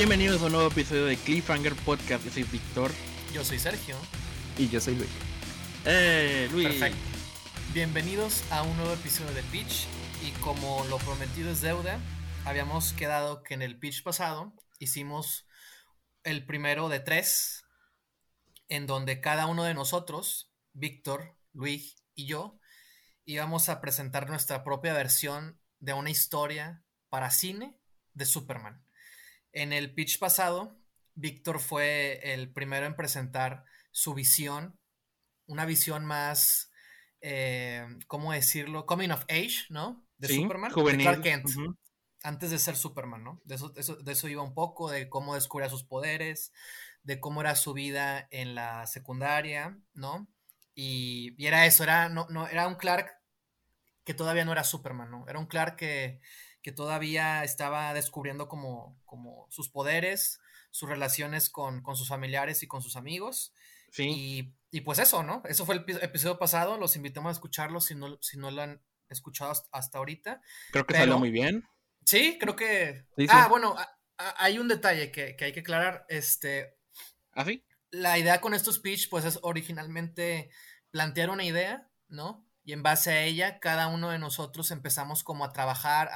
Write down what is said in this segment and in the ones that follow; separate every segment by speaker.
Speaker 1: Bienvenidos a un nuevo episodio de Cliffhanger Podcast. Yo soy Víctor.
Speaker 2: Yo soy Sergio.
Speaker 3: Y yo soy Luis.
Speaker 1: ¡Eh, Luis!
Speaker 2: Perfecto. Bienvenidos a un nuevo episodio de Pitch. Y como lo prometido es deuda, habíamos quedado que en el pitch pasado hicimos el primero de tres, en donde cada uno de nosotros, Víctor, Luis y yo, íbamos a presentar nuestra propia versión de una historia para cine de Superman. En el pitch pasado, Víctor fue el primero en presentar su visión, una visión más, eh, ¿cómo decirlo? Coming of age, ¿no? De Superman.
Speaker 1: Juvenil.
Speaker 2: De Clark Kent. Antes de ser Superman, ¿no? De eso, de eso, iba un poco, de cómo descubría sus poderes, de cómo era su vida en la secundaria, ¿no? Y, y era eso, era, no, no, era un Clark que todavía no era Superman, ¿no? Era un Clark que que todavía estaba descubriendo como, como sus poderes, sus relaciones con, sus familiares y con sus amigos.
Speaker 1: Sí.
Speaker 2: Y, pues eso, ¿no? Eso fue el episodio pasado, los invitamos a escucharlo si no, si no lo han escuchado hasta ahorita.
Speaker 1: Creo que salió muy bien.
Speaker 2: Sí, creo que... Ah, bueno, hay un detalle que, hay que aclarar. Este...
Speaker 1: ¿Ah, sí?
Speaker 2: La idea con estos pitch, pues es originalmente plantear una idea, ¿no? Y en base a ella cada uno de nosotros empezamos como a trabajar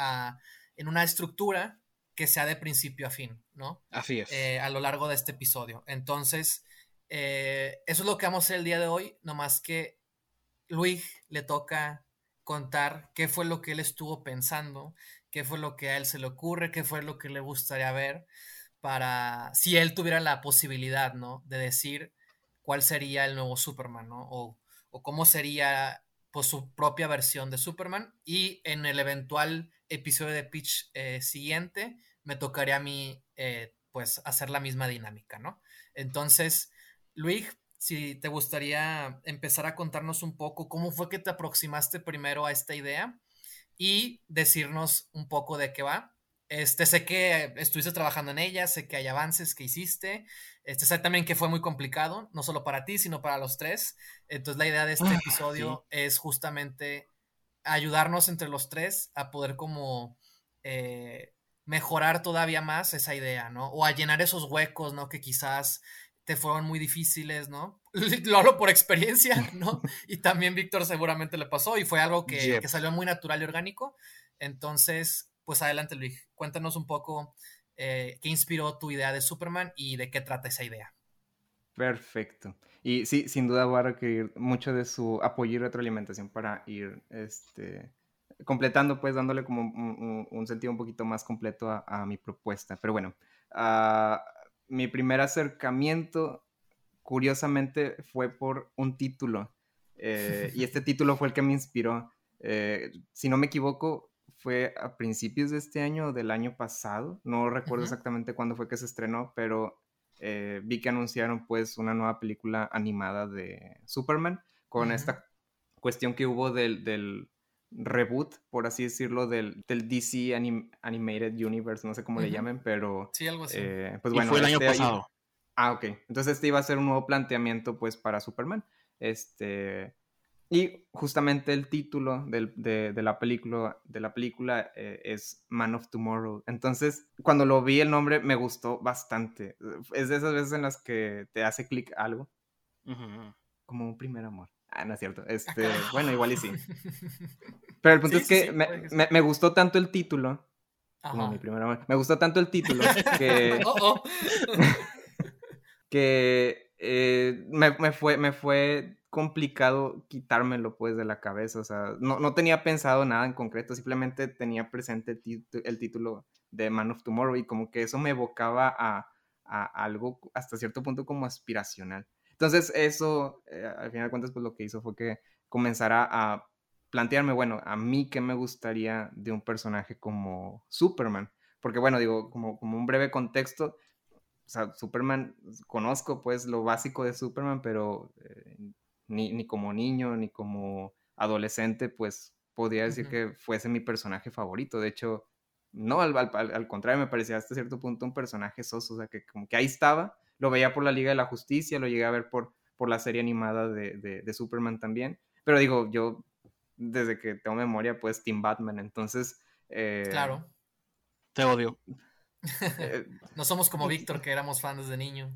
Speaker 2: en una estructura que sea de principio a fin, ¿no?
Speaker 1: Así es.
Speaker 2: Eh, a lo largo de este episodio. Entonces, eh, eso es lo que vamos a hacer el día de hoy, nomás que Luis le toca contar qué fue lo que él estuvo pensando, qué fue lo que a él se le ocurre, qué fue lo que le gustaría ver para, si él tuviera la posibilidad, ¿no? De decir cuál sería el nuevo Superman, ¿no? O, o cómo sería pues, su propia versión de Superman y en el eventual episodio de Pitch eh, siguiente me tocaría a mí eh, pues hacer la misma dinámica, ¿no? Entonces, Luis, si te gustaría empezar a contarnos un poco cómo fue que te aproximaste primero a esta idea y decirnos un poco de qué va este, sé que estuviste trabajando en ella, sé que hay avances que hiciste. Este, sé también que fue muy complicado, no solo para ti, sino para los tres. Entonces, la idea de este ah, episodio es justamente ayudarnos entre los tres a poder como eh, mejorar todavía más esa idea, ¿no? O a llenar esos huecos, ¿no? Que quizás te fueron muy difíciles, ¿no? Lo hablo por experiencia, ¿no? Y también Víctor seguramente le pasó y fue algo que, que salió muy natural y orgánico. Entonces, pues adelante Luis, cuéntanos un poco eh, qué inspiró tu idea de Superman y de qué trata esa idea.
Speaker 3: Perfecto. Y sí, sin duda voy a requerir mucho de su apoyo y retroalimentación para ir este, completando, pues dándole como un, sentido un poquito más completo a, mi propuesta. Pero bueno, ah, mi primer acercamiento, curiosamente, fue por un título. Eh, y este título fue el que me inspiró. Eh, si no me equivoco, fue a principios de este año o del año pasado, no recuerdo exactamente cuándo fue que se estrenó, pero eh, vi que anunciaron pues una nueva película animada de Superman con esta cuestión que hubo del, reboot, por así decirlo, del, DC Animated Universe, no sé cómo le llamen, pero...
Speaker 2: Sí, algo así.
Speaker 3: Eh, pues bueno,
Speaker 1: fue el año este pasado.
Speaker 3: Ah, ok. Entonces este iba a ser un nuevo planteamiento pues para Superman. Este y justamente el título de, la película, de la película eh, es Man of Tomorrow. Entonces, cuando lo vi el nombre me gustó bastante. Es de esas veces en las que te hace clic algo. Como un primer amor. Ah, no es cierto. Este, bueno, igual y sí. Pero el punto es que me, gustó tanto el título. Como mi primer amor. Me gustó tanto el título que. Oh, oh. que eh, me, fue, me fue complicado quitármelo pues de la cabeza, o sea, no, tenía pensado nada en concreto, simplemente tenía presente el, título de Man of Tomorrow y como que eso me evocaba a, algo hasta cierto punto como aspiracional. Entonces eso, eh, al final de cuentas, pues lo que hizo fue que comenzara a plantearme, bueno, a mí qué me gustaría de un personaje como Superman, porque bueno, digo, como, como un breve contexto, o sea, Superman, conozco pues lo básico de Superman, pero eh, ni, como niño, ni como adolescente, pues podría decir que fuese mi personaje favorito. De hecho, no, al, contrario, me parecía hasta cierto punto un personaje soso, o sea, que como que ahí estaba, lo veía por la Liga de la Justicia, lo llegué a ver por, por la serie animada de, Superman también, pero digo, yo desde que tengo memoria, pues Team Batman, entonces...
Speaker 2: Eh, claro.
Speaker 1: Te odio.
Speaker 3: Eh,
Speaker 2: no somos como Víctor, que éramos fans desde niño.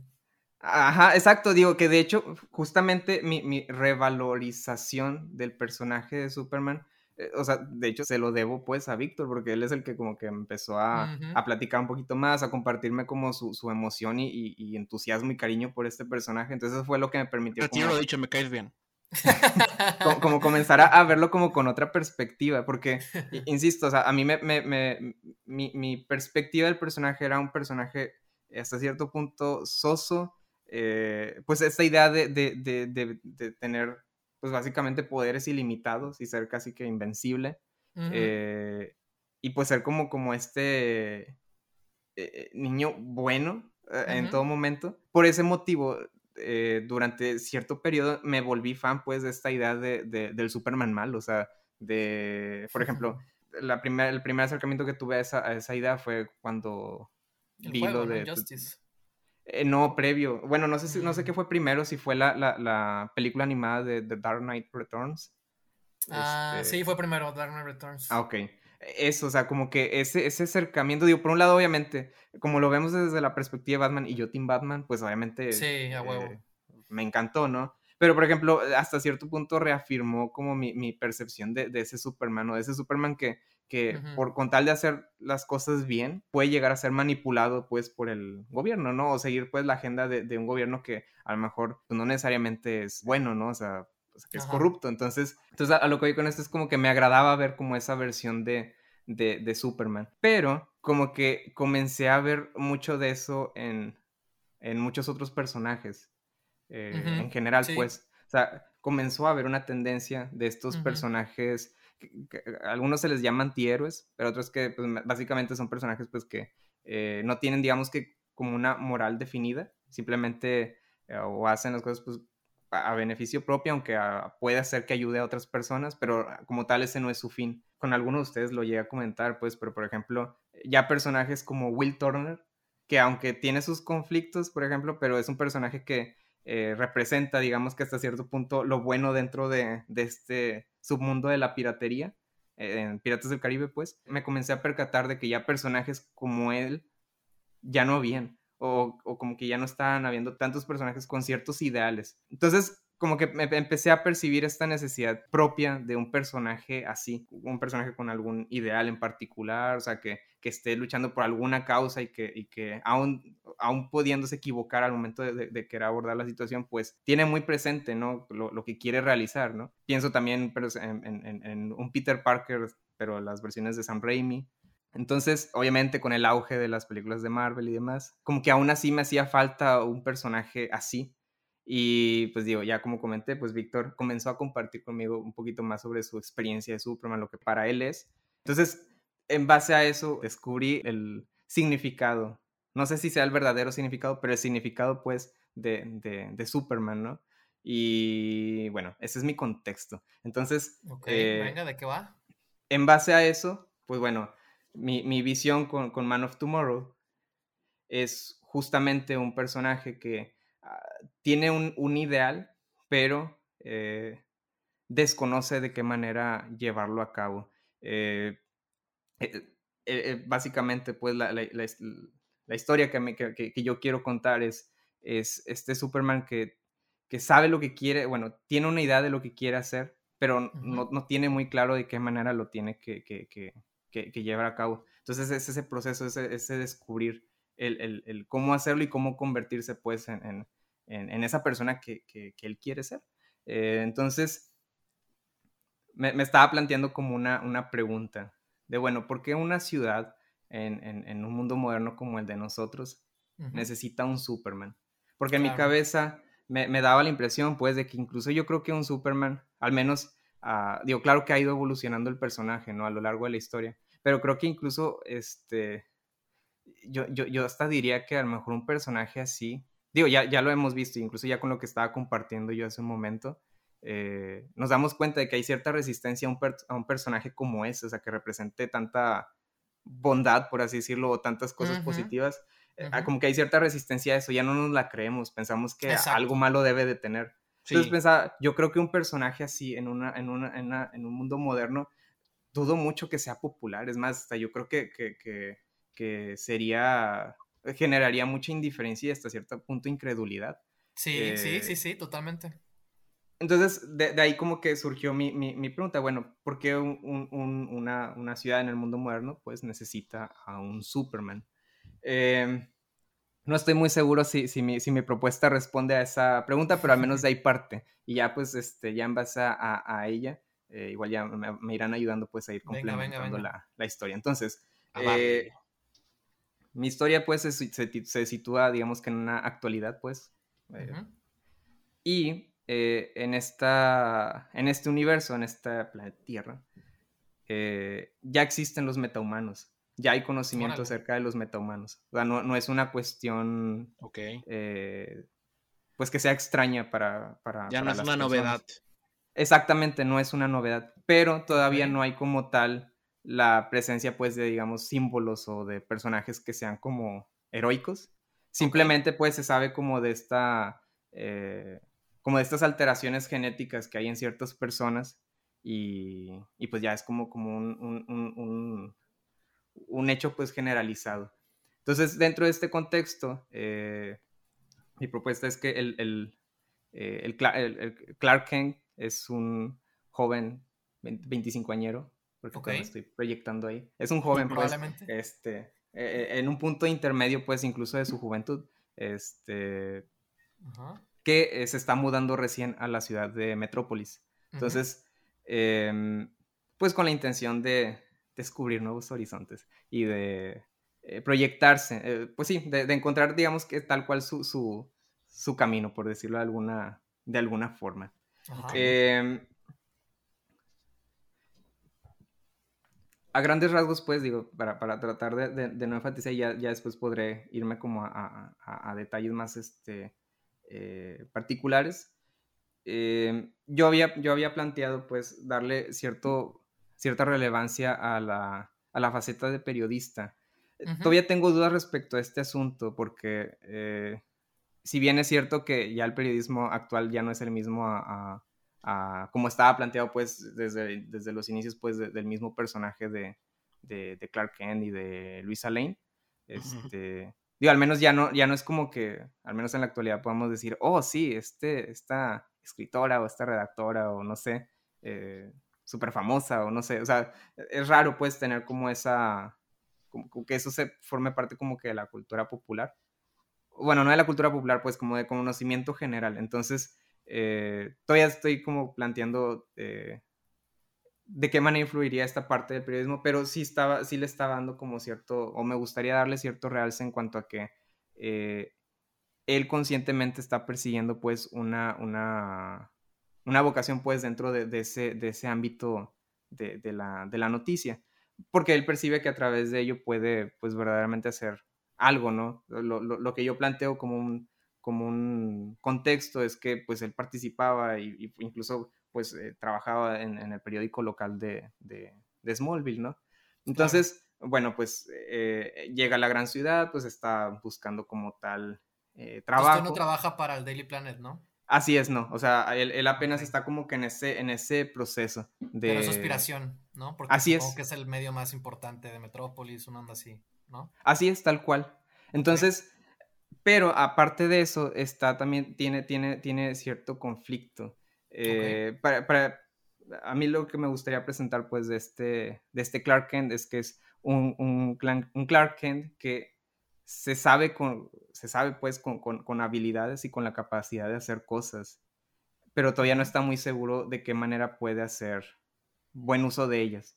Speaker 3: Ajá, exacto, digo que de hecho, justamente mi, mi revalorización del personaje de Superman eh, o sea, de hecho se lo debo pues a Víctor, porque él es el que como que empezó a, a platicar un poquito más, a compartirme como su, su emoción y, y, entusiasmo y cariño por este personaje. Entonces eso fue lo que me permitió...
Speaker 1: A ti lo he dicho, me caes bien.
Speaker 3: como, como, comenzar a, verlo como con otra perspectiva, porque, insisto, o sea, a mí me, me, me mi, mi, perspectiva del personaje era un personaje hasta cierto punto soso, eh, pues esta idea de, de, de, de tener pues básicamente poderes ilimitados y ser casi que invencible. Eh, y pues ser como, como este eh, niño bueno eh, en todo momento. Por ese motivo, durante cierto periodo me volví fan pues de esta idea de, del Superman mal, o sea, de, por ejemplo, la primer, el primer acercamiento que tuve a esa, a esa idea fue cuando
Speaker 2: vi lo de... Justice.
Speaker 3: Eh, no, previo. Bueno, no sé, si, no sé qué fue primero, si fue la, la, película animada de The Dark Knight Returns.
Speaker 2: Ah, este sí, fue primero, Dark Knight Returns.
Speaker 3: Ah, ok. Eso, o sea, como que ese, ese acercamiento, digo, por un lado, obviamente, como lo vemos desde la perspectiva de Batman y yo Team Batman, pues obviamente...
Speaker 2: Sí, a huevo.
Speaker 3: Eh, me encantó, ¿no? Pero, por ejemplo, hasta cierto punto reafirmó como mi, mi percepción de, de, ese Superman, o de ese Superman que que por con tal de hacer las cosas bien, puede llegar a ser manipulado pues por el gobierno, ¿no? O seguir pues la agenda de, un gobierno que a lo mejor pues, no necesariamente es bueno, ¿no? O sea, que es corrupto. Entonces, entonces a, lo que voy con esto es como que me agradaba ver como esa versión de, de, Superman. Pero como que comencé a ver mucho de eso en, en muchos otros personajes. Eh, en general, pues. O sea, comenzó a haber una tendencia de estos personajes algunos se les llaman antihéroes, pero otros que pues, básicamente son personajes pues que eh, no tienen, digamos que como una moral definida, simplemente eh, o hacen las cosas pues a, beneficio propio, aunque ah, puede hacer que ayude a otras personas, pero ah, como tal ese no es su fin. Con algunos de ustedes lo llegué a comentar, pues, pero por ejemplo, ya personajes como Will Turner, que aunque tiene sus conflictos, por ejemplo, pero es un personaje que eh, representa, digamos que hasta cierto punto, lo bueno dentro de, de este submundo de la piratería, eh, en Piratas del Caribe, pues, me comencé a percatar de que ya personajes como él ya no habían, o, o como que ya no estaban habiendo tantos personajes con ciertos ideales. Entonces, como que me empecé a percibir esta necesidad propia de un personaje así, un personaje con algún ideal en particular, o sea, que, que esté luchando por alguna causa y que, y que aún, aún pudiéndose equivocar al momento de, de, querer abordar la situación, pues tiene muy presente, ¿no? Lo, lo que quiere realizar, ¿no? Pienso también en, en, en, un Peter Parker, pero las versiones de Sam Raimi, entonces, obviamente con el auge de las películas de Marvel y demás, como que aún así me hacía falta un personaje así, y pues digo, ya como comenté, pues Víctor comenzó a compartir conmigo un poquito más sobre su experiencia de Superman, lo que para él es. Entonces, en base a eso, descubrí el significado. No sé si sea el verdadero significado, pero el significado pues de, de, Superman, ¿no? Y bueno, ese es mi contexto. Entonces...
Speaker 2: Ok, eh, venga, ¿de qué va?
Speaker 3: En base a eso, pues bueno, mi, mi visión con, con Man of Tomorrow es justamente un personaje que Ah, tiene un, ideal, pero eh, desconoce de qué manera llevarlo a cabo. Eh, eh, básicamente, pues la, historia que, yo quiero contar es, es este Superman que, que, sabe lo que quiere, bueno, tiene una idea de lo que quiere hacer, pero no, tiene muy claro de qué manera lo tiene que, llevar a cabo. Entonces es ese proceso, ese, ese descubrir el, cómo hacerlo y cómo convertirse pues en, en, esa persona que, él quiere ser. Eh, entonces, me, estaba planteando como una, una pregunta de, bueno, ¿por qué una ciudad en, un mundo moderno como el de nosotros necesita un Superman? Porque en mi cabeza me, daba la impresión, pues, de que incluso yo creo que un Superman, al menos, ah, digo, claro que ha ido evolucionando el personaje, ¿no? A lo largo de la historia, pero creo que incluso, este, yo, yo, yo hasta diría que a lo mejor un personaje así digo, ya, ya lo hemos visto, incluso ya con lo que estaba compartiendo yo hace un momento, eh, nos damos cuenta de que hay cierta resistencia a un, a un, personaje como ese, o sea, que represente tanta bondad, por así decirlo, o tantas cosas positivas, eh, como que hay cierta resistencia a eso, ya no nos la creemos, pensamos que algo malo debe de tener. Entonces pensaba, yo creo que un personaje así en, una, en, una, en, un mundo moderno, dudo mucho que sea popular, es más, hasta yo creo que, que, que que sería, generaría mucha indiferencia y hasta cierto punto incredulidad.
Speaker 2: Sí, sí, sí, sí, totalmente.
Speaker 3: Entonces, de, ahí como que surgió mi, mi, pregunta, bueno, ¿por qué una, una, ciudad en el mundo moderno pues necesita a un Superman? Em, no estoy muy seguro si, si, mi, si, mi, propuesta responde a esa pregunta, pero al menos de ahí parte. Y ya pues, este, ya en base a, a, ella, eh, igual ya me, irán ayudando pues a ir complementando La, la, historia. Entonces, eh, mi historia pues se, se, sitúa, digamos que en una actualidad pues. Eh, y eh, en, esta, en este universo, en esta planeta Tierra, eh, ya existen los metahumanos. Ya hay conocimiento acerca de los metahumanos. O sea, no, no es una cuestión eh, pues que sea extraña para... para
Speaker 1: ya no es una novedad.
Speaker 3: Exactamente, no es una novedad. Pero todavía no hay como tal la presencia pues de, digamos, símbolos o de personajes que sean como heroicos. Simplemente pues se sabe como de esta como de estas alteraciones genéticas que hay en ciertas personas y, pues ya es como, como un, un, hecho pues generalizado. Entonces, dentro de este contexto, eh, mi propuesta es que el, el, eh, el, Clark Kent es un joven 25 añero, porque estoy proyectando ahí. Es un joven, pues, este, eh, en un punto intermedio, pues, incluso de su juventud. Este, que eh, se está mudando recién a la ciudad de Metrópolis. Entonces, em, pues con la intención de descubrir nuevos horizontes y de eh, proyectarse, eh, pues sí, de, encontrar, digamos que tal cual su, su, camino, por decirlo de alguna, de alguna forma. Em, a grandes rasgos, pues digo, para, tratar de, no enfatizar, ya, ya después podré irme como a, a detalles más, este, eh, particulares, eh, yo, había, yo había planteado pues darle cierto, cierta relevancia a la, a la faceta de periodista. Todavía tengo dudas respecto a este asunto porque eh, si bien es cierto que ya el periodismo actual ya no es el mismo a, como estaba planteado pues desde, desde los inicios pues del mismo personaje de, de, Clark Kent y de Luisa Lane, este, digo, al menos ya no, ya no es como que, al menos en la actualidad podemos decir, oh, sí, este, esta escritora o esta redactora o no sé, eh, súper famosa o no sé, o sea, es raro pues tener como esa, como, que eso se forme parte como que de la cultura popular. Bueno, no de la cultura popular, pues como de conocimiento general. Entonces, eh, todavía estoy como planteando eh, de qué manera influiría esta parte del periodismo, pero sí, estaba, sí le estaba dando como cierto, o me gustaría darle cierto realce en cuanto a que eh, él conscientemente está persiguiendo pues una, una, una vocación pues dentro de, ese, de ese ámbito de, la, de, la, noticia, porque él percibe que a través de ello puede pues verdaderamente hacer algo, ¿no? Lo, lo, lo que yo planteo como un, como un contexto es que pues él participaba y, y incluso pues eh, trabajaba en, el periódico local de, de, Smallville, ¿no? Entonces, bueno, pues eh, llega a la gran ciudad, pues está buscando como tal eh, trabajo.
Speaker 2: Usted no trabaja para el Daily Planet, ¿no?
Speaker 3: Así es, no. O sea, él, apenas está como que en ese, en ese proceso de...
Speaker 2: Pero es aspiración, ¿no? Porque
Speaker 3: así es.
Speaker 2: que es el medio más importante de Metrópolis, una onda así, ¿no?
Speaker 3: Así es, tal cual. Entonces, pero aparte de eso, está también, tiene, tiene, tiene cierto conflicto. Eh, para, a mí lo que me gustaría presentar pues de este, de este Clark Kent es que es un, un, un Clark Kent que se sabe, con, se sabe pues con, con, habilidades y con la capacidad de hacer cosas, pero todavía no está muy seguro de qué manera puede hacer buen uso de ellas.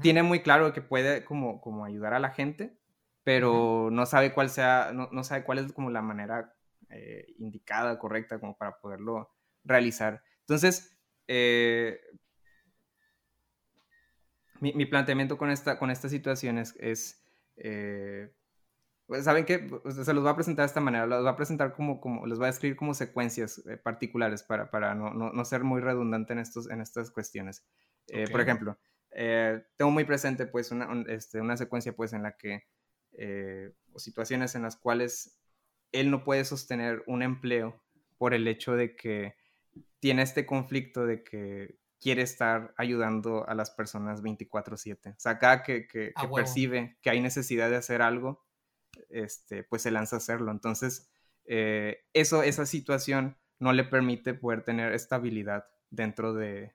Speaker 3: Tiene muy claro que puede como, como ayudar a la gente, pero no sabe cuál sea, no, no, sabe cuál es como la manera eh, indicada, correcta, como para poderlo realizar. Entonces, eh, mi, planteamiento con esta, con esta situación es, eh, pues, ¿saben qué? Se los va a presentar de esta manera, los va a presentar como, como les voy a escribir como secuencias eh, particulares para, para no, no, ser muy redundante en, estos, en estas cuestiones. Por ejemplo, tengo muy presente pues una, este, una secuencia pues en la que, o situaciones en las cuales él no puede sostener un empleo por el hecho de que tiene este conflicto de que quiere estar ayudando a las personas 24/7. O sea, cada que, que, percibe que hay necesidad de hacer algo, este, pues se lanza a hacerlo. Entonces, eh, eso, esa situación no le permite poder tener estabilidad dentro de,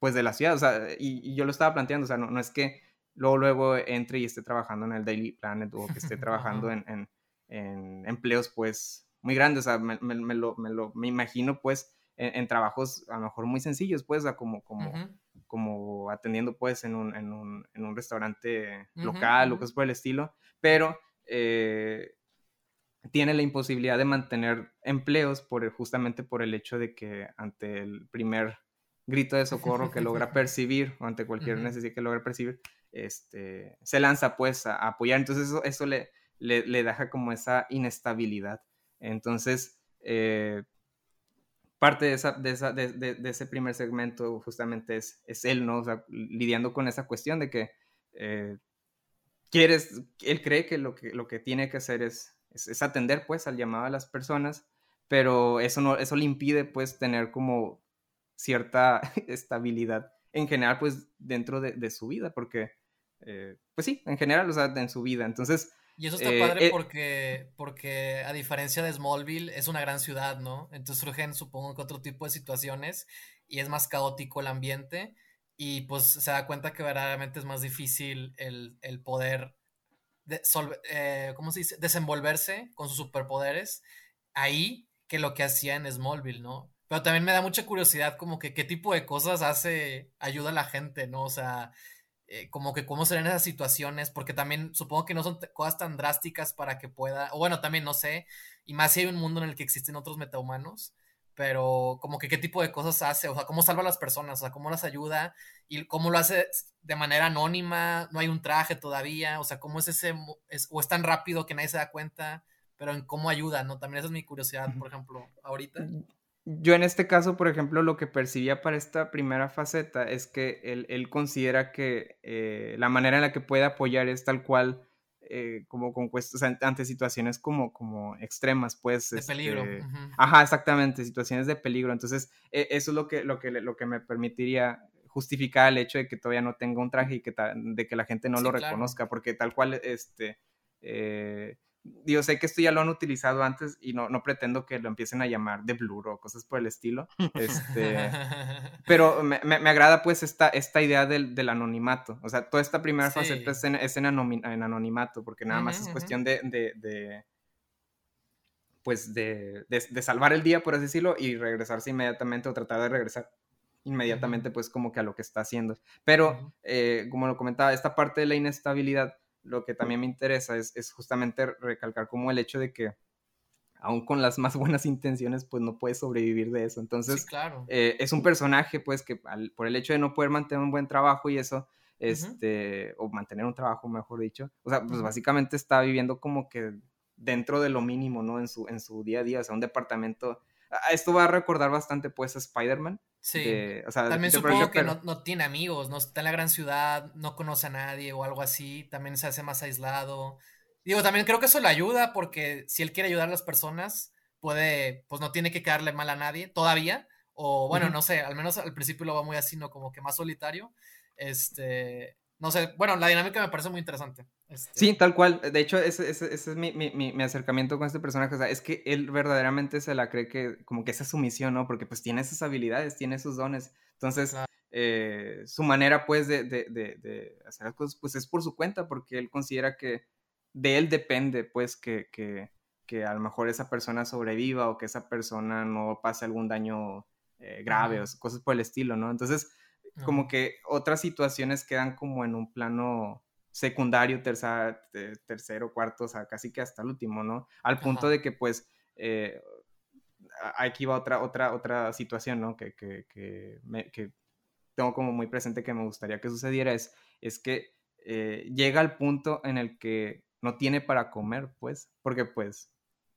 Speaker 3: pues, de la ciudad. O sea, y, yo lo estaba planteando, o sea, no, es que luego, luego entre y esté trabajando en el Daily Planet o que esté trabajando en, en, en, empleos, pues, muy grandes. O sea, me, me, lo, me, lo, me imagino, pues, en, trabajos a lo mejor muy sencillos, pues, como, como, como atendiendo, pues, en un, en un, en un restaurante local o cosas por el estilo. Pero eh, tiene la imposibilidad de mantener empleos por, justamente por el hecho de que ante el primer grito de socorro que logra percibir o ante cualquier necesidad que logra percibir, este, se lanza pues a, apoyar. Entonces eso, eso le, le, deja como esa inestabilidad. Entonces, eh, parte de, de, de, de, ese primer segmento justamente es, él, ¿no? O sea, lidiando con esa cuestión de que eh, él cree que lo que, tiene que hacer es, atender pues al llamado a las personas, pero eso, no, eso le impide pues tener como cierta estabilidad en general pues dentro de, su vida, porque eh, pues sí, en general, o sea, en su vida. Entonces...
Speaker 2: Y eso está padre eh, porque, porque a diferencia de Smallville es una gran ciudad, ¿no? Entonces surgen supongo que otro tipo de situaciones y es más caótico el ambiente y pues se da cuenta que verdaderamente es más difícil el, poder eh, ¿cómo se dice? desenvolverse con sus superpoderes ahí que lo que hacía en Smallville, ¿no? Pero también me da mucha curiosidad como que qué tipo de cosas hace, ayuda a la gente, ¿no? O sea, eh, como que cómo serán esas situaciones, porque también supongo que no son cosas tan drásticas para que pueda, o bueno, también no sé, y más si hay un mundo en el que existen otros metahumanos, pero como que qué tipo de cosas hace, o sea, cómo salva a las personas, o sea, cómo las ayuda y cómo lo hace de manera anónima, no hay un traje todavía, o sea, cómo es ese, o es tan rápido que nadie se da cuenta, pero en cómo ayuda, ¿no? También esa es mi curiosidad, por ejemplo, ahorita.
Speaker 3: Yo en este caso, por ejemplo, lo que percibía para esta primera faceta es que él, considera que eh, la manera en la que puede apoyar es tal cual eh, como con ante situaciones como, como extremas, pues.
Speaker 2: De peligro.
Speaker 3: Este, ajá, exactamente, situaciones de peligro. Entonces, e, eso es lo que, lo, que, lo que me permitiría justificar el hecho de que todavía no tenga un traje y que de que la gente no lo reconozca, porque tal cual, este, yo sé que esto ya lo han utilizado antes y no, no pretendo que lo empiecen a llamar de blur o cosas por el estilo. Este, pero me, me, agrada pues esta, esta idea del, del, anonimato. O sea, toda esta primera es, en, es en, anonimato, porque nada más es cuestión de, de, de pues de, de, salvar el día, por así decirlo, y regresarse inmediatamente o tratar de regresar inmediatamente pues como que a lo que está haciendo. Pero, eh, como lo comentaba, esta parte de la inestabilidad lo que también me interesa es, justamente recalcar como el hecho de que aún con las más buenas intenciones, pues no puede sobrevivir de eso. Entonces,
Speaker 2: claro.
Speaker 3: Eh, es un personaje, pues, que por el hecho de no poder mantener un buen trabajo y eso, este, o mantener un trabajo, mejor dicho, o sea, pues básicamente está viviendo como que dentro de lo mínimo, ¿no? En su, en su día a día, o sea, un departamento. Esto va a recordar bastante, pues, a Spider-Man,
Speaker 2: Sí. También supongo que no, tiene amigos, no está en la gran ciudad, no conoce a nadie o algo así, también se hace más aislado. Digo, también creo que eso le ayuda porque si él quiere ayudar a las personas, puede, pues no tiene que quedarle mal a nadie todavía. O bueno, no sé, al menos al principio lo va muy así, ¿no? Como que más solitario. Este, no sé, bueno, la dinámica me parece muy interesante. Este
Speaker 3: sí, tal cual. De hecho, ese, es mi, acercamiento con este personaje. O sea, es que él verdaderamente se la cree que como que esa es su misión, ¿no? Porque pues tiene esas habilidades, tiene esos dones. Entonces, eh, su manera pues de, de, hacer las cosas pues es por su cuenta, porque él considera que de él depende pues que, que, que a lo mejor esa persona sobreviva o que esa persona no pase algún daño eh, grave o cosas por el estilo, ¿no? Entonces, como que otras situaciones quedan como en un plano secundario, tercera, tercero, cuarto, o sea, casi que hasta el último, ¿no? Al punto de que pues eh, aquí va otra, otra, otra situación, ¿no? Que, que, que, me, que, tengo como muy presente que me gustaría que sucediera es, es que eh, llega al punto en el que no tiene para comer, pues, porque pues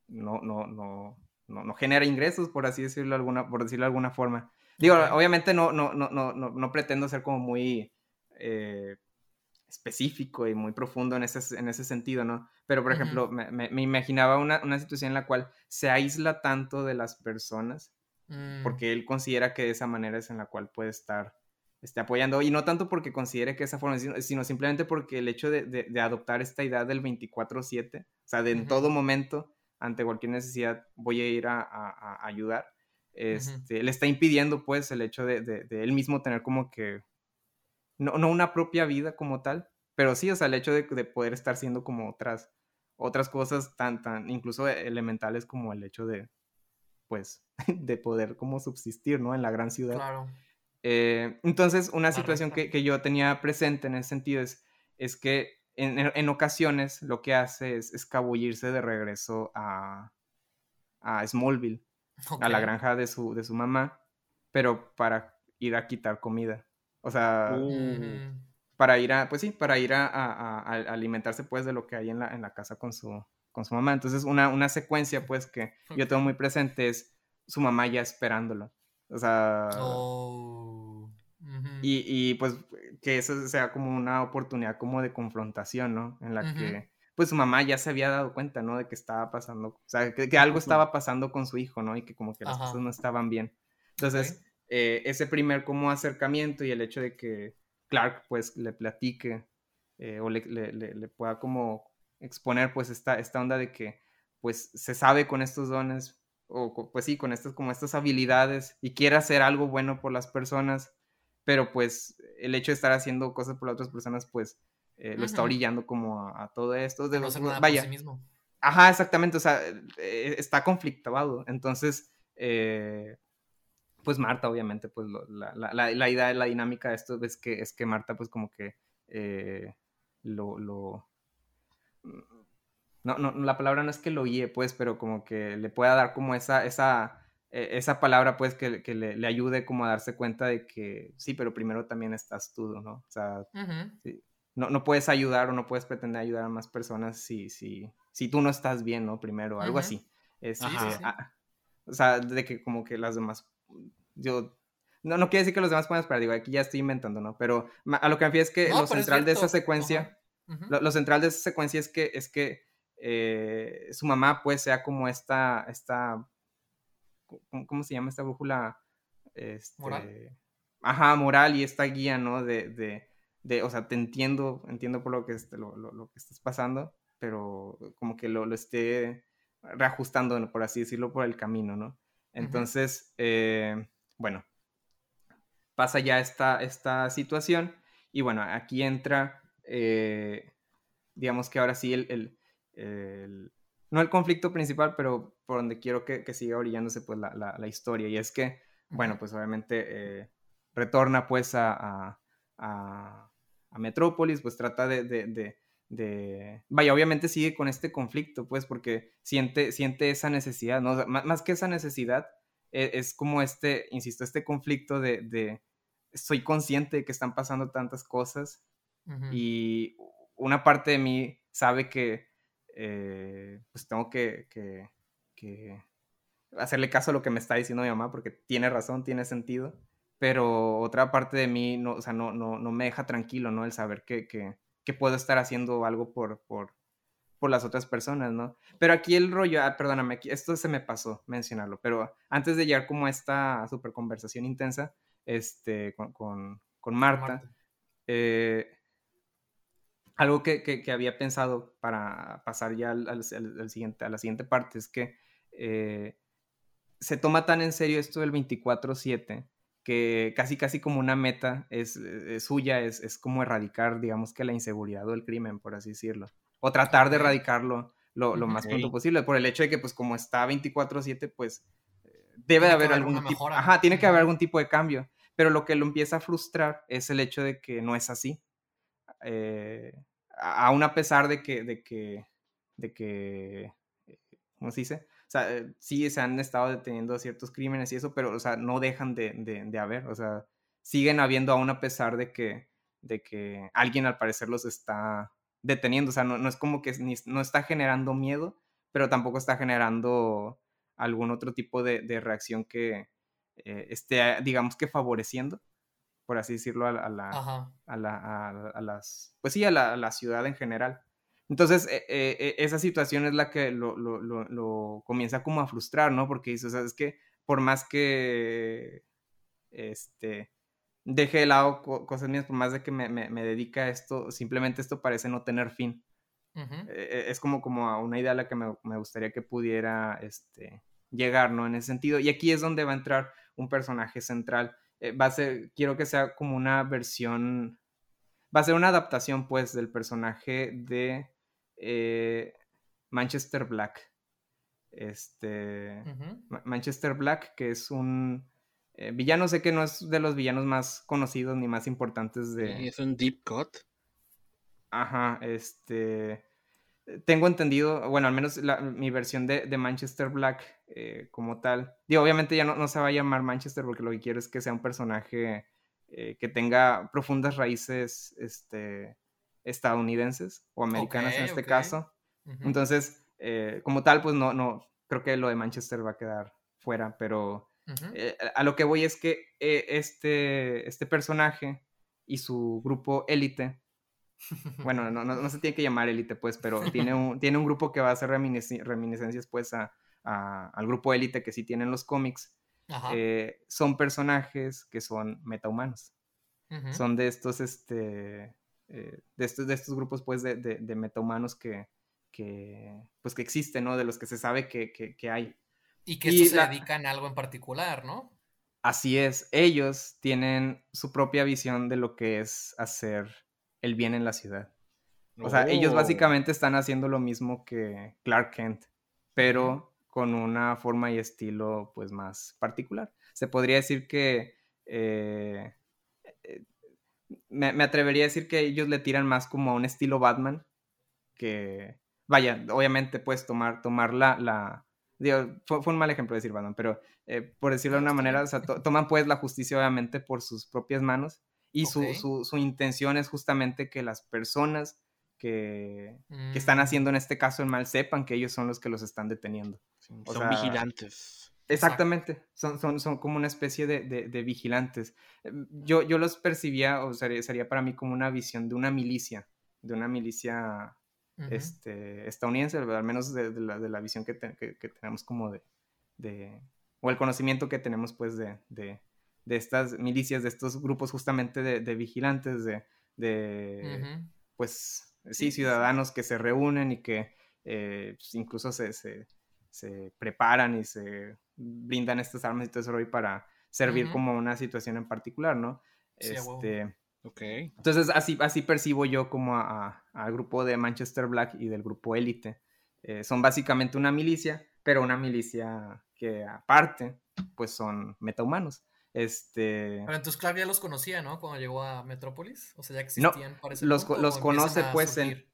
Speaker 3: no, no, no, no, no genera ingresos, por así decirlo, alguna, por decirlo de alguna forma. Digo, obviamente no, no, no, no, no, pretendo ser como muy eh, específico y muy profundo en ese, en ese sentido, ¿no? Pero, por ejemplo, me, me, imaginaba una, una, situación en la cual se aísla tanto de las personas, mm. porque él considera que de esa manera es en la cual puede estar esté apoyando. Y no tanto porque considere que esa forma, sino, simplemente porque el hecho de, adoptar esta idea del 24/7, o sea, de en todo momento, ante cualquier necesidad, voy a ir a, ayudar, este, le está impidiendo pues el hecho de, él mismo tener como que, no, no, una propia vida como tal, pero sí, o sea, el hecho de, poder estar siendo como otras, otras cosas tan, tan, incluso elementales como el hecho de, pues, de poder como subsistir, ¿no? En la gran ciudad. Claro. Eh, entonces, una situación que, yo tenía presente en ese sentido es, es que en, ocasiones lo que hace es escabullirse de regreso a, a Smallville, a la granja de su, de su mamá, pero para ir a quitar comida. O sea, uh. para ir a, pues sí, para ir a, alimentarse pues de lo que hay en la, en la casa con su, con su mamá. Entonces, una, una secuencia pues que yo tengo muy presente es su mamá ya esperándolo. O sea... Oh, y, y, pues que eso sea como una oportunidad como de confrontación, ¿no? En la que pues su mamá ya se había dado cuenta, ¿no? De que estaba pasando, o sea, que, algo estaba pasando con su hijo, ¿no? Y que como que las cosas no estaban bien. Entonces, eh, ese primer como acercamiento y el hecho de que Clark pues le platique eh, o le, le, le, pueda como exponer pues esta, esta onda de que pues se sabe con estos dones, o pues sí, con estas, como estas habilidades y quiere hacer algo bueno por las personas, pero pues el hecho de estar haciendo cosas por las otras personas, pues eh, lo está orillando como a, todo esto. De, vaya. mismo. Ajá, exactamente, o sea, eh, está conflictuado. Entonces, eh, pues Marta, obviamente, pues la, la, la, idea, la dinámica de esto es que, es que Marta, pues como que lo, lo no, no, la palabra no es que lo guíe, pues, pero como que le pueda dar como esa, esa, esa palabra, pues, que, que le, le, ayude como a darse cuenta de que sí, pero primero también estás tú, ¿no? O sea, no, no, puedes ayudar o no puedes pretender ayudar a más personas si, si, si tú no estás bien, ¿no? Primero, algo así. Este, ah, o sea, de que como que las demás, yo no, no quiere decir que los demás puedan esperar, digo, aquí ya estoy inventando, ¿no? Pero a lo que me refiero es que lo central de esa secuencia, lo, lo, central de esa secuencia es que, es que eh, su mamá pues sea como esta, esta ¿cómo, se llama esta brújula? Este, moral. Ajá, moral y esta guía, ¿no? De, de, de, o sea, te entiendo, entiendo por lo que, lo, lo, que estás pasando, pero como que lo, lo esté reajustando, por así decirlo, por el camino, ¿no? Entonces, eh, bueno, pasa ya esta, esta situación y bueno, aquí entra, eh, digamos que ahora sí el, no el conflicto principal, pero por donde quiero que, siga orillándose pues la, historia. Y es que, bueno, pues obviamente eh, retorna pues a, a, Metrópolis, pues trata de, Vaya, obviamente sigue con este conflicto, pues porque siente, siente esa necesidad, ¿no? más, que esa necesidad, e, es, como este, insisto, este conflicto de, soy consciente de que están pasando tantas cosas y una parte de mí sabe que eh, pues tengo que, hacerle caso a lo que me está diciendo mi mamá porque tiene razón, tiene sentido, pero otra parte de mí no, o sea, no, no, no me deja tranquilo, ¿no? El saber que, que, puedo estar haciendo algo por, por, por, las otras personas, ¿no? Pero aquí el rollo, ah, perdóname, aquí, esto se me pasó mencionarlo, pero antes de llegar como a esta super conversación intensa este, con, con, Marta, Eh, algo que, había pensado para pasar ya al, siguiente, a la siguiente parte es que eh, se toma tan en serio esto del 24-7 que casi casi como una meta es, suya, es, como erradicar, digamos que la inseguridad o el crimen, por así decirlo, o tratar de erradicarlo lo, más pronto posible, por el hecho de que pues como está 24-7, pues debe de haber algún tipo, ajá, tiene que haber algún tipo de cambio, pero lo que lo empieza a frustrar es el hecho de que no es así, eh, aún a pesar de que, de que, de que, eh, ¿cómo se dice? O sea, eh, sí se han estado deteniendo ciertos crímenes y eso, pero, o sea, no dejan de, de, haber, o sea, siguen habiendo aún a pesar de que, de que alguien al parecer los está deteniendo, o sea, no, no es como que no está generando miedo, pero tampoco está generando algún otro tipo de, de reacción que esté, digamos que favoreciendo por así decirlo, a, la, a, la, a, las, pues sí, a la, ciudad en general. Entonces, e, e, e, esa situación es la que lo, lo, lo, comienza como a frustrar, ¿no? Porque dice, o sea, es que por más que, este, deje de lado cosas mías, por más de que me, me, dedica a esto, simplemente esto parece no tener fin. Eh, es como, como a una idea a la que me, me, gustaría que pudiera este, llegar, ¿no? En ese sentido. Y aquí es donde va a entrar un personaje central. Eh, va a ser, quiero que sea como una versión, va a ser una adaptación, pues, del personaje de eh, Manchester Black. Este, Manchester Black, que es un eh, villano, sé que no es de los villanos más conocidos ni más importantes de...
Speaker 1: es un deep cut.
Speaker 3: Ajá, este tengo entendido, bueno, al menos mi versión de, Manchester Black eh, como tal. Digo, obviamente ya no, se va a llamar Manchester porque lo que quiero es que sea un personaje eh, que tenga profundas raíces este, estadounidenses o americanas en este caso. Entonces, eh, como tal, pues no, no, creo que lo de Manchester va a quedar fuera, pero a lo que voy es que este, este personaje y su grupo élite bueno, no, no, se tiene que llamar élite, pues, pero tiene un, tiene un grupo que va a hacer reminiscencias, pues, a, al grupo élite que sí tienen los cómics. Eh, son personajes que son metahumanos. Son de estos, este, eh, de, estos, de estos grupos, pues, de, de, metahumanos que, que, pues, que existen, ¿no? De los que se sabe que, que, hay.
Speaker 2: Y que se dedican a algo en particular, ¿no?
Speaker 3: Así es, ellos tienen su propia visión de lo que es hacer el bien en la ciudad. O sea, ellos oh. básicamente están haciendo lo mismo que Clark Kent, pero con una forma y estilo pues más particular. Se podría decir que... Eh, eh, me, atrevería a decir que ellos le tiran más como a un estilo Batman que... Vaya, obviamente puedes tomar, tomar la... la fue, un mal ejemplo decir Batman, pero eh, por decirlo de una manera, o sea, toman pues la justicia obviamente por sus propias manos y su, su, intención es justamente que las personas que, están mm. haciendo en este caso el mal sepan que ellos son los que los están deteniendo.
Speaker 1: son vigilantes.
Speaker 3: Exactamente, son, son, son, como una especie de, de, vigilantes. Em, yo, yo los percibía, o sería, sería, para mí como una visión de una milicia, de una milicia este, estadounidense, al menos de, la, de la, visión que, que, tenemos como de, o el conocimiento que tenemos pues de, de estas milicias, de estos grupos justamente de, vigilantes, de, pues, sí, ciudadanos que se reúnen y que eh, pues, incluso se, preparan y se brindan estas armas y todo eso para servir como una situación en particular, ¿no? este, Entonces, así, así percibo yo como al grupo de Manchester Black y del grupo Élite. Eh, son básicamente una milicia, pero una milicia que aparte, pues son metahumanos. Este...
Speaker 2: Pero entonces Clark ya los conocía, ¿no? Cuando llegó a Metrópolis. O sea, ya existían
Speaker 3: no, los, los conoce pues en...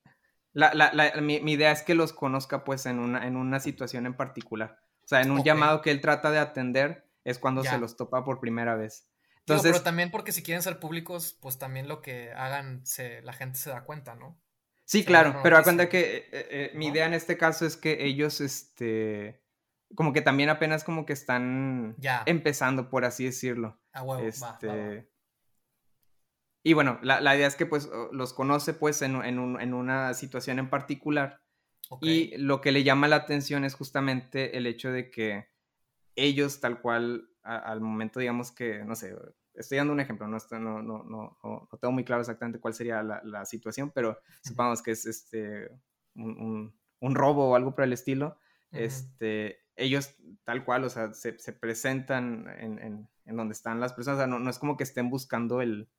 Speaker 3: La, la, la, mi, idea es que los conozca pues en una, en una situación en particular. O sea, en un llamado que él trata de atender es cuando se los topa por primera vez.
Speaker 2: Entonces, pero también porque si quieren ser públicos, pues también lo que hagan, se, la gente se da cuenta, ¿no?
Speaker 3: Sí, claro, pero a cuenta que eh, eh, mi idea en este caso es que ellos, este, como que también apenas como que están empezando, por así decirlo.
Speaker 2: Ah, huevo, este...
Speaker 3: Y bueno, la, idea es que pues los conoce pues en, una situación en particular. Y lo que le llama la atención es justamente el hecho de que ellos tal cual al momento digamos que, no sé, estoy dando un ejemplo, no, no, no, no, tengo muy claro exactamente cuál sería la, situación, pero supongamos que es este un, robo o algo por el estilo. Este, ellos tal cual, o sea, se, presentan en, donde están las personas, o sea, no, es como que estén buscando el,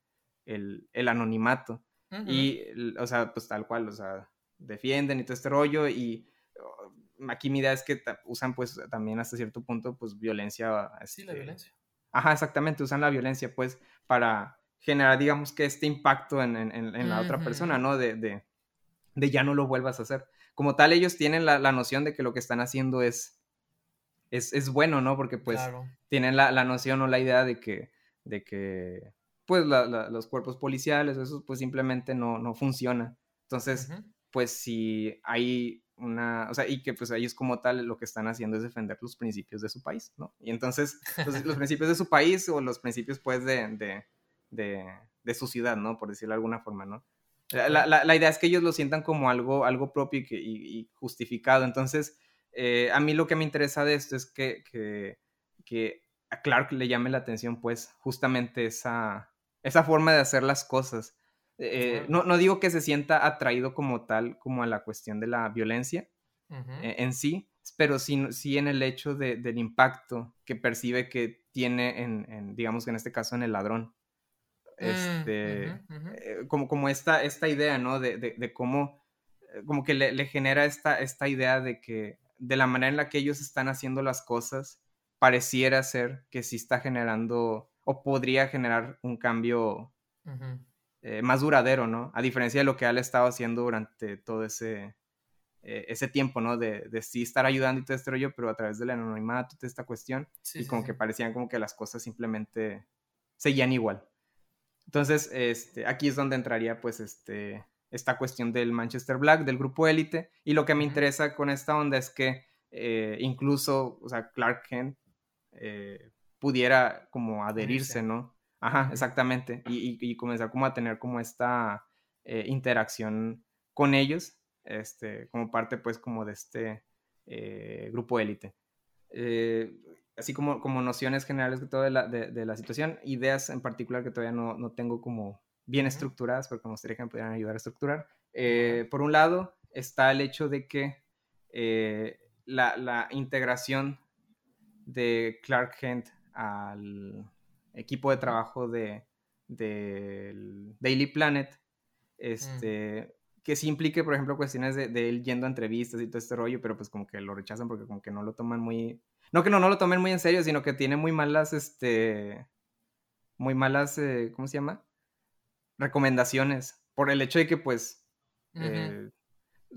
Speaker 3: anonimato. Y, o sea, pues tal cual, o sea, defienden y todo este rollo y oh, aquí mi idea es que usan pues también hasta cierto punto pues violencia.
Speaker 2: sí, la este violencia.
Speaker 3: Ajá, exactamente, usan la violencia pues para generar digamos que este impacto en, la otra persona, ¿no? De, de, ya no lo vuelvas a hacer. Como tal, ellos tienen la, la noción de que lo que están haciendo es es, bueno, ¿no? Porque pues tienen la, noción o la idea de que, de que pues los cuerpos policiales, eso pues simplemente no, no funciona. Entonces, pues si hay una, o sea, y que pues ellos como tal lo que están haciendo es defender los principios de su país, ¿no? Y entonces, pues, los principios de su país o los principios pues de, de, su ciudad, ¿no? Por decirlo de alguna forma, ¿no? La, idea es que ellos lo sientan como algo, algo propio y, y justificado. Entonces, eh, a mí lo que me interesa de esto es que, que, a Clark le llame la atención, pues, justamente esa, esa forma de hacer las cosas. Eh, no, no, digo que se sienta atraído como tal, como a la cuestión de la violencia eh, en sí, pero sí, sí en el hecho de, del impacto que percibe que tiene en, digamos que en este caso, en el ladrón. Mm, este, eh, como, como esta, esta idea, ¿no? De, de, cómo, como que le, le, genera esta, esta idea de que de la manera en la que ellos están haciendo las cosas, pareciera ser que sí está generando o podría generar un cambio eh, más duradero, ¿no? A diferencia de lo que él estaba haciendo durante todo ese, eh, ese tiempo, ¿no? De, de, sí estar ayudando y todo este rollo, pero a través del anonimato, toda esta cuestión, y como que parecían como que las cosas simplemente seguían igual. Entonces, este, aquí es donde entraría, pues, este, esta cuestión del Manchester Black, del grupo élite, y lo que me interesa con esta onda es que eh, incluso, o sea, Clark Kent eh, pudiera como adherirse, ¿no? Ajá, exactamente, y, comenzar como a tener como esta eh, interacción con ellos, este, como parte pues como de este grupo élite. así como, como nociones generales de, todo de, la, de, la situación, ideas en particular que todavía no, no tengo como bien estructuradas, porque me gustaría que me pudieran ayudar a estructurar. Eh, por un lado, está el hecho de que eh, la, integración de Clark Kent al equipo de trabajo de, Daily Planet, este, que sí implique, por ejemplo, cuestiones de, él yendo a entrevistas y todo este rollo, pero pues como que lo rechazan porque como que no lo toman muy... No que no, no lo tomen muy en serio, sino que tiene muy malas, este... Muy malas, eh, ¿cómo se llama? recomendaciones por el hecho de que pues... Eh,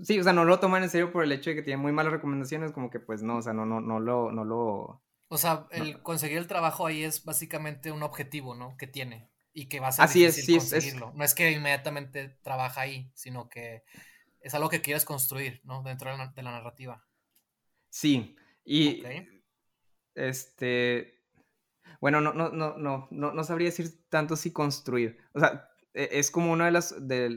Speaker 3: sí, o sea, no lo toman en serio por el hecho de que tiene muy malas recomendaciones, como que pues no, o sea, no, no, no lo... No lo
Speaker 2: o sea, el conseguir el trabajo ahí es básicamente un objetivo, ¿no? Que tiene y que va a ser
Speaker 3: Así difícil es, sí,
Speaker 2: conseguirlo. No es que inmediatamente trabaja ahí, sino que es algo que quieres construir, ¿no? Dentro de la, de la narrativa.
Speaker 3: Sí, y este, bueno, no, no, no, no, no, no sabría decir tanto si construir. O sea, e, es como una de las,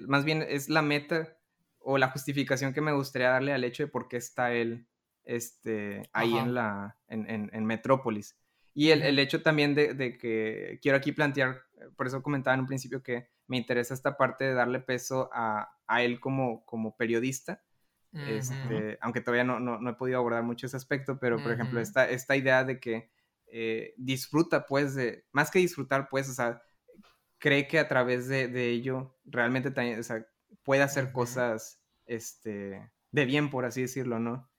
Speaker 3: más bien es la meta o la justificación que me gustaría darle al hecho de por qué está él este, ahí en, la, en, en, Metrópolis. Y el, el hecho también de, de, que quiero aquí plantear, por eso comentaba en un principio que me interesa esta parte de darle peso a, a él como, como periodista, este, aunque todavía no, no, no, he podido abordar mucho ese aspecto, pero por ejemplo, esta, esta idea de que eh, disfruta, pues, de, más que disfrutar, pues, o sea, cree que a través de, ello realmente también, o sea, puede hacer cosas este, de bien, por así decirlo, ¿no?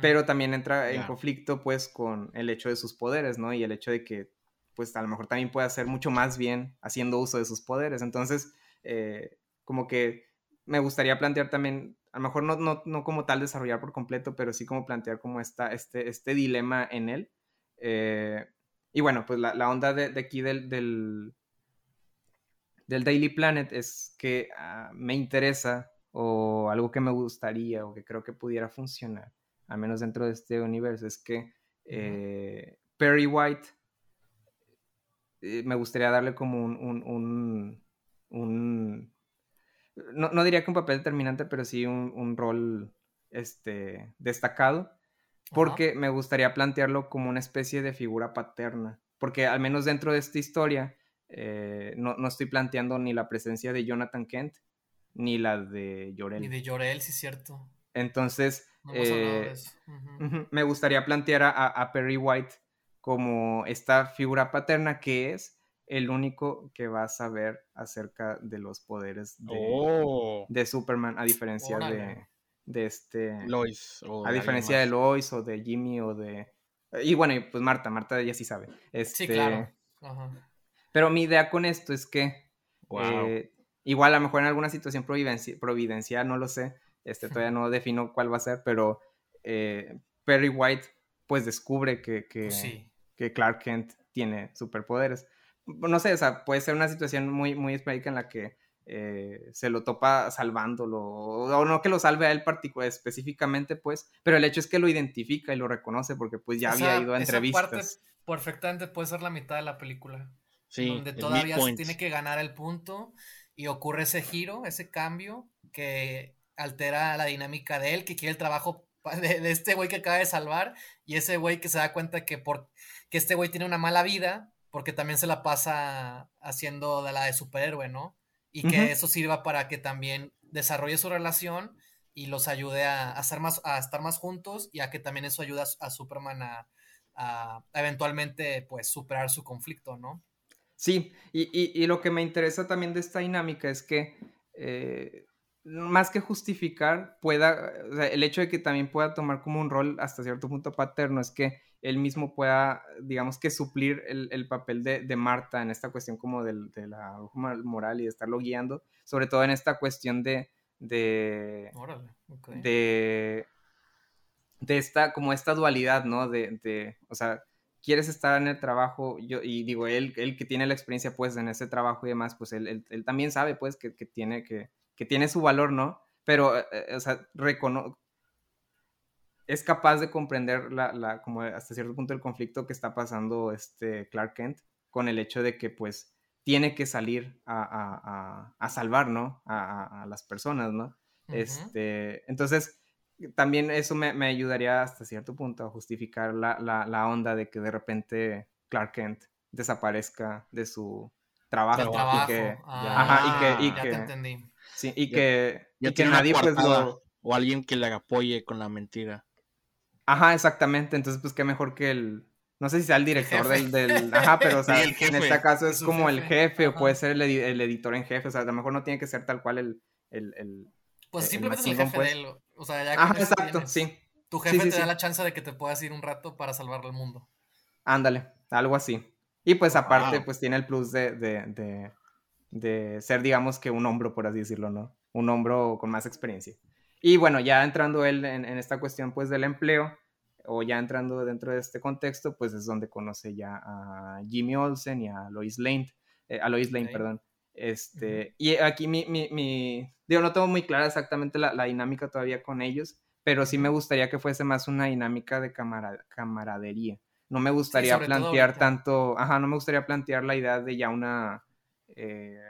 Speaker 3: Pero también entra en conflicto, pues, con el hecho de sus poderes, ¿no? Y el hecho de que, pues, a lo mejor también puede hacer mucho más bien haciendo uso de sus poderes. Entonces, eh, como que me gustaría plantear también, a lo mejor no, no, no, como tal desarrollar por completo, pero sí como plantear como esta, este, este dilema en él. Eh, y bueno, pues la, la onda de, de aquí del, del, del Daily Planet es que ah, me interesa o algo que me gustaría o que creo que pudiera funcionar, al menos dentro de este universo, es que eh, Perry White eh, me gustaría darle como un, un, no, diría que un papel determinante, pero sí un, rol este, destacado, porque me gustaría plantearlo como una especie de figura paterna, porque al menos dentro de esta historia, eh, no, estoy planteando ni la presencia de Jonathan Kent, ni la de Llorel.
Speaker 2: Ni de Llorel, sí es cierto.
Speaker 3: Entonces, eh, me gustaría plantear a, Perry White como esta figura paterna que es el único que va a saber acerca de los poderes de, oh. Superman, a diferencia de, de, este...
Speaker 1: Lois.
Speaker 3: a diferencia de Lois o de Jimmy o de... Y bueno, pues Marta, Marta ya sí sabe. Este, sí, claro. Pero mi idea con esto es que eh, igual a lo mejor en alguna situación providencial, no lo sé, este, todavía no defino cuál va a ser, pero eh, Perry White pues descubre que, pues que, Clark Kent tiene superpoderes. No sé, o sea, puede ser una situación muy, muy específica en la que eh, se lo topa salvándolo, o no que lo salve a él particular, específicamente, pues, pero el hecho es que lo identifica y lo reconoce porque pues ya había ido a entrevistas. Esa parte
Speaker 2: perfectamente puede ser la mitad de la película donde todavía se tiene que ganar el punto y ocurre ese giro, ese cambio que altera la dinámica de él, que quiere el trabajo de, este güey que acaba de salvar y ese güey que se da cuenta que, por, que este güey tiene una mala vida porque también se la pasa haciendo de la de superhéroe, ¿no? Y que eso sirva para que también desarrolle su relación y los ayude a, a, más, a estar más juntos y a que también eso ayude a, Superman a, eventualmente pues superar su conflicto, ¿no?
Speaker 3: Sí, y, lo que me interesa también de esta dinámica es que eh, más que justificar, pueda, el hecho de que también pueda tomar como un rol hasta cierto punto paterno es que él mismo pueda, digamos que suplir el, papel de, Marta en esta cuestión como de, la moral y de estarlo guiando, sobre todo en esta cuestión de, de, de, de esta, como esta dualidad, ¿no? De, o sea, quieres estar en el trabajo, yo, y digo, él, él que tiene la experiencia, pues, en ese trabajo y demás, pues, él, él, también sabe, pues, que, que, tiene, que, que tiene su valor, ¿no? Pero, eh, eh, o sea, recono es capaz de comprender la, la, como hasta cierto punto el conflicto que está pasando este Clark Kent con el hecho de que, pues, tiene que salir a, salvar, ¿no? A, las personas, ¿no? este, entonces, también eso me, ayudaría hasta cierto punto a justificar la, onda de que de repente Clark Kent desaparezca de su trabajo. Y que,
Speaker 2: ajá, y que, entendí.
Speaker 3: Sí, y que, nadie pues
Speaker 1: O alguien que le apoye con la mentira.
Speaker 3: Ajá, exactamente. Entonces, pues qué mejor que el, no sé si sea el director del, Ajá, pero o sea, en este caso es, como el jefe o puede ser el, editor en jefe. O sea, a lo mejor no tiene que ser tal cual el. el,
Speaker 2: pues simplemente es el jefe pues. de él. O sea, ya
Speaker 3: Ajá, exacto, sí.
Speaker 2: Tu jefe te da la chance de que te puedas ir un rato para salvar al mundo.
Speaker 3: Ándale, algo así. Y pues aparte, pues tiene el plus de, de, de, de, ser, digamos que un hombro, por así decirlo, ¿no? Un hombro con más experiencia. Y bueno, ya entrando él en, en esta cuestión, pues, del empleo, o ya entrando dentro de este contexto, pues es donde conoce ya a Jimmy Olsen y a Lois Lane, eh, a Lois Lane, perdón. Este, Y aquí mi, mi, mi, digo, no tengo muy clara exactamente la, la, dinámica todavía con ellos, pero sí me gustaría que fuese más una dinámica de camaradería. No me gustaría plantear tanto, ajá, no me gustaría plantear la idea de ya una eh,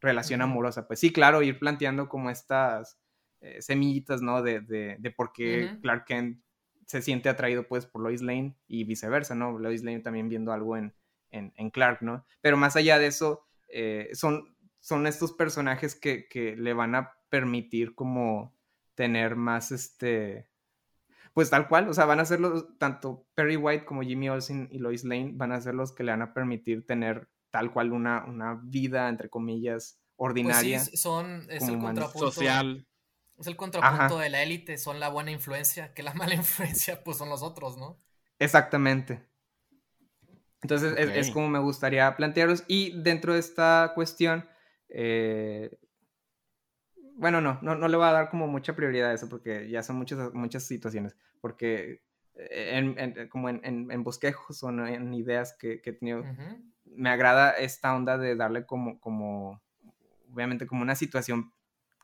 Speaker 3: relación amorosa. Pues sí, claro, ir planteando como estas eh, semillitas, ¿no? De, de, de por qué Clark Kent se siente atraído pues por Lois Lane y viceversa, ¿no? Lois Lane también viendo algo en, en, Clark, ¿no? Pero más allá de eso, eh, son, son estos personajes que, que, le van a permitir como tener más, este, pues tal cual, o sea, van a ser los, tanto Perry White como Jimmy Olsen y Lois Lane van a ser los que le van a permitir tener tal cual una, una vida, entre comillas, pues ordinaria.
Speaker 2: son, es el contrapunto.
Speaker 1: Social.
Speaker 2: Es el contrapunto de la élite, son la buena influencia, que la mala influencia pues son los otros, ¿no?
Speaker 3: Exactamente. Entonces es, como me gustaría plantearlos. Y dentro de esta cuestión, eh, bueno, no, no, no, le voy a dar como mucha prioridad a eso porque ya son muchas, muchas situaciones. Porque en, como en, en, bosquejos o en ideas que, he tenido, me agrada esta onda de darle como, como, obviamente como una situación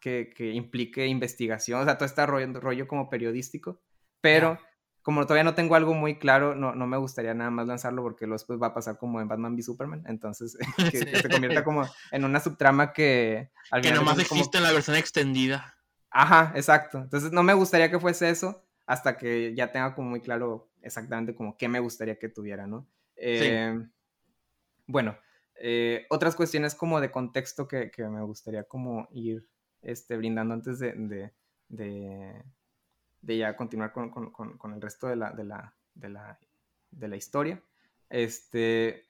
Speaker 3: que, implique investigación, o sea, todo este rollo, rollo como periodístico, pero como todavía no tengo algo muy claro, no, no me gustaría nada más lanzarlo porque luego después va a pasar como en Batman v Superman, entonces que, se convierta como en una subtrama que...
Speaker 1: Al que nomás existe en la versión extendida.
Speaker 3: Ajá, exacto, entonces no me gustaría que fuese eso hasta que ya tenga como muy claro exactamente como qué me gustaría que tuviera, ¿no? Eh, bueno, eh, otras cuestiones como de contexto que, que, me gustaría como ir este, brindando antes de, de, de, ya continuar con, con, con, el resto de la, de la, de la, de la historia. Este,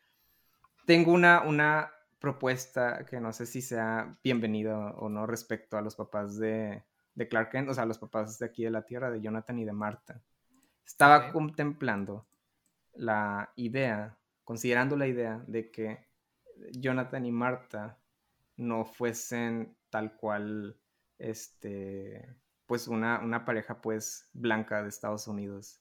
Speaker 3: tengo una, una propuesta que no sé si sea bienvenida o no respecto a los papás de, de Clark Kent, o sea, los papás de aquí de la Tierra, de Jonathan y de Marta. Estaba contemplando la idea, considerando la idea de que Jonathan y Marta no fuesen tal cual, este, pues una, una pareja pues blanca de Estados Unidos.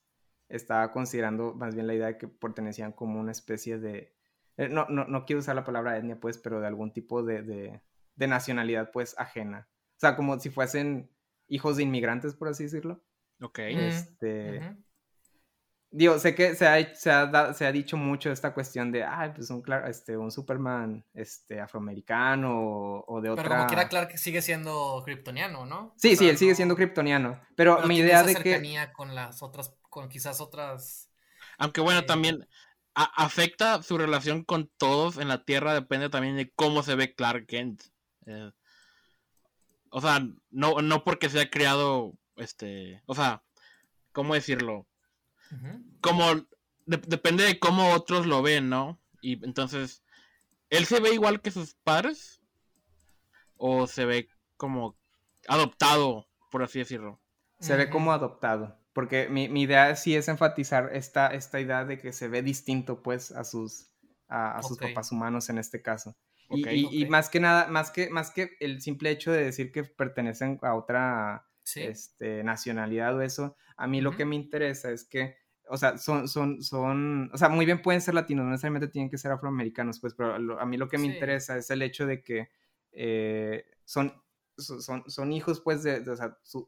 Speaker 3: Estaba considerando más bien la idea de que pertenecían como una especie de, eh, no, no, no quiero usar la palabra etnia pues, pero de algún tipo de, de, de nacionalidad pues ajena. O sea, como si fuesen hijos de inmigrantes, por así decirlo.
Speaker 1: Ok.
Speaker 3: Este, Digo, sé que se ha, se ha, se ha dicho mucho esta cuestión de, ah, pues un, este, un Superman este, afroamericano o, de otra...
Speaker 2: Pero como quiera, Clark sigue siendo kryptoniano, ¿no?
Speaker 3: Sí, sí, él sigue siendo kryptoniano. Pero, mi idea de
Speaker 2: que... con las otras, con quizás otras...
Speaker 1: Aunque bueno, eh, también afecta su relación con todos en la Tierra depende también de cómo se ve Clark Kent. Eh, o sea, no, no porque se ha creado, este, o sea, ¿cómo decirlo? Como, depende de cómo otros lo ven, ¿no? Y entonces, ¿él se ve igual que sus padres? ¿O se ve como adoptado, por así decirlo?
Speaker 3: Se ve como adoptado. Porque mi, idea sí es enfatizar esta, esta idea de que se ve distinto, pues, a sus, a, sus papás humanos en este caso. y, más que nada, más que, más que el simple hecho de decir que pertenecen a otra este, nacionalidad o eso, a mí lo que me interesa es que, o sea, son, son, son, o sea, muy bien pueden ser latinos, no necesariamente tienen que ser afroamericanos, pues, pero a mí lo que me interesa es el hecho de que eh, son, son, son hijos, pues, de, o sea, su,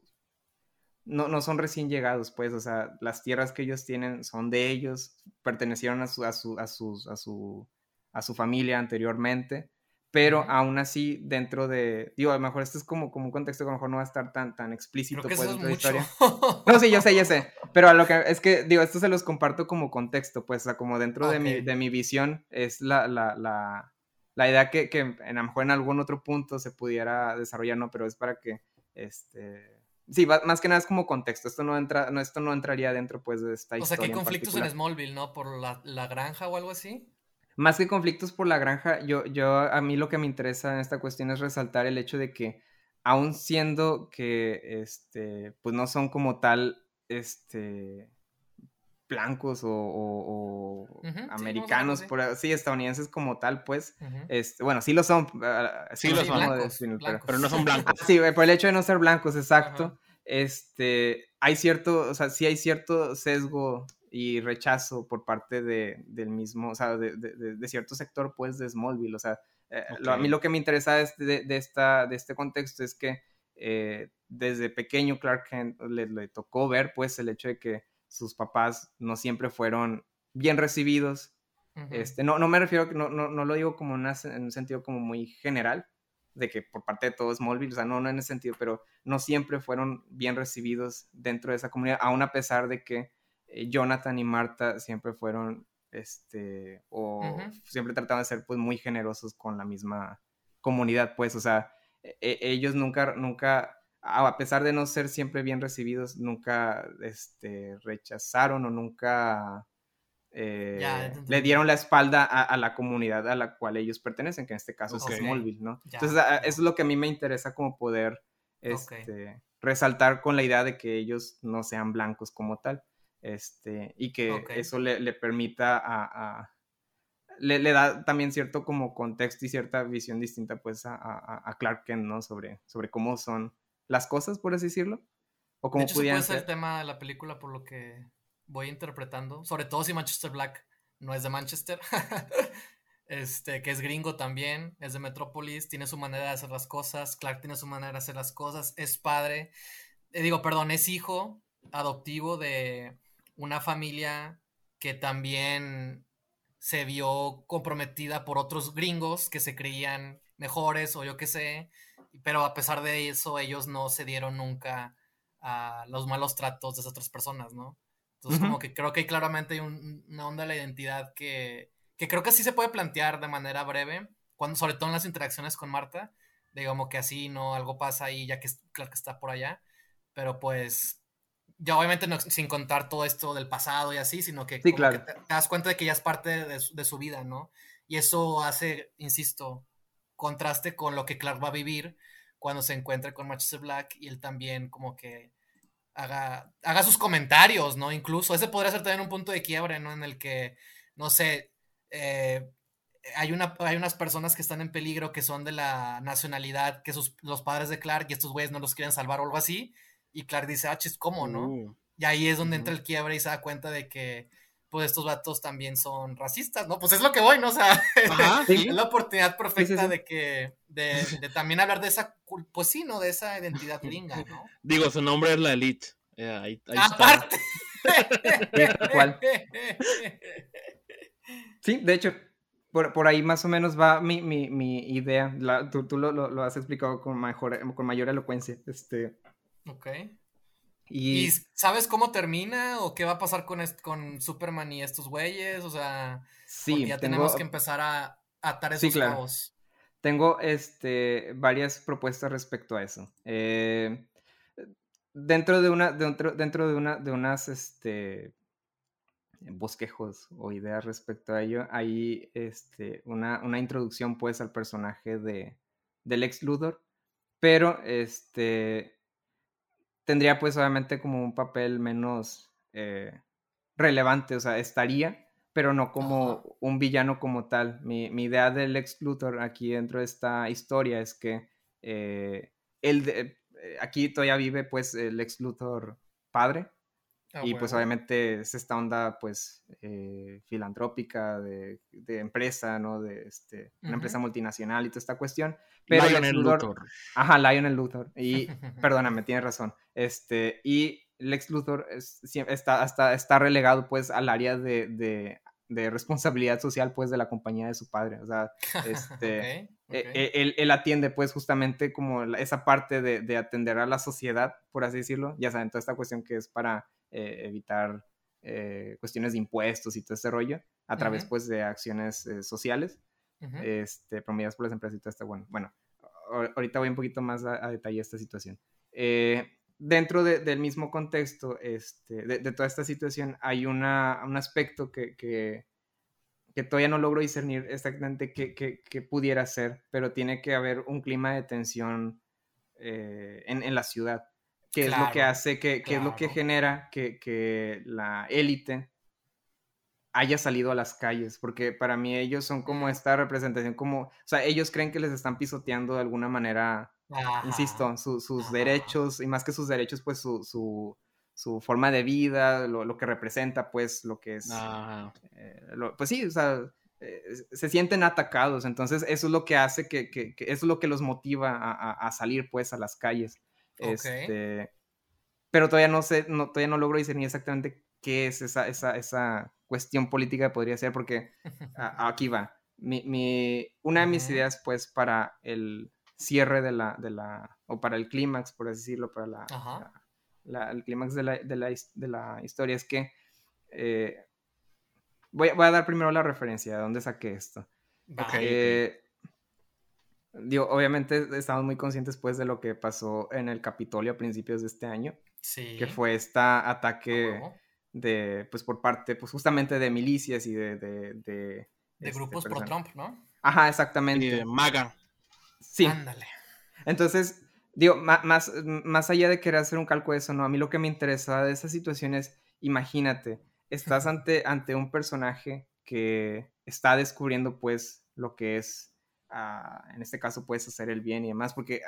Speaker 3: no, no son recién llegados, pues, o sea, las tierras que ellos tienen son de ellos, pertenecieron a su, a su, a sus, a su, a su familia anteriormente, pero aún así dentro de, digo, a lo mejor esto es como, como un contexto que a lo mejor no va a estar tan, tan explícito, pues,
Speaker 2: dentro de historia.
Speaker 3: No, sí, yo sé, yo sé, pero a lo que, es que, digo, esto se los comparto como contexto, pues, o sea, como dentro de, mi, de mi visión es la, la, la, la idea que, que a lo mejor en algún otro punto se pudiera desarrollar, no, pero es para que, este Sí, más que nada es como contexto. Esto no entra, no, esto no entraría dentro pues de esta historia.
Speaker 2: O sea, que hay conflictos en, Smallville, ¿no? Por la, granja o algo así.
Speaker 3: Más que conflictos por la granja, yo, yo, a mí lo que me interesa en esta cuestión es resaltar el hecho de que, aun siendo que, este, pues no son como tal, este, blancos o, americanos, sí, por estadounidenses como tal, pues, este, bueno, sí lo son,
Speaker 1: ah, sí, lo son, pero, no son blancos.
Speaker 3: sí, por el hecho de no ser blancos, exacto, este, hay cierto, o sea, sí hay cierto sesgo y rechazo por parte de, del mismo, o sea, de, de, cierto sector, pues, de Smallville, o sea, eh, a mí lo que me interesa de, de, esta, de este contexto es que eh, desde pequeño Clark Kent le, le, tocó ver, pues, el hecho de que sus papás no siempre fueron bien recibidos. este, no, no me refiero, no, no, no lo digo como en un sentido como muy general, de que por parte de todos Smallville, o sea, no, no en ese sentido, pero no siempre fueron bien recibidos dentro de esa comunidad, aún a pesar de que Jonathan y Marta siempre fueron, este, o siempre trataban de ser pues muy generosos con la misma comunidad, pues, o sea, e, e, ellos nunca, nunca a pesar de no ser siempre bien recibidos, nunca este, rechazaron o nunca eh, le dieron la espalda a, la comunidad a la cual ellos pertenecen, que en este caso es Smallville, ¿no? Entonces, eso es lo que a mí me interesa como poder este, resaltar con la idea de que ellos no sean blancos como tal, este, y que eso le, permita a... le, da también cierto como contexto y cierta visión distinta pues a, a Clark Kent, ¿no? Sobre, sobre cómo son las cosas, por así decirlo. O como
Speaker 2: de puede ser el tema de la película por lo que voy interpretando. Sobre todo si Manchester Black no es de Manchester. este, que es gringo también, es de Metrópolis, tiene su manera de hacer las cosas. Clark tiene su manera de hacer las cosas, es padre. Eh, digo, perdón, es hijo adoptivo de una familia que también se vio comprometida por otros gringos que se creían mejores o yo qué sé pero a pesar de eso, ellos no se dieron nunca a los malos tratos de esas otras personas, ¿no? Entonces, como que creo que claramente hay una onda de la identidad que, que creo que sí se puede plantear de manera breve, cuando, sobre todo en las interacciones con Marta, digamos que así, ¿no? Algo pasa ahí, ya que claro que está por allá, pero pues ya obviamente no, sin contar todo esto del pasado y así, sino que, te, das cuenta de que ya es parte de, de, su vida, ¿no? Y eso hace, insisto, contraste con lo que Clark va a vivir cuando se encuentre con Manchester Black y él también como que haga, haga sus comentarios, ¿no? Incluso ese podría ser también un punto de quiebre, ¿no? En el que, no sé, eh, hay, una, hay unas personas que están en peligro que son de la nacionalidad que sus, los padres de Clark y estos güeyes no los quieren salvar o algo así. Y Clark dice, ah, ¿cómo, no? Uh. y ahí es donde entra el quiebre y se da cuenta de que pues estos vatos también son racistas, ¿no? Pues es lo que voy, ¿no? O sea, es la oportunidad perfecta de que, de, también hablar de esa, pues sí, ¿no? De esa identidad gringa, ¿no?
Speaker 1: Digo, su nombre es la elite. Eh,
Speaker 2: Aparte.
Speaker 3: ¿Cuál? Sí, de hecho, por, ahí más o menos va mi, idea. tú, lo, has explicado con, mejor, con mayor elocuencia. Este,
Speaker 2: ok. Y, sabes cómo termina o qué va a pasar con, con Superman y estos güeyes? O sea, sí, ya tenemos que empezar a, atar esos sí,
Speaker 3: Tengo este, varias propuestas respecto a eso. Eh, dentro de una, dentro, dentro de una, de unas, este, bosquejos o ideas respecto a ello, hay este, una, una introducción pues al personaje de, del ex Luthor, pero este, tendría pues obviamente como un papel menos eh, relevante, o sea, estaría, pero no como un villano como tal. Mi, idea del ex Luthor aquí dentro de esta historia es que eh, él, eh, aquí todavía vive pues el ex Luthor padre, Ah, y pues obviamente es esta onda pues eh, filantrópica de, empresa, ¿no? De este, una empresa multinacional y toda esta cuestión. Pero Lionel Luthor, Ajá, Lionel Luthor. Y perdóname, tienes razón. Este, y Lex Luthor está, hasta, está relegado pues al área de, de, responsabilidad social pues de la compañía de su padre. O sea, este, e, e, Él, atiende pues justamente como esa parte de, de atender a la sociedad, por así decirlo. Ya saben, toda esta cuestión que es para eh, evitar eh, cuestiones de impuestos y todo ese rollo a través pues de acciones eh, sociales este, promovidas por las empresas y todo esto. Bueno, bueno, ahorita voy un poquito más a, detalle esta situación. dentro del mismo contexto este, de, toda esta situación hay una, un aspecto que, que, que, todavía no logro discernir exactamente qué, pudiera ser, pero tiene que haber un clima de tensión en, en la ciudad que es lo que hace, que, es lo que genera que, la élite haya salido a las calles, porque para mí ellos son como esta representación, como, o sea, ellos creen que les están pisoteando de alguna manera, insisto, sus derechos, y más que sus derechos, pues su, forma de vida, lo, que representa, pues lo que es, eh, pues sí, o sea, eh, se sienten atacados, entonces eso es lo que hace que, que, eso es lo que los motiva a salir, pues, a las calles. Este, pero todavía no sé, no, todavía no logro discernir exactamente qué es esa, esa, esa cuestión política que podría ser, porque aquí va. Mi, mi, una de mis ideas, pues, para el cierre de la, de la o para el clímax, por así decirlo, para la, la, el clímax de la, de, la, de la, historia es que eh, voy, voy, a dar primero la referencia de dónde saqué esto. Okay, Digo, obviamente estamos muy conscientes pues de lo que pasó en el Capitolio a principios de este año. Sí. Que fue este ataque de, pues por parte, pues justamente de milicias y de... De,
Speaker 2: de, este, grupos pro-Trump, ¿no?
Speaker 3: Ajá, exactamente.
Speaker 1: Y de MAGA.
Speaker 3: Sí. Ándale. Entonces, digo, más, más allá de querer hacer un cálculo de eso, ¿no? A mí lo que me interesa de esa situación es, imagínate, estás ante, ante un personaje que está descubriendo pues lo que es en este caso puedes hacer el bien y demás, porque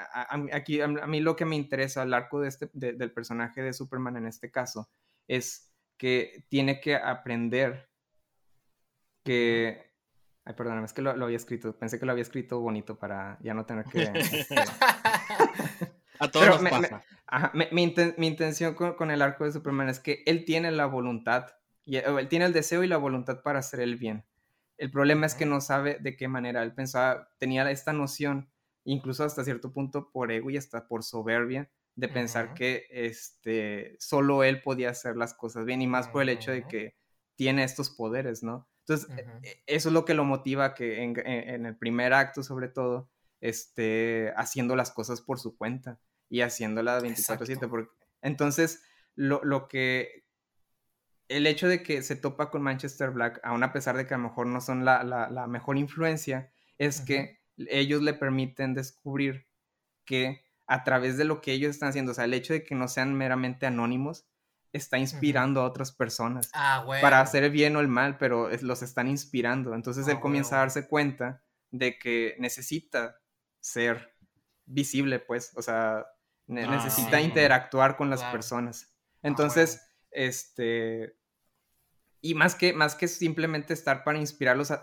Speaker 3: aquí a, mí lo que me interesa, el arco de este, del personaje de Superman en este caso, es que tiene que aprender que... Ay, perdóname, es que lo, había escrito, pensé que lo había escrito bonito para ya no tener que... Este
Speaker 1: a todos nos pasa.
Speaker 3: mi, intención con, el arco de Superman es que él tiene la voluntad, y, él tiene el deseo y la voluntad para hacer el bien el problema es que no sabe de qué manera. Él pensaba, tenía esta noción, incluso hasta cierto punto por ego y hasta por soberbia, de pensar que este, solo él podía hacer las cosas bien y más por el hecho de que tiene estos poderes, ¿no? Entonces, e, e, eso es lo que lo motiva que en, el primer acto, sobre todo, esté haciendo las cosas por su cuenta y haciéndolas 24/7. Entonces, lo, lo, que el hecho de que se topa con Manchester Black, aun a pesar de que a lo mejor no son la, mejor influencia, es que ellos le permiten descubrir que a través de lo que ellos están haciendo, o sea, el hecho de que no sean meramente anónimos, está inspirando a otras personas
Speaker 2: ah,
Speaker 3: para hacer el bien o el mal, pero los están inspirando. Entonces él ah, comienza a darse cuenta de que necesita ser visible, pues, o sea, ah, necesita interactuar con las personas. Entonces, este, y más que, más que simplemente estar para inspirarlos a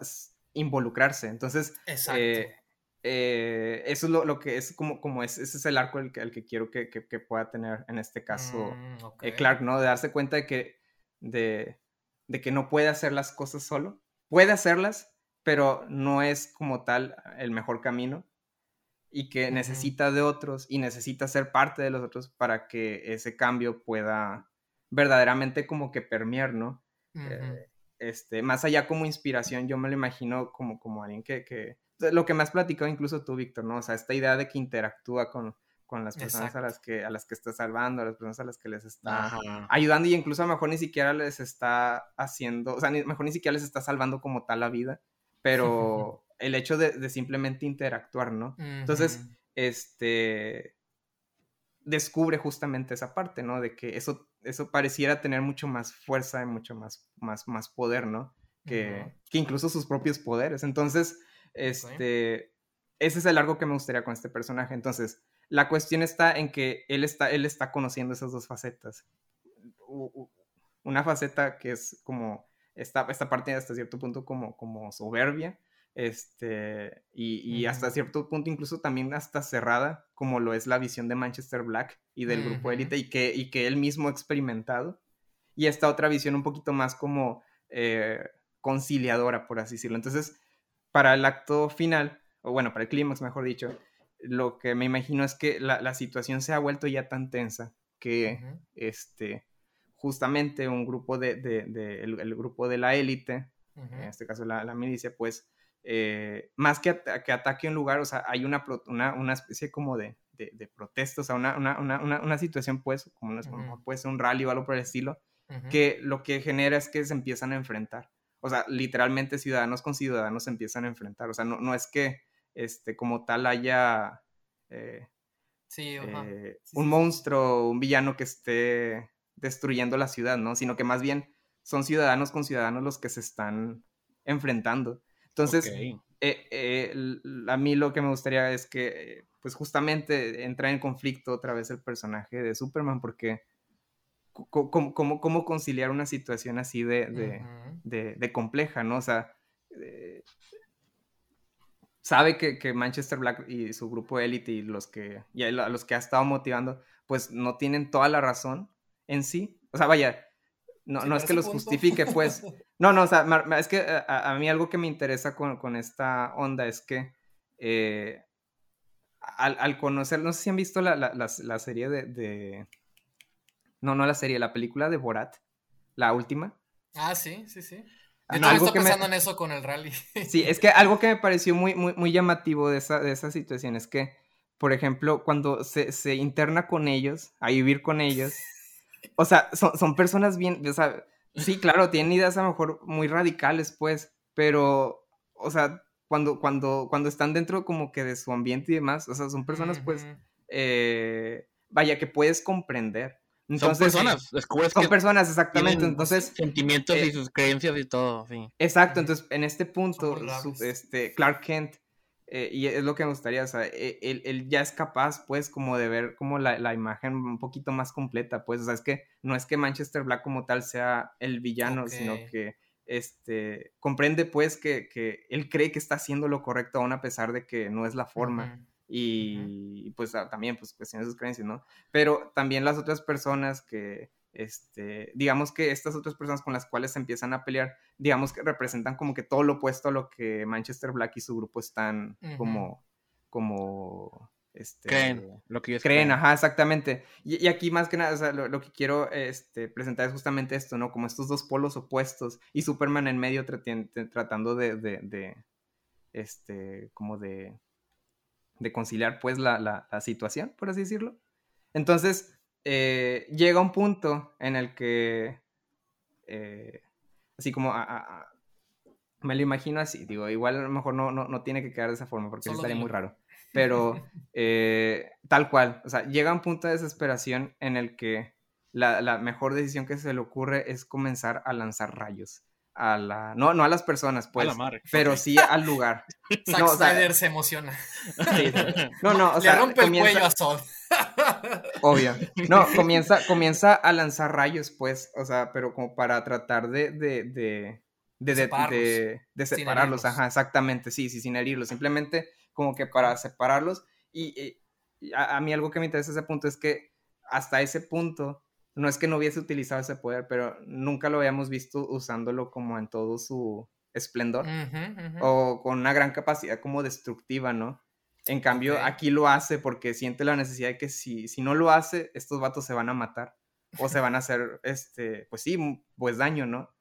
Speaker 3: involucrarse. Entonces, eh, eh, eso es lo, que es como, como es, ese es el arco el que, el que quiero que, pueda tener en este caso mm, eh, Clark, ¿no? De darse cuenta de que, de, de que no puede hacer las cosas solo. Puede hacerlas, pero no es como tal el mejor camino. y que necesita de otros y necesita ser parte de los otros para que ese cambio pueda verdaderamente como que permear, ¿no? Eh, este, más allá como inspiración, yo me lo imagino como, como alguien que, que, lo que me has platicado incluso tú, Víctor, ¿no? O sea, esta idea de que interactúa con, con las personas a las, que, a las que está salvando, a las personas a las que les está ayudando y incluso a lo mejor ni siquiera les está haciendo, o sea, lo mejor ni siquiera les está salvando como tal la vida, pero el hecho de, simplemente interactuar, ¿no? Entonces, este, descubre justamente esa parte, ¿no? De que eso, eso pareciera tener mucho más fuerza y mucho más, más, más poder, ¿no? Que, que incluso sus propios poderes. Entonces, este, ese es el arco que me gustaría con este personaje. Entonces, la cuestión está en que él está, él está conociendo esas dos facetas. Una faceta que es como esta, esta parte hasta cierto punto como, como soberbia, este, y, hasta cierto punto incluso también hasta cerrada, como lo es la visión de Manchester Black y del grupo élite, y que, y que él mismo ha experimentado. Y esta otra visión un poquito más como eh, conciliadora, por así decirlo. Entonces, para el acto final, o bueno, para el clímax, mejor dicho, lo que me imagino es que la, situación se ha vuelto ya tan tensa que este, justamente un grupo de, el, grupo de la élite, en este caso la, milicia, pues eh, más que, que ataque un lugar, o sea, hay una, una, especie como de, de, protesta, o sea, una, una, situación, pues, como no puede ser un rally o algo por el estilo, que lo que genera es que se empiezan a enfrentar. O sea, literalmente ciudadanos con ciudadanos se empiezan a enfrentar. O sea, no, no es que este, como tal haya eh, eh, un monstruo, un villano que esté destruyendo la ciudad, ¿no? Sino que más bien son ciudadanos con ciudadanos los que se están enfrentando. Entonces, eh, a mí lo que me gustaría es que, pues justamente entra en conflicto otra vez el personaje de Superman, porque ¿cómo, cómo, conciliar una situación así de, de, compleja, ¿no? O sea, sabe que, Manchester Black y su grupo élite y los que, y a los que ha estado motivando, pues no tienen toda la razón en sí. O sea, vaya, no, no es que los justifique, pues. No, no, o sea, es que a, mí algo que me interesa con, esta onda es que eh, al, conocer, no sé si han visto la, serie de, de, No, no la serie, la película de Borat, la última.
Speaker 2: Ah, sí, sí, sí. algo pensando en eso con el rally.
Speaker 3: Sí, es que algo que me pareció muy, muy, muy llamativo de esa, de esa situación es que, por ejemplo, cuando se, se interna con ellos, a vivir con ellos, o sea, son, personas bien, o sea, sí, claro, tienen ideas a lo mejor muy radicales, pues, pero, o sea, cuando, cuando, cuando están dentro como que de su ambiente y demás, o sea, son personas, pues, eh, vaya, que puedes comprender. Entonces,
Speaker 1: son personas, descubres
Speaker 3: Son personas, exactamente, entonces...
Speaker 1: Sentimientos y eh, sus creencias y todo, sí.
Speaker 3: Exacto, entonces, en este punto, este, Clark Kent eh, y es lo que me gustaría, o sea, e, él, ya es capaz, pues, como de ver como la, imagen un poquito más completa, pues, o sea, es que no es que Manchester Black como tal sea el villano, sino que, este, comprende, pues, que, él cree que está haciendo lo correcto aún a pesar de que no es la forma. Y, pues, también, pues, cuestiones de sus creencias, ¿no? Pero también las otras personas que, este, digamos que estas otras personas con las cuales se empiezan a pelear, digamos que representan como que todo lo opuesto a lo que Manchester Black y su grupo están como, como, este,
Speaker 1: creen, lo que ellos
Speaker 3: creen, ajá, exactamente. Y, aquí más que nada, lo, que quiero este, presentar es justamente esto, ¿no? Como estos dos polos opuestos y Superman en medio tratando de, de, este, como de, de conciliar pues la, la, la situación, por así decirlo. Entonces, eh, llega un punto en el que, eh, así como, me lo imagino así, digo, igual a lo mejor no, no, tiene que quedar de esa forma porque estaría muy raro, pero eh, tal cual, o sea, llega un punto de desesperación en el que la, la, mejor decisión que se le ocurre es comenzar a lanzar rayos a la no no a las personas pues pero sí al lugar.
Speaker 2: Zack no, Snyder se emociona.
Speaker 3: No no o sea,
Speaker 2: le rompe el cuello a Sol
Speaker 3: obvio. No comienza comienza a lanzar rayos pues o sea pero como para tratar de de de de, de, de, separarlos ajá exactamente sí sí sin herirlos simplemente como que para separarlos. Y, a, a mí algo que me interesa ese punto es que hasta ese punto no es que no hubiese utilizado ese poder, pero nunca lo habíamos visto usándolo como en todo su esplendor o con una gran capacidad como destructiva, ¿no? En cambio, aquí lo hace porque siente la necesidad de que si, si no lo hace, estos vatos se van a matar. O se van a hacer, este, pues sí, pues daño, ¿no?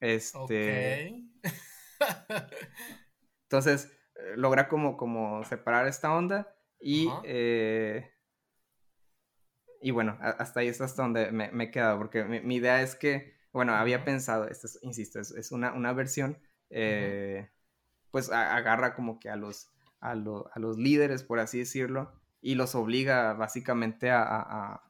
Speaker 3: Este. entonces, eh, logra como, como separar esta onda y. Eh, y bueno, hasta ahí es hasta donde me, he quedado, porque mi, idea es que, bueno, había pensado, esto insisto, es, una, una, versión, eh, pues agarra como que a los, a, los líderes, por así decirlo, y los obliga básicamente a,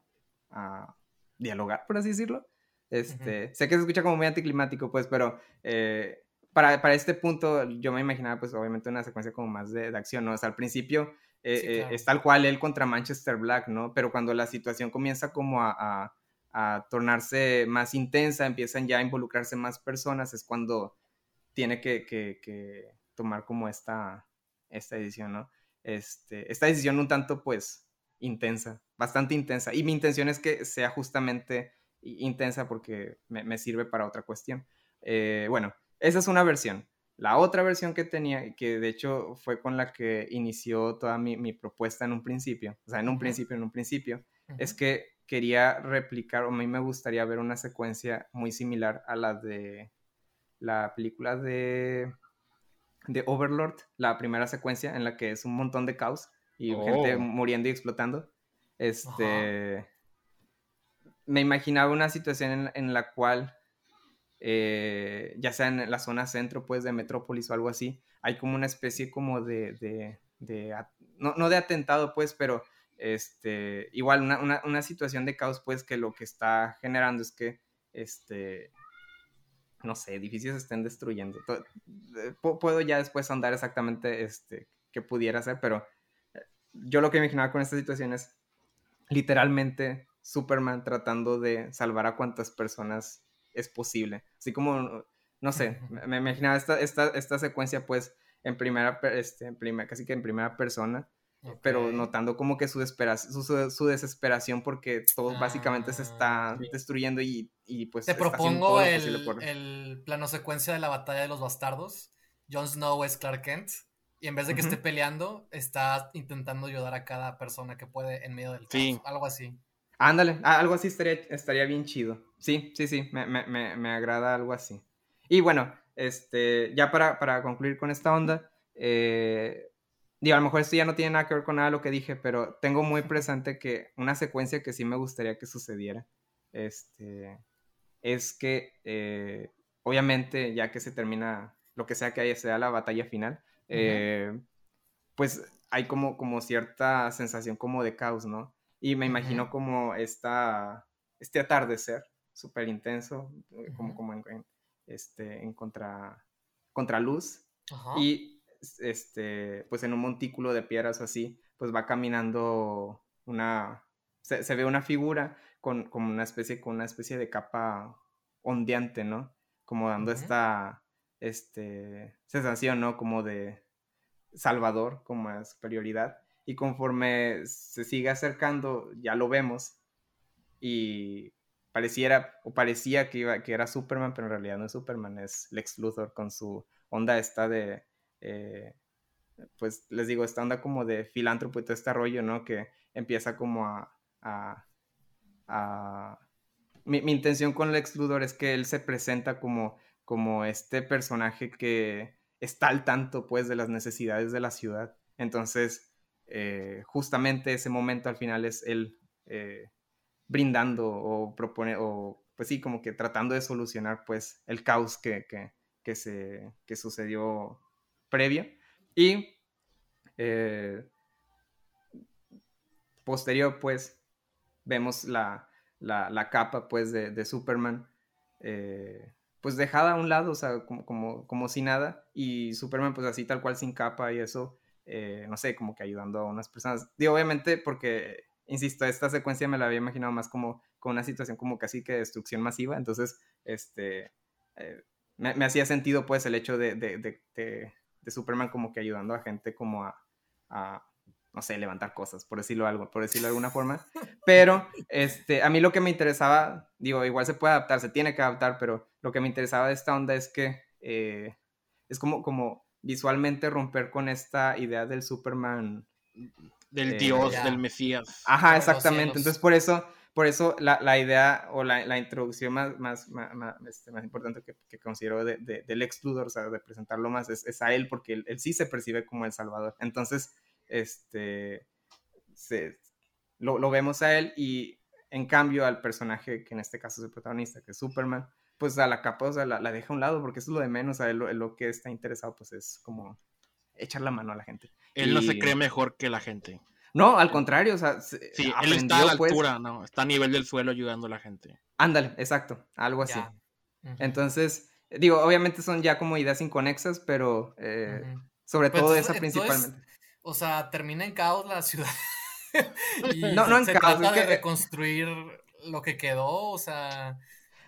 Speaker 3: dialogar, por así decirlo. Este, Sé que se escucha como muy anticlimático, pues, pero eh, para, para, este punto yo me imaginaba, pues, obviamente una secuencia como más de, acción, ¿no? O sea, al principio eh, eh, es tal cual él contra Manchester Black, ¿no? Pero cuando la situación comienza como a, a, tornarse más intensa, empiezan ya a involucrarse más personas, es cuando tiene que, que, que tomar como esta, esta decisión, ¿no? Este, esta decisión un tanto, pues, intensa, bastante intensa. Y mi intención es que sea justamente intensa porque me, sirve para otra cuestión. Eh, bueno, esa es una versión. La otra versión que tenía, que de hecho fue con la que inició toda mi, propuesta en un principio, o sea, en un principio, en un principio, es que quería replicar, o a mí me gustaría ver una secuencia muy similar a la de la película de, de Overlord, la primera secuencia en la que es un montón de caos y gente oh. muriendo y explotando. Este, me imaginaba una situación en, la cual, eh, ya sea en la zona centro, pues, de Metrópolis o algo así, hay como una especie como de, de, no, de atentado, pues, pero este, igual una, situación de caos, pues, que lo que está generando es que, este, no sé, edificios se estén destruyendo. Eh, puedo ya después andar exactamente, este, qué pudiera ser, pero eh, yo lo que imaginaba con esta situación es literalmente Superman tratando de salvar a cuantas personas es posible. Así como, no sé, me, imaginaba esta, esta, esta, secuencia pues en primera, este, en primera, casi que en primera persona, pero notando como que su, su, su, desesperación porque todo básicamente se está ah, destruyendo y, y pues...
Speaker 2: Te propongo el, el plano secuencia de la batalla de los bastardos. Jon Snow es Clark Kent. Y en vez de que esté peleando, está intentando ayudar a cada persona que puede en medio del caos. Algo así.
Speaker 3: Ándale, algo así estaría, estaría bien chido. Sí, sí, sí, me, me, me, agrada algo así. Y bueno, este, ya para, para concluir con esta onda, eh, digo, a lo mejor esto ya no tiene nada que ver con nada de lo que dije, pero tengo muy presente que una secuencia que sí me gustaría que sucediera, este, es que, eh, obviamente, ya que se termina lo que sea que haya, sea la batalla final, eh, pues hay como, como cierta sensación como de caos, ¿no? Y me imagino como esta, este atardecer súper intenso, como, como en, este, en contra, contraluz. Y este, pues en un montículo de piedras o así, pues va caminando una, se, ve una figura con como una especie, con una especie de capa ondeante, ¿no? Como dando esta, este, sensación, ¿no? Como de Salvador, como de superioridad y conforme se sigue acercando ya lo vemos y pareciera o parecía que, iba, que era Superman, pero en realidad no es Superman, es Lex Luthor con su onda esta de, eh, pues les digo, esta onda como de filántropo y todo este rollo, ¿no? Que empieza como a... a, Mi, intención con Lex Luthor es que él se presenta como, como este personaje que está al tanto, pues, de las necesidades de la ciudad. Entonces, eh, justamente ese momento al final es él eh, brindando o propone, o pues sí, como que tratando de solucionar pues el caos que, que, se, que sucedió previo. Y eh, posterior pues vemos la, la, capa pues de, Superman pues dejada a un lado, o sea, como, como, como si nada, y Superman pues así tal cual sin capa y eso, eh, no sé, como que ayudando a unas personas. Obviamente, porque, insisto, esta secuencia me la había imaginado más como con una situación como casi que destrucción masiva, entonces, este, eh, me, hacía sentido pues el hecho de, de, de, Superman como que ayudando a gente como a, a, no sé, levantar cosas, por decirlo algo, por decirlo de alguna forma. Pero, este, a mí lo que me interesaba, digo, igual se puede adaptar, se tiene que adaptar, pero lo que me interesaba de esta onda es que eh, es como, como visualmente romper con esta idea del Superman.
Speaker 1: Del
Speaker 3: eh,
Speaker 1: dios,
Speaker 2: ya.
Speaker 1: del mesías.
Speaker 3: Ajá, exactamente. Entonces, por eso, por eso la, la idea o la, la introducción más, más, más, más, este, más importante que, que considero de, de- del ex Luthor, o sea, de presentarlo más, es, es a él, porque él, él sí se percibe como el Salvador. Entonces, este, se- lo, lo vemos a él y en cambio al personaje que en este caso es el protagonista, que es Superman, pues a la capa, o sea, la, la deja a un lado, porque eso es lo de menos, a él lo, lo que está interesado, pues es como echar la mano a la gente.
Speaker 1: Él no se cree mejor que la gente.
Speaker 3: No, al contrario, o sea, se-
Speaker 1: Sí, él está a la
Speaker 3: pues,
Speaker 1: altura, ¿no? Está a nivel del suelo ayudando a la gente.
Speaker 3: Ándale, exacto, algo así. Entonces, digo, obviamente son ya como ideas inconexas, pero eh, sobre
Speaker 2: Pero
Speaker 3: todo
Speaker 2: entonces-
Speaker 3: esa
Speaker 2: entonces,
Speaker 3: principalmente.
Speaker 2: O sea, termina en caos la ciudad. y
Speaker 3: No, no en
Speaker 2: se
Speaker 3: caos,
Speaker 2: trata
Speaker 3: es
Speaker 2: de
Speaker 3: que-
Speaker 2: reconstruir lo que quedó, o sea.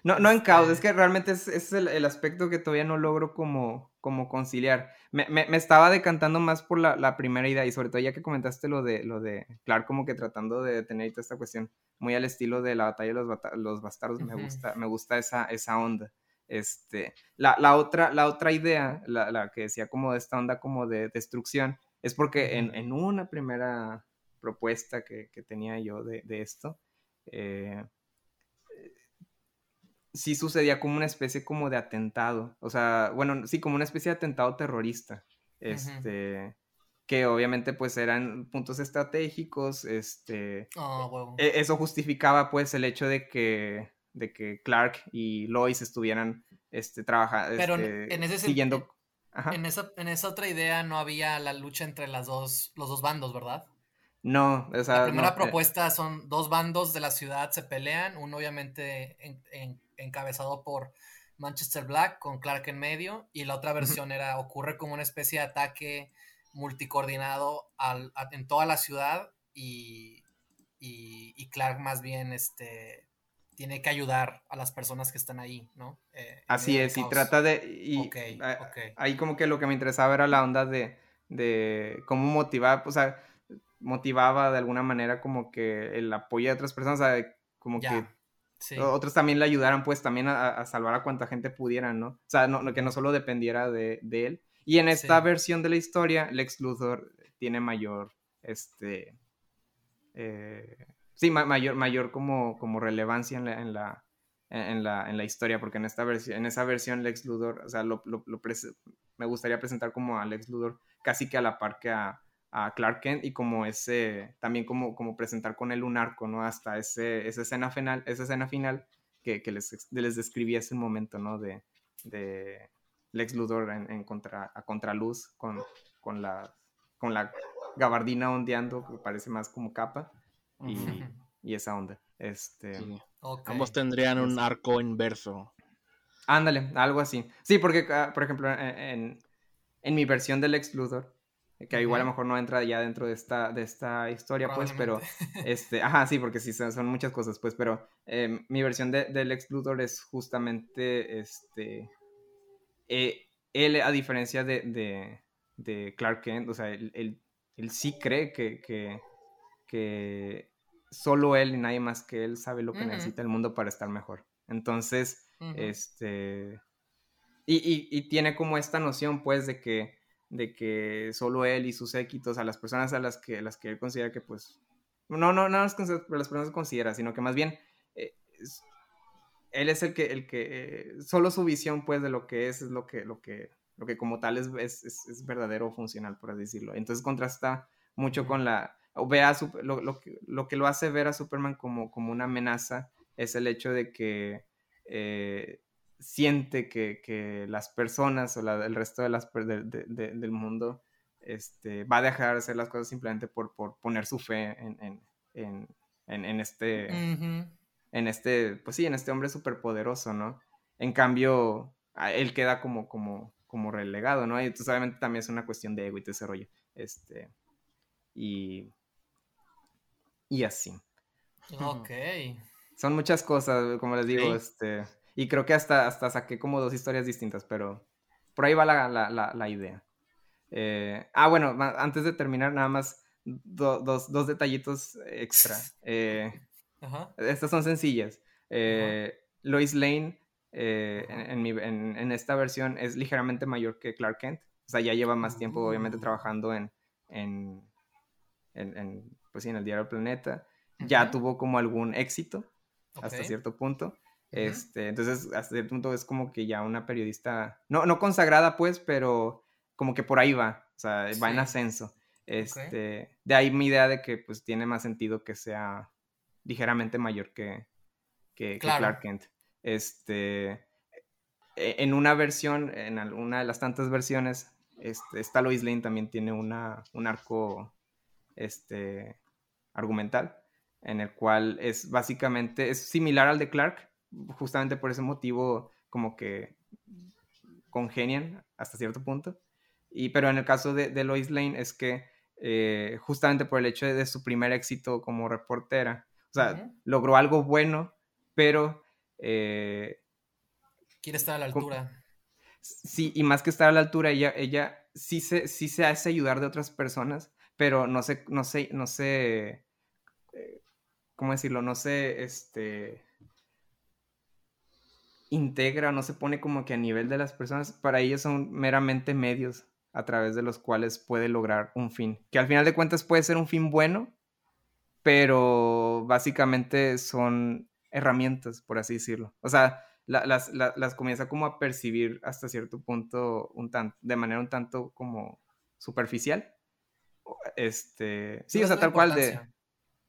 Speaker 3: No, no en caos, es que realmente es, es el, el aspecto que todavía no logro como, como conciliar. Me, me- me estaba decantando más por la, la primera idea y sobre todo ya que comentaste lo de, lo de Clark como que tratando de tener toda esta cuestión muy al estilo de la batalla de los, bata- los bastardos, me gusta, me gusta esa, esa onda. Este, la, la otra, la otra idea, la, la que decía como de esta onda como de destrucción, es porque en, en una primera propuesta que, que tenía yo de, de esto, eh, sí sucedía como una especie como de atentado, o sea, bueno, sí, como una especie de atentado terrorista, este, que obviamente pues eran puntos estratégicos, este,
Speaker 2: Oh,
Speaker 3: eso justificaba pues el hecho de que, de que Clark y Lois estuvieran, este, trabajando,
Speaker 2: Pero en- ese
Speaker 3: siguiendo, ajá.
Speaker 2: En esa, en esa otra idea no había la lucha entre las dos, los dos bandos, ¿verdad?
Speaker 3: no, o sea,
Speaker 2: La primera
Speaker 3: eh,
Speaker 2: propuesta son dos bandos de la ciudad se pelean, uno obviamente en- en- encabezado por Manchester Black con Clark en medio y la otra versión era ocurre como una especie de ataque multicoordinado al, a- en toda la ciudad y, y- y Clark más bien este tiene que ayudar a las personas que están ahí, ¿no? Eh,
Speaker 3: Así es, y trata de... Y a-. Ahí como que lo que me interesaba era la onda de, de cómo motivar, o sea, motivaba de alguna manera como que el apoyo de otras personas, o sea, como
Speaker 2: Ya,
Speaker 3: que
Speaker 2: sí.
Speaker 3: otros también le ayudaran pues también a, a salvar a cuanta gente pudieran, ¿no? O sea, no, no- que no solo dependiera de, de él. Y en esta
Speaker 2: Sí.
Speaker 3: versión de la historia, Lex Luthor tiene mayor, este, eh, sí, ma- mayor, mayor como, como relevancia en la, en la, en la, en la historia, porque en esta versión, en esa versión Lex Luthor, o sea, lo, lo- me gustaría presentar como a Lex Luthor casi que a la par que a, a Clark Kent y como ese, también como, como presentar con él un arco, ¿no? Hasta ese, esa escena final, esa escena final que, que les, les describí un momento, ¿no? De, de Lex Luthor en, en contra, a contraluz con, con, la, con la gabardina ondeando, que parece más como capa, y, y esa onda. Este,
Speaker 1: Sí. Ambos tendrían un
Speaker 3: Sí.
Speaker 1: arco inverso.
Speaker 3: Ándale, algo así. Sí, porque, ah, por ejemplo, en, en, en mi versión del Lex Luthor, que igual a lo mejor no entra ya dentro de esta, de esta historia, pues, pero, este, ajá, sí, porque sí, son, son muchas cosas, pues, pero eh, mi versión de, del Lex Luthor es justamente, este, eh, él, a diferencia de, de, de Clark Kent, o sea, él, él- él sí cree que, que, que solo él y nadie más que él sabe lo que necesita el mundo para estar mejor. Entonces, este. Y, y- y tiene como esta noción, pues, de que, de que solo él y sus séquitos, a las personas a las que, las que él considera que, pues. No, no, no las, las personas considera, sino que más bien. eh, él es el que, el que. eh, solo su visión, pues, de lo que es, es lo que, lo que, lo que como tal es, es, es- verdadero o funcional, por así decirlo. Entonces contrasta mucho con la. ve a Sup- lo, lo que, lo que lo hace ver a Superman como, como una amenaza es el hecho de que eh, siente que, que las personas o la- el resto de las, per- de- de- de- del mundo este, va a dejar de hacer las cosas simplemente por, por poner su fe en, en, en, en- este, en este, pues sí, en este hombre superpoderoso, ¿no? En cambio, él queda como, como, como relegado, ¿no? Y entonces obviamente también es una cuestión de ego y todo ese rollo. Este, y, y así.
Speaker 2: Ok.
Speaker 3: Son muchas cosas, como les digo, este, y creo que hasta, hasta saqué como dos historias distintas, pero por ahí va la, la, la, la idea. Eh, ah, bueno, antes de terminar, nada más do- dos, dos detallitos extra. Eh,
Speaker 2: Ajá.
Speaker 3: estas son sencillas. Eh, Lois Lane, eh, en, en mi- en- en esta versión, es ligeramente mayor que Clark Kent. O sea, ya lleva más tiempo, obviamente, uh. trabajando en, en, en, pues sí, en el diario Planeta. Ya tuvo como algún éxito hasta cierto punto. Este, entonces, hasta cierto punto es como que ya una periodista, no, no consagrada pues, pero como que por ahí va, o sea, va en ascenso. Este, De ahí mi idea de que pues tiene más sentido que sea ligeramente mayor que, que, Clark Kent. Este, e, en una versión, en alguna de las tantas versiones, este, esta Lois Lane también tiene una, un arco este, argumental, en el cual es básicamente, es similar al de Clark, justamente por ese motivo como que congenian hasta cierto punto. Y, pero en el caso de, de Lois Lane es que eh, justamente por el hecho de, su primer éxito como reportera, o sea, logró algo bueno, pero... Eh,
Speaker 2: Quiere estar a la altura.
Speaker 3: Sí, y más que estar a la altura, ella, ella sí, se, sí se hace ayudar de otras personas, pero no sé, no sé, no sé, eh, ¿cómo decirlo? No sé, este, integra, no se pone como que a nivel de las personas, para ellos son meramente medios a través de los cuales puede lograr un fin, que al final de cuentas puede ser un fin bueno, pero básicamente son herramientas, por así decirlo. O sea, las, las, comienza como a percibir hasta cierto punto un tanto, de manera un tanto como superficial. Este, sí, o sea, tal cual de...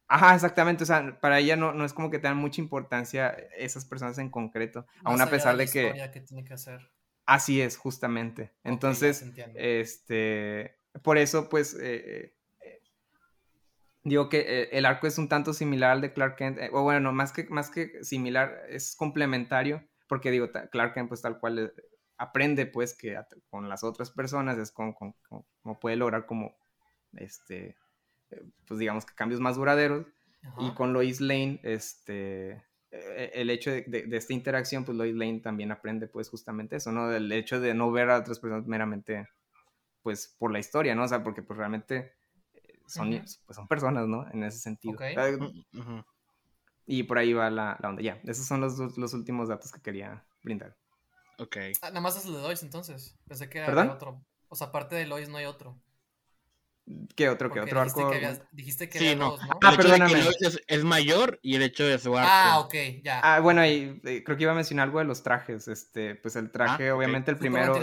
Speaker 3: Ajá, exactamente. O sea, para ella no, no es como que tengan mucha importancia esas personas en concreto, aún a pesar de, que...
Speaker 2: que tiene que hacer.
Speaker 3: Así es, justamente. Entonces, este, por eso, pues, eh, eh, digo que eh, el arco es un tanto similar al de Clark Kent, o bueno, no, más que, más que similar, es complementario, porque digo, Clark Kent, pues, tal cual aprende, pues, que con las otras personas es como, como puede lograr como, este, pues, digamos que cambios más duraderos, y con Lois Lane, este, e-, el hecho de, esta interacción, pues Lois Lane también aprende pues justamente eso, ¿no? El hecho de no ver a otras personas meramente pues por la historia, ¿no? O sea, porque pues realmente eh, son, pues, son personas, ¿no? En ese sentido. Y por ahí va la, onda. Ya, esos son los, los, últimos datos que quería brindar.
Speaker 1: Ok.
Speaker 2: Ah, nada más es el de Lois entonces. Pensé que era otro. O sea, aparte de Lois no hay otro.
Speaker 3: ¿Qué otro? ¿Qué otro
Speaker 2: arco? dijiste que sí, no. Dos, ¿no?
Speaker 1: Ah, perdóname. Es, es, mayor y el hecho de su arco.
Speaker 2: Ah, ok, ya.
Speaker 3: Ah, bueno, y eh, creo que iba a mencionar algo de los trajes. Este, pues el traje, ah, obviamente, el primero,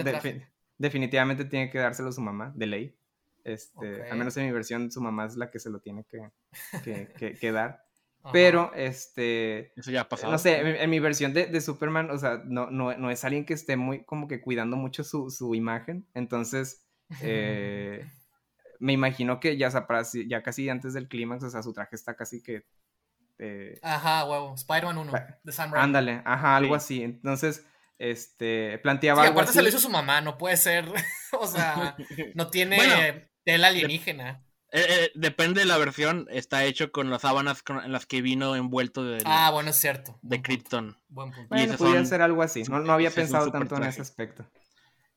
Speaker 3: definitivamente tiene que dárselo a su mamá, de ley. Este, al menos en mi versión, su mamá es la que se lo tiene que, que, que, dar. Pero, este.
Speaker 1: Eso ya ha pasado.
Speaker 3: No sé, en, mi versión de, de, Superman, o sea, no, no, no es alguien que esté muy, como que cuidando mucho su, su imagen. Entonces, eh me imagino que ya, ya casi antes del clímax, o sea, su traje está casi que...
Speaker 2: Eh, ajá, huevo, Spider-Man 1, de Sam Raimi.
Speaker 3: Ándale, ajá, algo así. Entonces, este, planteaba sí,
Speaker 2: aparte se lo hizo su mamá, no puede ser, o sea, no tiene tela alienígena.
Speaker 1: Eh, eh, depende de la versión, está hecho con las sábanas en las que vino envuelto de...
Speaker 2: Ah, bueno, es cierto.
Speaker 1: De Krypton.
Speaker 3: Buen punto. Bueno, pudiera ser algo así, no, no había pensado tanto en ese aspecto.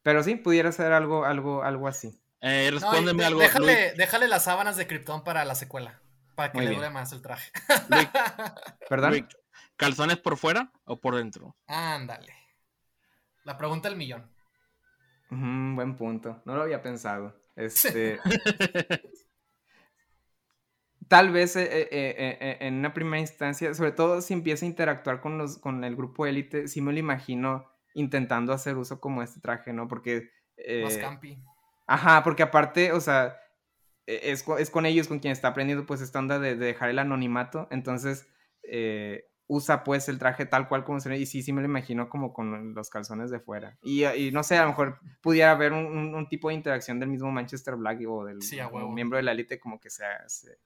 Speaker 3: Pero sí, pudiera ser algo, algo, algo así.
Speaker 1: Eh, respóndeme algo.
Speaker 2: Déjale, déjale, las sábanas de Krypton para la secuela. Para que le dure más el traje.
Speaker 3: ¿Perdón?
Speaker 1: ¿Calzones por fuera o por dentro?
Speaker 2: Ándale. La pregunta del millón.
Speaker 3: buen punto. No lo había pensado. Este. tal vez eh, eh, en una primera instancia, sobre todo si empieza a interactuar con, los, con el grupo élite, sí me lo imagino intentando hacer uso como este traje, ¿no? Porque...
Speaker 2: Más campi.
Speaker 3: Ajá, porque aparte, o sea, e, es, es con ellos con quien está aprendiendo pues esta onda de, dejar el anonimato, entonces eh, usa pues el traje tal cual como se ve y sí, sí me lo imagino como con los calzones de fuera. Y, y no sé, a lo mejor pudiera haber un, un, tipo de interacción del mismo Manchester Black o del miembro de la élite como que sea, se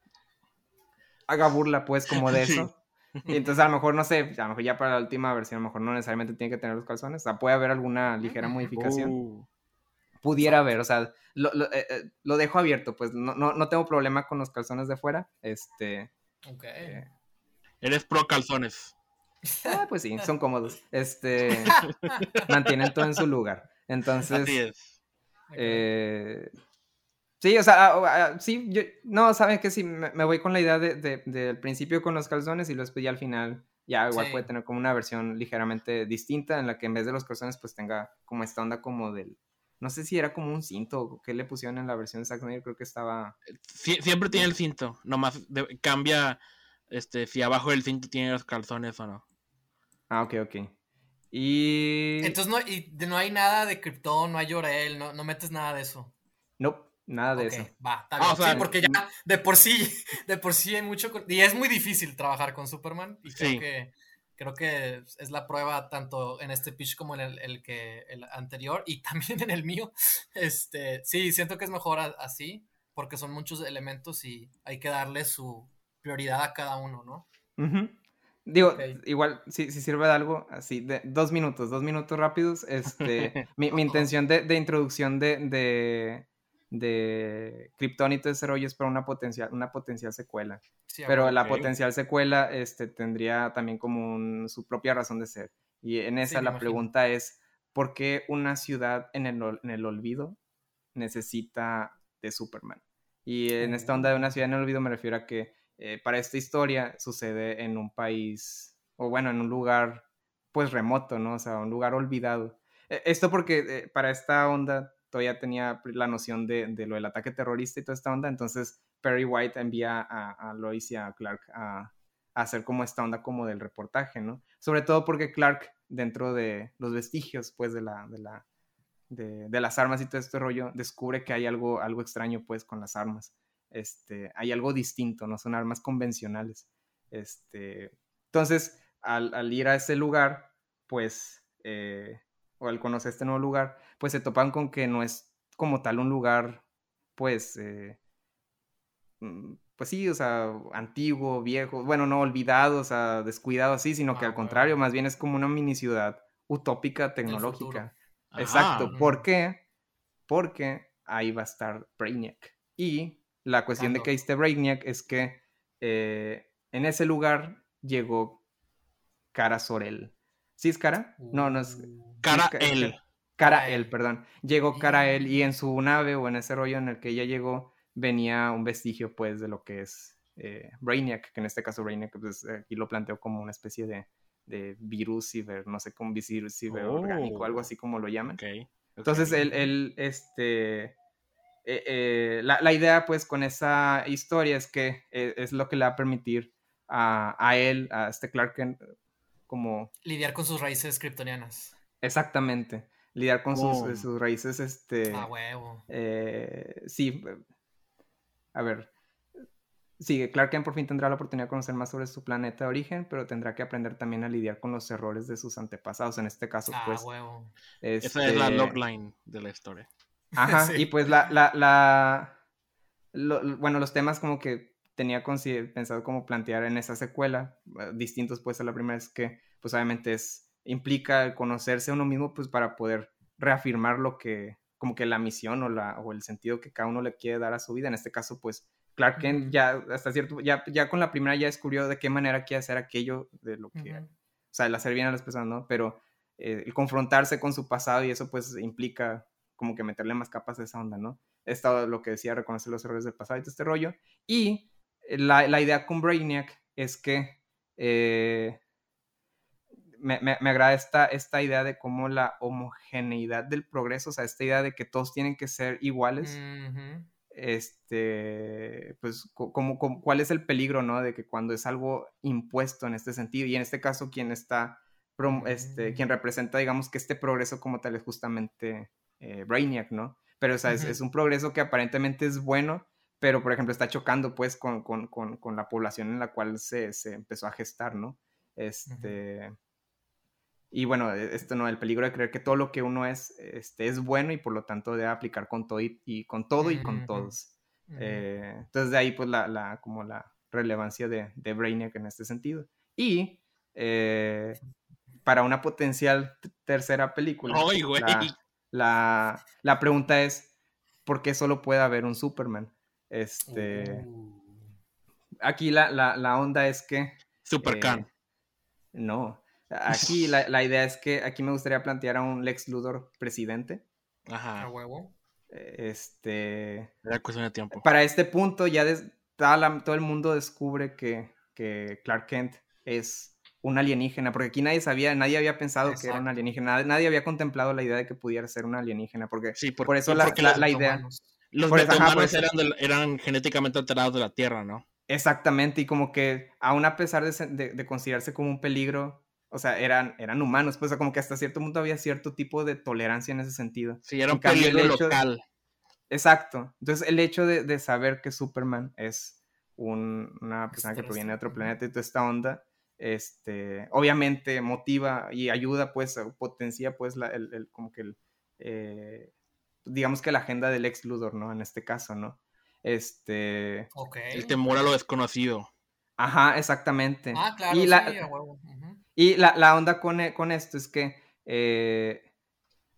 Speaker 3: haga burla pues como de eso. Y entonces a lo mejor, no sé, a lo mejor ya para la última versión, a lo mejor no necesariamente tiene que tener los calzones, o sea, puede haber alguna ligera modificación. Uh pudiera ver, o sea, lo, eh, eh, lo, dejo abierto, pues no, no, no, tengo problema con los calzones de fuera, este...
Speaker 2: Ok.
Speaker 1: Eh, Eres pro calzones.
Speaker 3: Ah, pues sí, son cómodos, este... mantienen todo en su lugar, entonces...
Speaker 1: Así es.
Speaker 3: sí, o sea, ah, ah, sí, yo, no, saben que sí, me, voy con la idea de, de, del principio con los calzones y después ya al final ya igual puede tener como una versión ligeramente distinta en la que en vez de los calzones pues tenga como esta onda como del, no sé si era como un cinto o qué le pusieron en la versión de Zack Snyder, creo que estaba...
Speaker 1: siempre tiene el cinto, nomás cambia este, si abajo del cinto tiene los calzones o no.
Speaker 3: Ah, ok, ok. Y...
Speaker 2: Entonces no, y no hay nada de Krypton, no hay Llorel, no, no metes nada de eso.
Speaker 3: No, nada de eso.
Speaker 2: Va, está ah, bien. sí, porque ya de por sí, de por sí hay mucho... Y es muy difícil trabajar con Superman y creo que creo que es la prueba tanto en este pitch como en el, que el anterior y también en el mío. Este, sí, siento que es mejor así porque son muchos elementos y hay que darle su prioridad a cada uno, ¿no?
Speaker 3: Digo, igual, si, sirve de algo, así, de dos minutos, dos minutos rápidos, este, mi, intención de, introducción de, de Krypton y todo ese rollo es para una potencial, una potencial secuela. Pero la potencial secuela este, tendría también como su propia razón de ser. Y en esa la pregunta es, ¿por qué una ciudad en el, en el olvido necesita de Superman? Y en esta onda de una ciudad en el olvido me refiero a que eh, para esta historia sucede en un país, o bueno, en un lugar pues remoto, ¿no? O sea, un lugar olvidado. E, esto porque eh, para esta onda todavía tenía la noción de, lo del ataque terrorista y toda esta onda, entonces Perry White envía a, Lois y a Clark a, hacer como esta onda como del reportaje, ¿no? Sobre todo porque Clark, dentro de los vestigios, pues, de la, de la, de, las armas y todo este rollo, descubre que hay algo, algo extraño, pues, con las armas. Este, hay algo distinto, no son armas convencionales. Este, entonces, al, ir a ese lugar, pues, eh, o al conocer este nuevo lugar, pues se topan con que no es como tal un lugar, pues, eh, mm, pues sí, o sea, antiguo, viejo, bueno, no olvidado, o sea, descuidado así, sino que al contrario, más bien es como una mini ciudad utópica tecnológica. Exacto. ¿Por qué? Porque ahí va a estar Brainiac. Y la cuestión de que esté Brainiac es que eh, en ese lugar llegó Cara Sorel. ¿Sí es Cara? No, no es.
Speaker 1: Uh. Cara El.
Speaker 3: Cara El, perdón. Llegó Cara El y en su nave o en ese rollo en el que ella llegó venía un vestigio pues de lo que es eh, Brainiac, que en este caso Brainiac pues, aquí lo planteó como una especie de, de virus ciber, no sé, como virus ciber orgánico, algo oh. así como lo llaman. Entonces él, este, eh, eh, la, idea pues con esa historia es que es lo que le va a permitir a, a él, a este Clark Kent, como...
Speaker 2: Lidiar con sus raíces kryptonianas.
Speaker 3: Exactamente. Lidiar con sus, sus, raíces, este...
Speaker 2: Ah, huevo.
Speaker 3: Eh, sí. A ver. Sí, Clark Kent por fin tendrá la oportunidad de conocer más sobre su planeta de origen, pero tendrá que aprender también a lidiar con los errores de sus antepasados. En este caso,
Speaker 2: ah,
Speaker 3: pues.
Speaker 2: Huevo.
Speaker 1: Esa es la este logline de la historia.
Speaker 3: Ajá, y pues la, la, la bueno, los temas como que tenía pensado como plantear en esa secuela, eh, distintos pues a la primera es que pues obviamente es, implica conocerse a uno mismo pues para poder reafirmar lo que, como que la misión o, la, o el sentido que cada uno le quiere dar a su vida. En este caso pues Clark Kent ya hasta cierto, ya, ya con la primera ya descubrió de qué manera quiere hacer aquello de lo que, o sea, el hacer bien a las personas, ¿no? Pero eh, el confrontarse con su pasado y eso pues implica como que meterle más capas a esa onda, ¿no? Estado lo que decía, reconocer los errores del pasado y todo este rollo. Y la, idea con Brainiac es que eh, me, agrada esta, esta idea de cómo la homogeneidad del progreso, o sea, esta idea de que todos tienen que ser iguales, este, pues, como, cuál es el peligro, ¿no? De que cuando es algo impuesto en este sentido, y en este caso, quien está, este, quien mm. representa, digamos, que este progreso como tal es justamente eh, Brainiac, ¿no? Pero, o sea, es, un progreso que aparentemente es bueno, pero por ejemplo está chocando pues con, con, con, con la población en la cual se, se, empezó a gestar, ¿no? Este... Y bueno, e, esto no, el peligro de creer que todo lo que uno es, este, es bueno y por lo tanto debe aplicar con todo y, con todo y con todos. Eh, entonces de ahí pues la, la, como la relevancia de, de Brainiac en este sentido. Y eh, para una potencial tercera película, la, la, pregunta es, ¿por qué solo puede haber un Superman? Este. Uh. Aquí la, la, onda es que.
Speaker 1: Super eh,
Speaker 3: No. Aquí la, idea es que aquí me gustaría plantear a un Lex Luthor presidente.
Speaker 2: Ajá. A huevo.
Speaker 3: Este.
Speaker 1: Era cuestión de tiempo.
Speaker 3: Para este punto, ya todo el mundo descubre que, que Clark Kent es un alienígena, porque aquí nadie sabía, nadie había pensado que era un alienígena, nadie, había contemplado la idea de que pudiera ser un alienígena, porque
Speaker 1: sí,
Speaker 3: por, eso la, la, idea...
Speaker 1: Los metahumanos eran, eran, genéticamente alterados de la Tierra, ¿no?
Speaker 3: Exactamente, y como que aún a pesar de, de, considerarse como un peligro, o sea, eran, eran humanos, pues como que hasta cierto punto había cierto tipo de tolerancia en ese sentido.
Speaker 1: Sí, era un peligro local.
Speaker 3: Exacto, entonces el hecho de, saber que Superman es una persona que proviene de otro planeta y toda esta onda, este, obviamente motiva y ayuda, pues, potencia, pues, la, el, como que el, eh, digamos que la agenda del ex Luthor, ¿no? En este caso, ¿no? Este...
Speaker 1: El temor a lo desconocido.
Speaker 3: Ajá, exactamente.
Speaker 2: Ah, claro,
Speaker 3: y la, Y la, onda con, e, con, esto es que... Eh,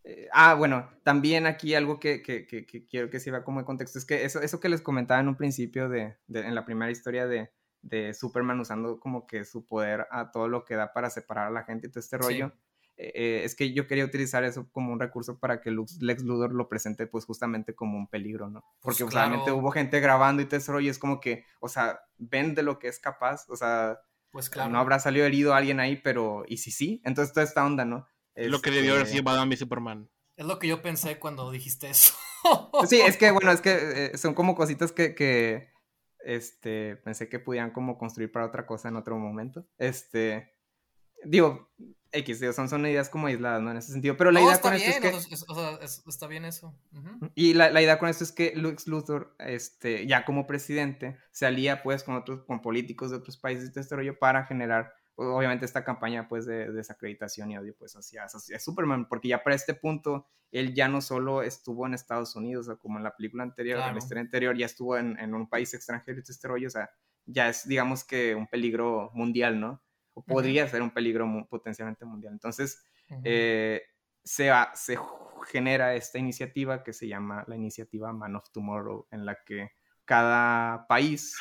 Speaker 3: eh, ah, bueno, también aquí algo que, que, que, quiero que sirva como de contexto es que eso, eso que les comentaba en un principio de, de en la primera historia de, de Superman usando como que su poder a todo lo que da para separar a la gente y todo este rollo. Eh, eh, es que yo quería utilizar eso como un recurso para que Lex Luthor lo presente pues justamente como un peligro, ¿no? Porque pues hubo gente grabando y todo ese rollo, es como que, o sea, ven de lo que es capaz, o sea,
Speaker 2: pues claro.
Speaker 3: no habrá salido herido alguien ahí, pero, ¿y si sí? Entonces toda esta onda, ¿no?
Speaker 1: Es lo que debió haber sido Batman Superman.
Speaker 2: Es lo que yo pensé cuando dijiste eso.
Speaker 3: sí, es que, bueno, es que eh, son como cositas que, que este, pensé que pudieran como construir para otra cosa en otro momento. Este, digo, X, son, son ideas como aisladas, ¿no? En ese sentido. Pero la idea con esto es que...
Speaker 2: O sea, está bien eso.
Speaker 3: Y la, la, idea con esto es que Lux Luthor, este, ya como presidente, se alía pues con otros, con políticos de otros países todo este rollo para generar obviamente esta campaña pues de, desacreditación y odio pues hacia, hacia, Superman, porque ya para este punto él ya no solo estuvo en Estados Unidos, o como en la película anterior, en la historia anterior, ya estuvo en, en, un país extranjero y este rollo, o sea, ya es digamos que un peligro mundial, ¿no? O podría ser un peligro potencialmente mundial. Entonces, eh, se, se genera esta iniciativa que se llama la iniciativa Man of Tomorrow, en la que cada país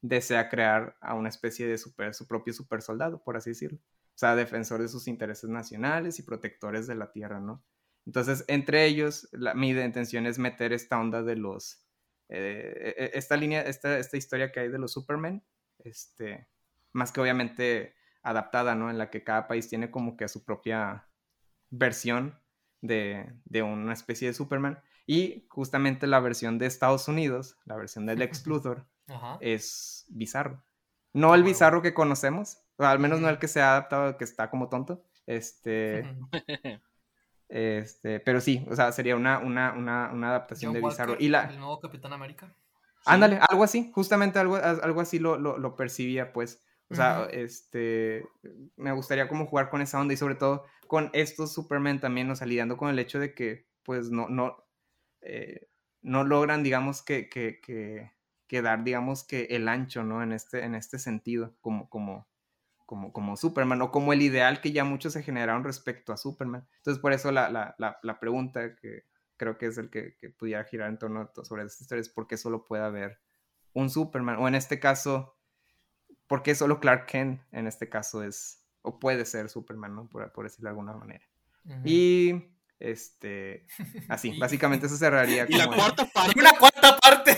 Speaker 3: desea crear a una especie de super, su propio super soldado, por así decirlo. O sea, defensor de sus intereses nacionales y protectores de la tierra, ¿no? Entonces, entre ellos, la, mi intención es meter esta onda de los, eh, e, e, esta línea, esta, esta historia que hay de los Superman, este, más que obviamente adaptada, ¿no? En la que cada país tiene como que su propia versión de, de una especie de Superman. Y justamente la versión de Estados Unidos, la versión del Luthor, es bizarro. No el bizarro que conocemos, o al menos no el que se ha adaptado, que está como tonto. Este. este, pero sí, o sea, sería una, una, una, una adaptación de bizarro. Y la...
Speaker 2: El nuevo Capitán América.
Speaker 3: Ándale, algo así, justamente algo, algo así lo, lo, lo percibía, pues. O sea, este, me gustaría como jugar con esa onda y sobre todo con estos Superman también, o sea, lidiando con el hecho de que, pues, no, no, eh, no logran, digamos, que, que, que, que dar, digamos que el ancho, ¿no? En este, en este sentido, como, como, como, como Superman, o como el ideal que ya muchos se generaron respecto a Superman. Entonces, por eso la, la, la, pregunta que creo que es el que, que, pudiera girar en torno a sobre esta historia es por qué solo puede haber un Superman, o en este caso, por qué solo Clark Kent en este caso es, o puede ser Superman, ¿no? Por, por decirlo de alguna manera. Y este, así, básicamente eso cerraría.
Speaker 1: Y la cuarta parte.
Speaker 2: Una cuarta parte.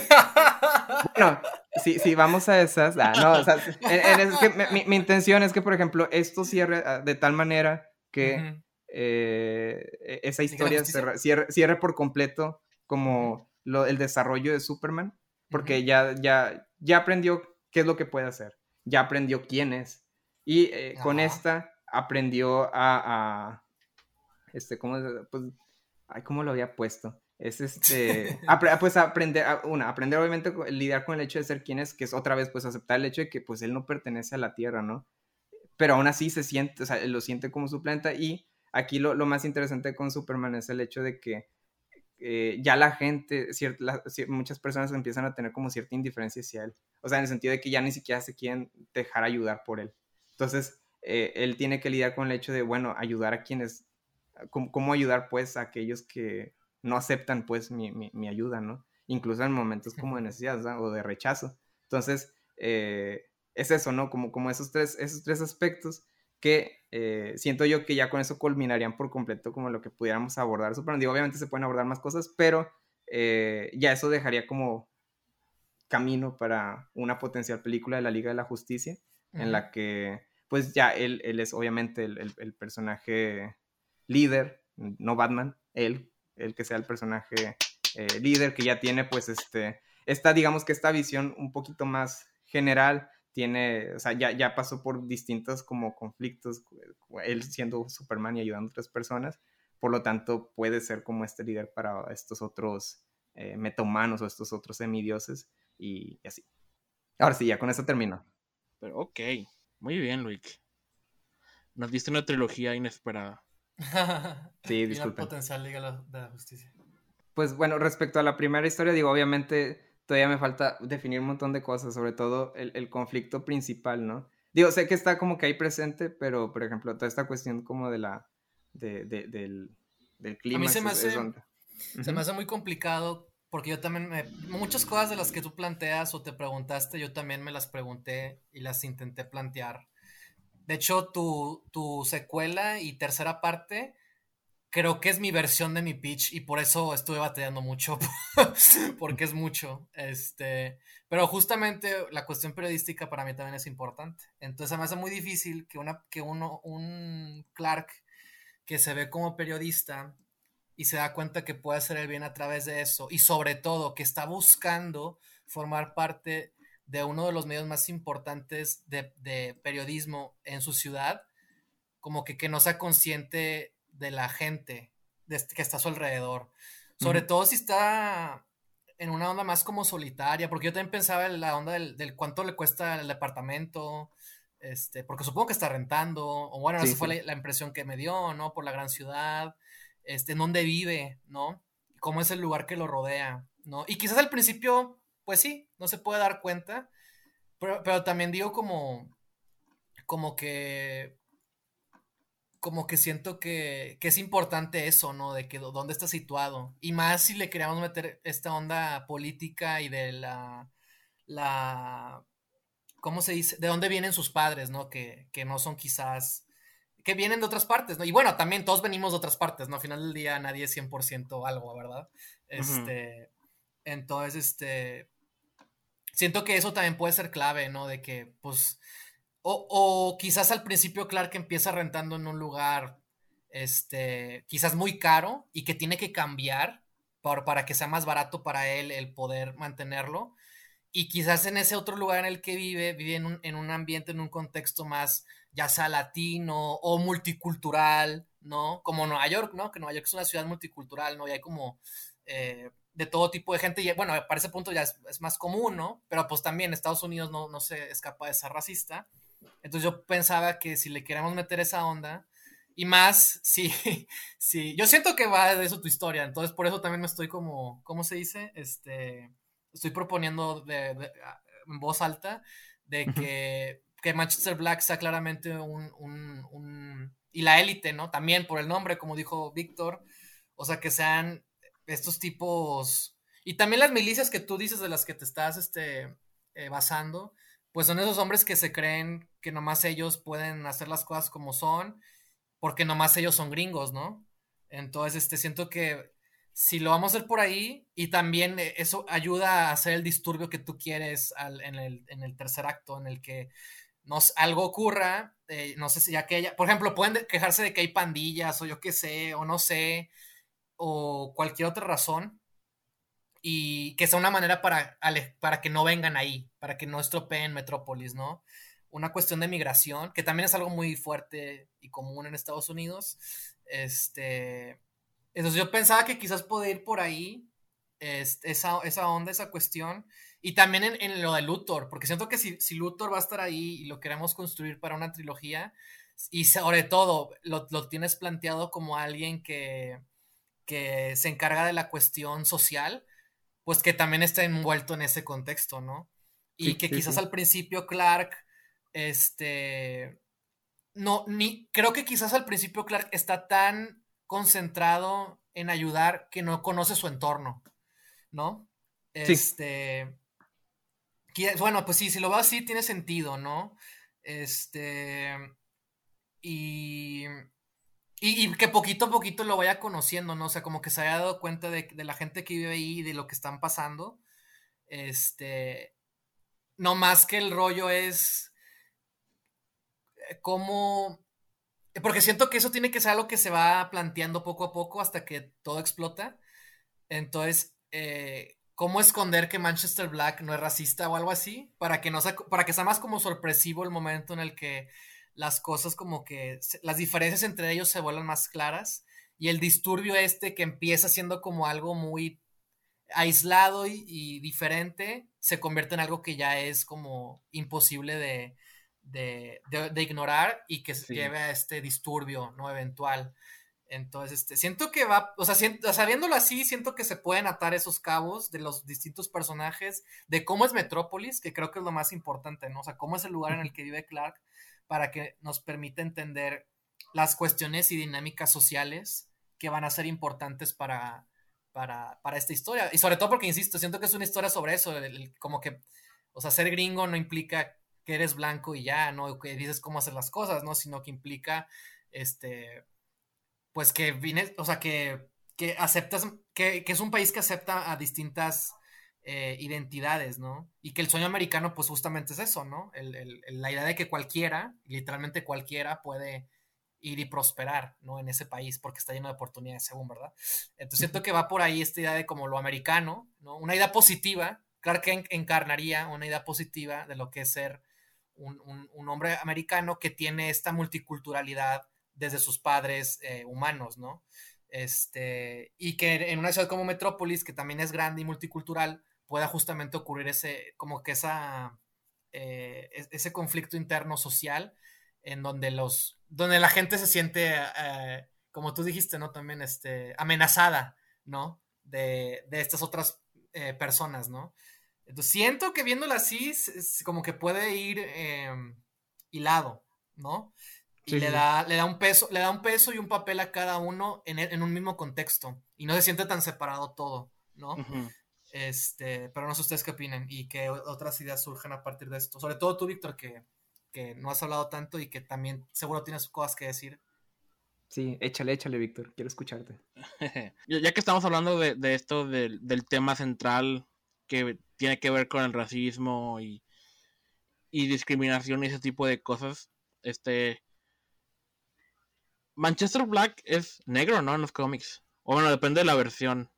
Speaker 3: bueno, si, si vamos a esas, ah, no, o sea, es que mi, mi, intención es que, por ejemplo, esto cierre ah, de tal manera que eh, e, esa historia cierre, cierre, por completo como lo, el desarrollo de Superman, porque ya, ya, ya aprendió qué es lo que puede hacer, ya aprendió quién es, y eh, con esta aprendió a este, ¿cómo, pues, ay, ¿cómo lo había puesto? Es este, pues aprender, una, aprender obviamente a lidiar con el hecho de ser quien es, que es otra vez pues aceptar el hecho de que pues él no pertenece a la Tierra, ¿no? Pero aún así se siente, o sea, lo siente como su planeta y aquí lo, lo más interesante con Superman es el hecho de que eh, ya la gente, muchas personas empiezan a tener como cierta indiferencia hacia él. O sea, en el sentido de que ya ni siquiera se quieren dejar ayudar por él. Entonces, eh, él tiene que lidiar con el hecho de, bueno, ayudar a quienes cómo, ayudar pues a aquellos que no aceptan pues mi, mi, ayuda, ¿no? Incluso en momentos como de necesidad o de rechazo. Entonces, eh, es eso, ¿no? Como, como esos, tres, esos tres aspectos que eh, siento yo que ya con eso culminarían por completo como lo que pudiéramos abordar. Digo, obviamente se pueden abordar más cosas, pero eh, ya eso dejaría como camino para una potencial película de la Liga de la Justicia, en la que pues ya él, él es obviamente el, el, personaje líder, no Batman, él, el que sea el personaje eh, líder que ya tiene pues este, esta digamos que esta visión un poquito más general, tiene, o sea, ya, ya pasó por distintos como conflictos, él siendo Superman y ayudando a otras personas, por lo tanto puede ser como este líder para estos otros eh, metahumanos o estos otros semidioses y, y así. Ahora sí, ya con eso termino.
Speaker 1: Pero ok, muy bien, Luis. Nos diste una trilogía inesperada.
Speaker 3: sí, disculpe.
Speaker 2: potencial Liga de la Justicia.
Speaker 3: Pues bueno, respecto a la primera historia, digo, obviamente todavía me falta definir un montón de cosas, sobre todo el, conflicto principal, ¿no? Digo, sé que está como que ahí presente, pero por ejemplo, toda esta cuestión como de la, de, del, del clima.
Speaker 2: A mí se me hace, se me hace muy complicado porque yo también, me, muchas cosas de las que tú planteas o te preguntaste, yo también me las pregunté y las intenté plantear. De hecho, tu, tu secuela y tercera parte creo que es mi versión de mi pitch y por eso estuve batallando mucho, porque es mucho. Este, pero justamente la cuestión periodística para mí también es importante. Entonces me hace muy difícil que, una, que uno, un Clark que se ve como periodista y se da cuenta que puede hacer el bien a través de eso y sobre todo que está buscando formar parte de uno de los medios más importantes de, periodismo en su ciudad, como que, que no sea consciente de la gente que está a su alrededor. Sobre todo si está en una onda más como solitaria, porque yo también pensaba en la onda del, cuánto le cuesta el departamento, este, porque supongo que está rentando, o bueno, esa fue la, impresión que me dio, ¿no? Por la gran ciudad, este, en dónde vive, ¿no? Cómo es el lugar que lo rodea, ¿no? Y quizás al principio, pues sí, no se puede dar cuenta, pero, pero también digo como, como que como que siento que, que, es importante eso, ¿no? De que dónde está situado. Y más si le queríamos meter esta onda política y de la, la, ¿cómo se dice? De dónde vienen sus padres, ¿no? Que, que no son quizás, que vienen de otras partes, ¿no? Y bueno, también todos venimos de otras partes, ¿no? Al final del día nadie es 100% algo, ¿verdad? Este, entonces, este, siento que eso también puede ser clave, ¿no? De que, pues, o, quizás al principio Clark empieza rentando en un lugar, este, quizás muy caro y que tiene que cambiar para, para que sea más barato para él el poder mantenerlo. Y quizás en ese otro lugar en el que vive, vive en un, en un ambiente, en un contexto más, ya sea latino o multicultural, ¿no? Como Nueva York, ¿no? Que Nueva York es una ciudad multicultural, ¿no? Y hay como eh, de todo tipo de gente. Y bueno, para ese punto ya es, es, más común, ¿no? Pero pues también Estados Unidos no, no se escapa de ser racista. Entonces yo pensaba que si le queremos meter esa onda, y más, sí, sí, yo siento que va de eso tu historia, entonces por eso también me estoy como, ¿cómo se dice? Este, estoy proponiendo de, en voz alta de que, que, Manchester Black sea claramente un, un, un y la élite, ¿no? También por el nombre, como dijo Víctor, o sea, que sean estos tipos, y también las milicias que tú dices de las que te estás, este, eh, basando, pues son esos hombres que se creen que nomás ellos pueden hacer las cosas como son, porque nomás ellos son gringos, ¿no? Entonces, este, siento que si lo vamos a hacer por ahí, y también eh, eso ayuda a hacer el disturbio que tú quieres en, el, tercer acto, en el que nos, algo ocurra, eh, no sé si ya que por ejemplo, pueden quejarse de que hay pandillas, o yo qué sé, o no sé, o cualquier otra razón, y que sea una manera para, para que no vengan ahí, para que no estropeen Metrópolis, ¿no? Una cuestión de migración, que también es algo muy fuerte y común en Estados Unidos. Este, entonces yo pensaba que quizás podía ir por ahí, esa, esa, onda, esa cuestión, y también en, lo de Luthor, porque siento que si, si, Luthor va a estar ahí y lo queremos construir para una trilogía, y sobre todo lo, lo tienes planteado como alguien que, que se encarga de la cuestión social, pues que también está envuelto en ese contexto, ¿no? Y que quizás al principio Clark, este, no, ni, creo que quizás al principio Clark está tan concentrado en ayudar que no conoce su entorno, ¿no? Este, bueno, pues sí, si lo veo así tiene sentido, ¿no? Este, y y, que poquito a poquito lo vaya conociendo, ¿no? O sea, como que se haya dado cuenta de, la gente que vive ahí de lo que están pasando. Este. No más que el rollo es. cómo... Porque siento que eso tiene que ser algo que se va planteando poco a poco hasta que todo explota. Entonces, eh, ¿cómo esconder que Manchester Black no es racista o algo así? Para que, no sea, para que sea más como sorpresivo el momento en el que las cosas como que las diferencias entre ellos se vuelvan más claras y el disturbio este que empieza siendo como algo muy aislado y, diferente se convierte en algo que ya es como imposible de, de, ignorar y que se lleve a este disturbio no eventual. Entonces, este, siento que va, o sea, sabiéndolo así, siento que se pueden atar esos cabos de los distintos personajes, de cómo es Metrópolis, que creo que es lo más importante, ¿no? O sea, cómo es el lugar en el que vive Clark, para que nos permita entender las cuestiones y dinámicas sociales que van a ser importantes para, para, esta historia. Y sobre todo porque, insisto, siento que es una historia sobre eso, como que, o sea, ser gringo no implica que eres blanco y ya, ¿no? Que dices cómo hacer las cosas, ¿no? Sino que implica, este, pues que vine, o sea, que, que aceptas, que, que, es un país que acepta a distintas eh, identidades, ¿no? Y que el sueño americano, pues justamente es eso, ¿no? la idea de que cualquiera, literalmente cualquiera, puede ir y prosperar, ¿no? En ese país, porque está lleno de oportunidades, según, ¿verdad? Entonces siento que va por ahí esta idea de como lo americano, ¿no? Una idea positiva, claro que encarnaría una idea positiva de lo que es ser un, hombre americano que tiene esta multiculturalidad desde sus padres eh, humanos, ¿no? Este, y que en una ciudad como Metrópolis, que también es grande y multicultural, pueda justamente ocurrir ese, como que esa, eh, ese conflicto interno social en donde los, donde la gente se siente, eh, como tú dijiste, ¿no? También, este, amenazada, ¿no? De, de estas otras eh, personas, ¿no? Entonces, siento que viéndola así, como que puede ir em, hilado, ¿no? Y le, Da, le da un peso, le da un peso y un papel a cada uno en, en un mismo contexto. Y no se siente tan separado todo, ¿no? Este, pero no sé ustedes qué opinen y qué otras ideas surjan a partir de esto. Sobre todo tú, Víctor, que, que no has hablado tanto y que también seguro tienes cosas que decir.
Speaker 3: Sí, échale, échale, Víctor, quiero escucharte.
Speaker 1: ya que estamos hablando de, de esto, del tema central que tiene que ver con el racismo y, y discriminación y ese tipo de cosas, este... Manchester Black es negro, ¿no? En los cómics. O bueno, depende de la versión.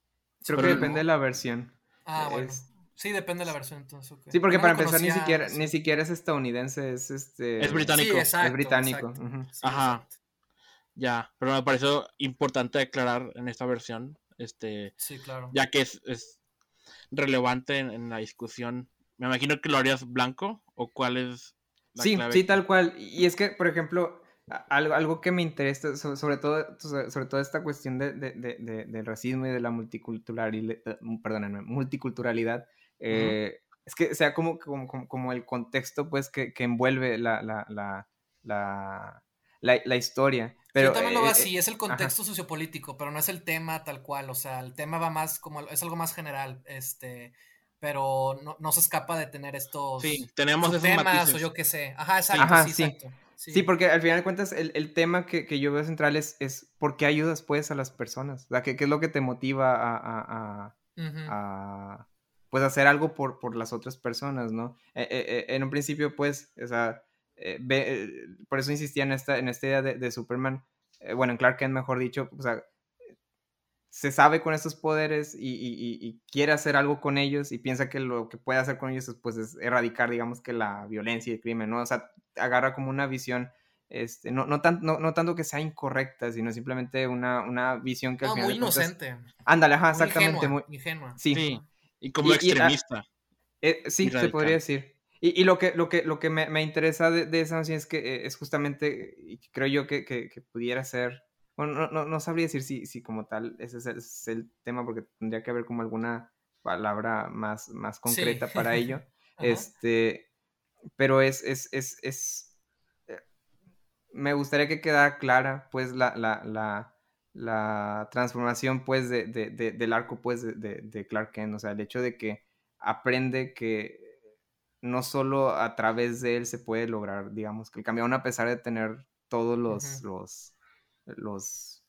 Speaker 3: Creo que depende de la versión.
Speaker 2: Ah, bueno. Sí, depende de la versión entonces.
Speaker 3: Sí, porque para empezar ni siquiera, ni siquiera es estadounidense, es este.
Speaker 1: Es británico.
Speaker 3: es británico.
Speaker 1: Ajá. Ya, pero me pareció importante aclarar en esta versión. Este.
Speaker 2: Sí, claro.
Speaker 1: Ya que es, relevante en, la discusión. Me imagino que lo harías blanco o cuál es
Speaker 3: la Sí, sí, tal cual. Y es que, por ejemplo, algo, algo que me interesa, sobre todo, sobre todo esta cuestión de, de, de, del racismo y de la multiculturalidad, eh, perdónenme, multiculturalidad, eh, es que sea como, como, como, el contexto pues que, que envuelve la, la, la, la, la historia. Pero,
Speaker 2: Yo también lo veo eh, así, es el contexto sociopolítico, pero no es el tema tal cual, o sea, el tema va más como, es algo más general, este, pero no, no se escapa de tener estos
Speaker 1: sí, tenemos
Speaker 2: temas o yo qué sé. Ajá, exacto, sí, exacto.
Speaker 3: Sí. porque al final de cuentas el, el tema que, que, yo veo central es, es por qué ayudas pues a las personas, o sea, ¿qué, qué es lo que te motiva a, a, a, pues hacer algo por, por las otras personas, ¿no? Eh, eh, eh, en un principio pues, o sea, por eso insistía en esta, en esta idea de, de Superman, bueno, en Clark Kent mejor dicho, o sea, se sabe con estos poderes y, y, y, quiere hacer algo con ellos y piensa que lo que puede hacer con ellos es, pues, es erradicar, digamos, que la violencia y el crimen, ¿no? O sea, agarra como una visión, este, no, no, tan, no, no tanto que sea incorrecta, sino simplemente una, una visión que...
Speaker 2: No, muy inocente.
Speaker 3: Ándale, ajá, exactamente.
Speaker 2: Muy ingenua.
Speaker 1: Sí. Y como extremista.
Speaker 3: Eh, sí, se podría decir. Y, y, lo que, lo que, lo que me, me interesa de, de, esa noción es que eh, es justamente, y creo yo que, que, que pudiera ser bueno, no, no, sabría decir si, si como tal ese es, el, tema porque tendría que haber como alguna palabra más, más concreta para ello. este, pero es, es, es, es, eh, me gustaría que quedara clara pues la, la, la, la transformación pues de, de, de, del arco pues de, Clark Kent, o sea, el hecho de que aprende que no solo a través de él se puede lograr, digamos, que el cambio, a pesar de tener todos los, los los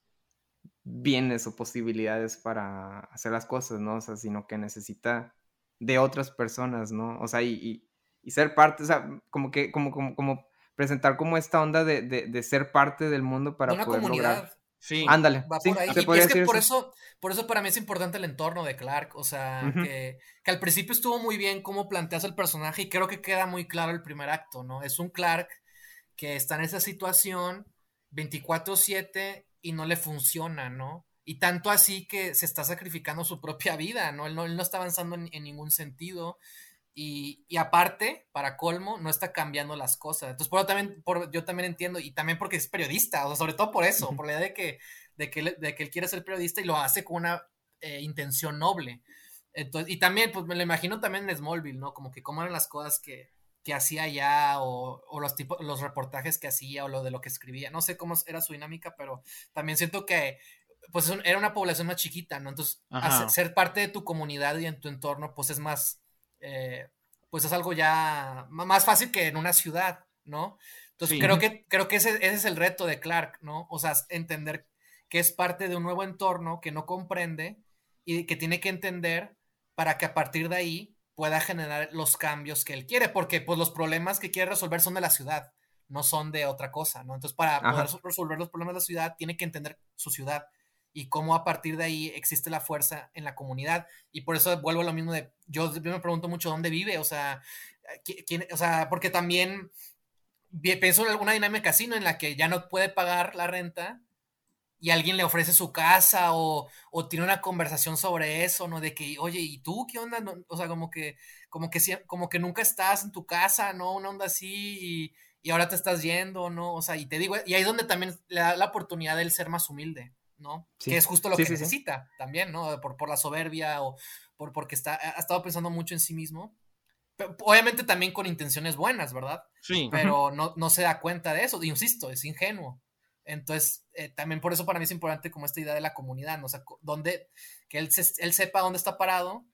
Speaker 3: bienes o posibilidades para hacer las cosas, ¿no? O sea, sino que necesita de otras personas, ¿no? O sea, y, y, ser parte, o sea, como que, como, como, como presentar como esta onda de, de, ser parte del mundo para
Speaker 2: una
Speaker 3: poder
Speaker 2: comunidad.
Speaker 3: lograr.
Speaker 1: Sí.
Speaker 3: Ándale.
Speaker 2: Va
Speaker 3: sí,
Speaker 2: por ahí.
Speaker 3: se
Speaker 2: Y
Speaker 3: podría
Speaker 2: es que por
Speaker 3: eso.
Speaker 2: eso, por eso para mí es importante el entorno de Clark. O sea, que, que al principio estuvo muy bien cómo planteas el personaje y creo que queda muy claro el primer acto, ¿no? Es un Clark que está en esa situación 24/7 y no le funciona, ¿no? Y tanto así que se está sacrificando su propia vida, ¿no? Él no, él no está avanzando en, en ningún sentido. Y, y aparte, para colmo, no está cambiando las cosas. Entonces, por, también, por, yo también entiendo, y también porque es periodista, o sea, sobre todo por eso, por la idea de que, de que, él, de que él quiere ser periodista y lo hace con una eh, intención noble. Entonces, y también, pues me lo imagino también en Smallville, ¿no? Como que cómo eran las cosas que, que hacía ya, o, o los, tipos, los reportajes que hacía, o lo de lo que escribía. No sé cómo era su dinámica, pero también siento que pues era una población más chiquita, ¿no? Entonces, hacer- ser parte de tu comunidad y en tu entorno, pues es más, eh, pues es algo ya más fácil que en una ciudad, ¿no? Entonces,
Speaker 1: Sí.
Speaker 2: creo que, creo que ese, ese es el reto de Clark, ¿no? O sea, entender que es parte de un nuevo entorno que no comprende y que tiene que entender para que a partir de ahí pueda generar los cambios que él quiere, porque pues los problemas que quiere resolver son de la ciudad, no son de otra cosa, ¿no? Entonces, para
Speaker 3: Ajá.
Speaker 2: poder so- resolver los problemas de la ciudad, tiene que entender su ciudad y cómo a partir de ahí existe la fuerza en la comunidad. Y por eso vuelvo a lo mismo de, yo, yo me pregunto mucho dónde vive, o sea, qui- quién, o sea, porque también pienso en alguna dinámica así, ¿no? En la que ya no puede pagar la renta y alguien le ofrece su casa o, o tiene una conversación sobre eso, ¿no? De que, oye, ¿y tú qué onda? O sea, como que, como que, como que nunca estás en tu casa, ¿no? Una onda así y, y ahora te estás yendo, ¿no? O sea, y te digo, y ahí es donde también le da la oportunidad de él ser más humilde, ¿no?
Speaker 3: Sí.
Speaker 2: Que es justo lo
Speaker 3: Sí,
Speaker 2: que
Speaker 3: sí,
Speaker 2: necesita también, ¿no? Por, por la soberbia o por, porque está, ha estado pensando mucho en sí mismo. Pero, obviamente también con intenciones buenas, ¿verdad?
Speaker 1: Sí.
Speaker 2: pero no, no se da cuenta de eso, insisto, es ingenuo. Entonces, eh, también por eso para mí es importante como esta idea de la comunidad, ¿no? O sea, donde, que él, se- él sepa dónde está parado,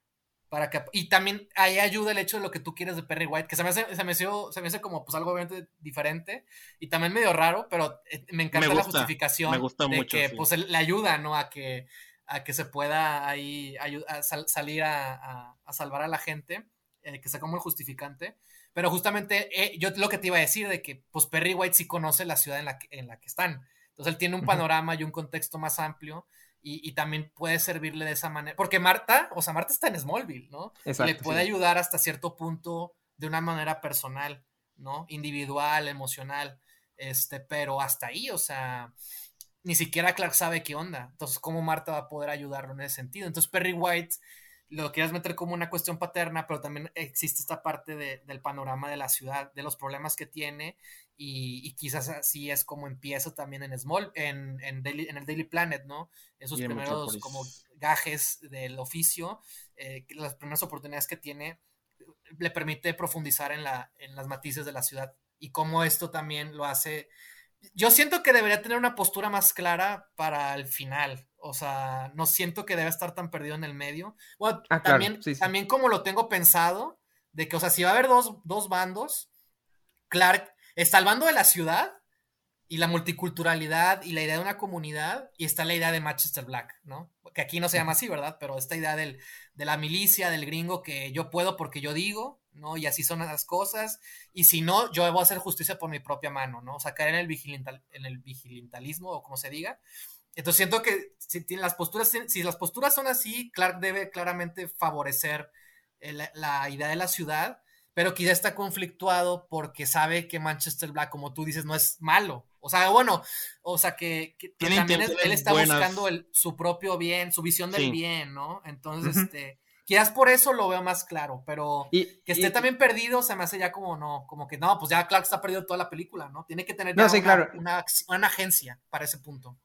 Speaker 2: para que, y también ahí ayuda el hecho de lo que tú quieres de Perry White, que se me hace, se me hizo- se me hace como pues algo obviamente diferente y también medio raro, pero eh, me encanta
Speaker 1: Me
Speaker 2: la
Speaker 1: gusta,
Speaker 2: justificación
Speaker 1: me gusta
Speaker 2: de
Speaker 1: mucho,
Speaker 2: que
Speaker 1: sí.
Speaker 2: pues le ayuda, ¿no? A que, a que se pueda ahí a sal- salir a, a- a salvar a la gente, eh, que sea como el justificante. Pero justamente eh, yo lo que te iba a decir de que pues Perry White sí conoce la ciudad en la que, en la que están. Entonces él tiene un panorama y un contexto más amplio y, y también puede servirle de esa manera. Porque Marta, o sea, Marta está en Smallville, ¿no? y
Speaker 3: Exacto,
Speaker 2: le puede
Speaker 3: sí.
Speaker 2: ayudar hasta cierto punto de una manera personal, ¿no? Individual, emocional. Este, pero hasta ahí, o sea, ni siquiera Clark sabe qué onda. Entonces, ¿cómo Marta va a poder ayudarlo en ese sentido? Entonces, Perry White lo quieras meter como una cuestión paterna, pero también existe esta parte de- del panorama de la ciudad, de los problemas que tiene, y, y quizás así es como empieza también en Small, en, en, Daily- en el Daily Planet, ¿no?
Speaker 1: En
Speaker 2: primeros
Speaker 1: Metrópolis.
Speaker 2: como gajes del oficio, eh, las primeras oportunidades que tiene, le permite profundizar en, la, en las matices de la ciudad y cómo esto también lo hace. Yo siento que debería tener una postura más clara para el final. O sea, no siento que debe estar tan perdido en el medio. Bueno,
Speaker 3: Ah, claro,
Speaker 2: también,
Speaker 3: sí, sí.
Speaker 2: también como lo tengo pensado, de que, o sea, si va a haber dos, dos bandos, Clark está al bando de la ciudad y la multiculturalidad y la idea de una comunidad y está la idea de Manchester Black, ¿no? Que aquí no se llama así, ¿verdad? Pero esta idea del, de la milicia, del gringo, que yo puedo porque yo digo, ¿no? Y así son las cosas. Y si no, yo a hacer justicia por mi propia mano, ¿no? O sea, caer en el, vigilantal, en el vigilantalismo o como se diga. Entonces siento que si, las posturas, si las posturas son así, Clark debe claramente favorecer eh, la idea de la ciudad, pero quizá está conflictuado porque sabe que Manchester Black, como tú dices, no es malo. O sea, bueno, o sea, que, que- que
Speaker 1: Tiene
Speaker 2: también es- él está
Speaker 1: buenas.
Speaker 2: buscando el- su propio bien, su visión del
Speaker 1: Sí.
Speaker 2: bien, ¿no? Entonces, este, quizás por eso lo veo más claro, pero
Speaker 3: Y,
Speaker 2: que esté
Speaker 3: y-
Speaker 2: también perdido se me hace ya como no, como que no, pues ya Clark está perdido toda la película, ¿no? Tiene que tener
Speaker 3: No,
Speaker 2: ya
Speaker 3: sí,
Speaker 2: una,
Speaker 3: claro.
Speaker 2: una, una agencia para ese punto.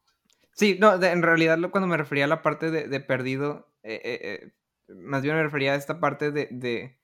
Speaker 3: Sí, no, de- en realidad lo- cuando me refería a la parte de, de perdido, eh, eh, eh, más bien me refería a esta parte de... de,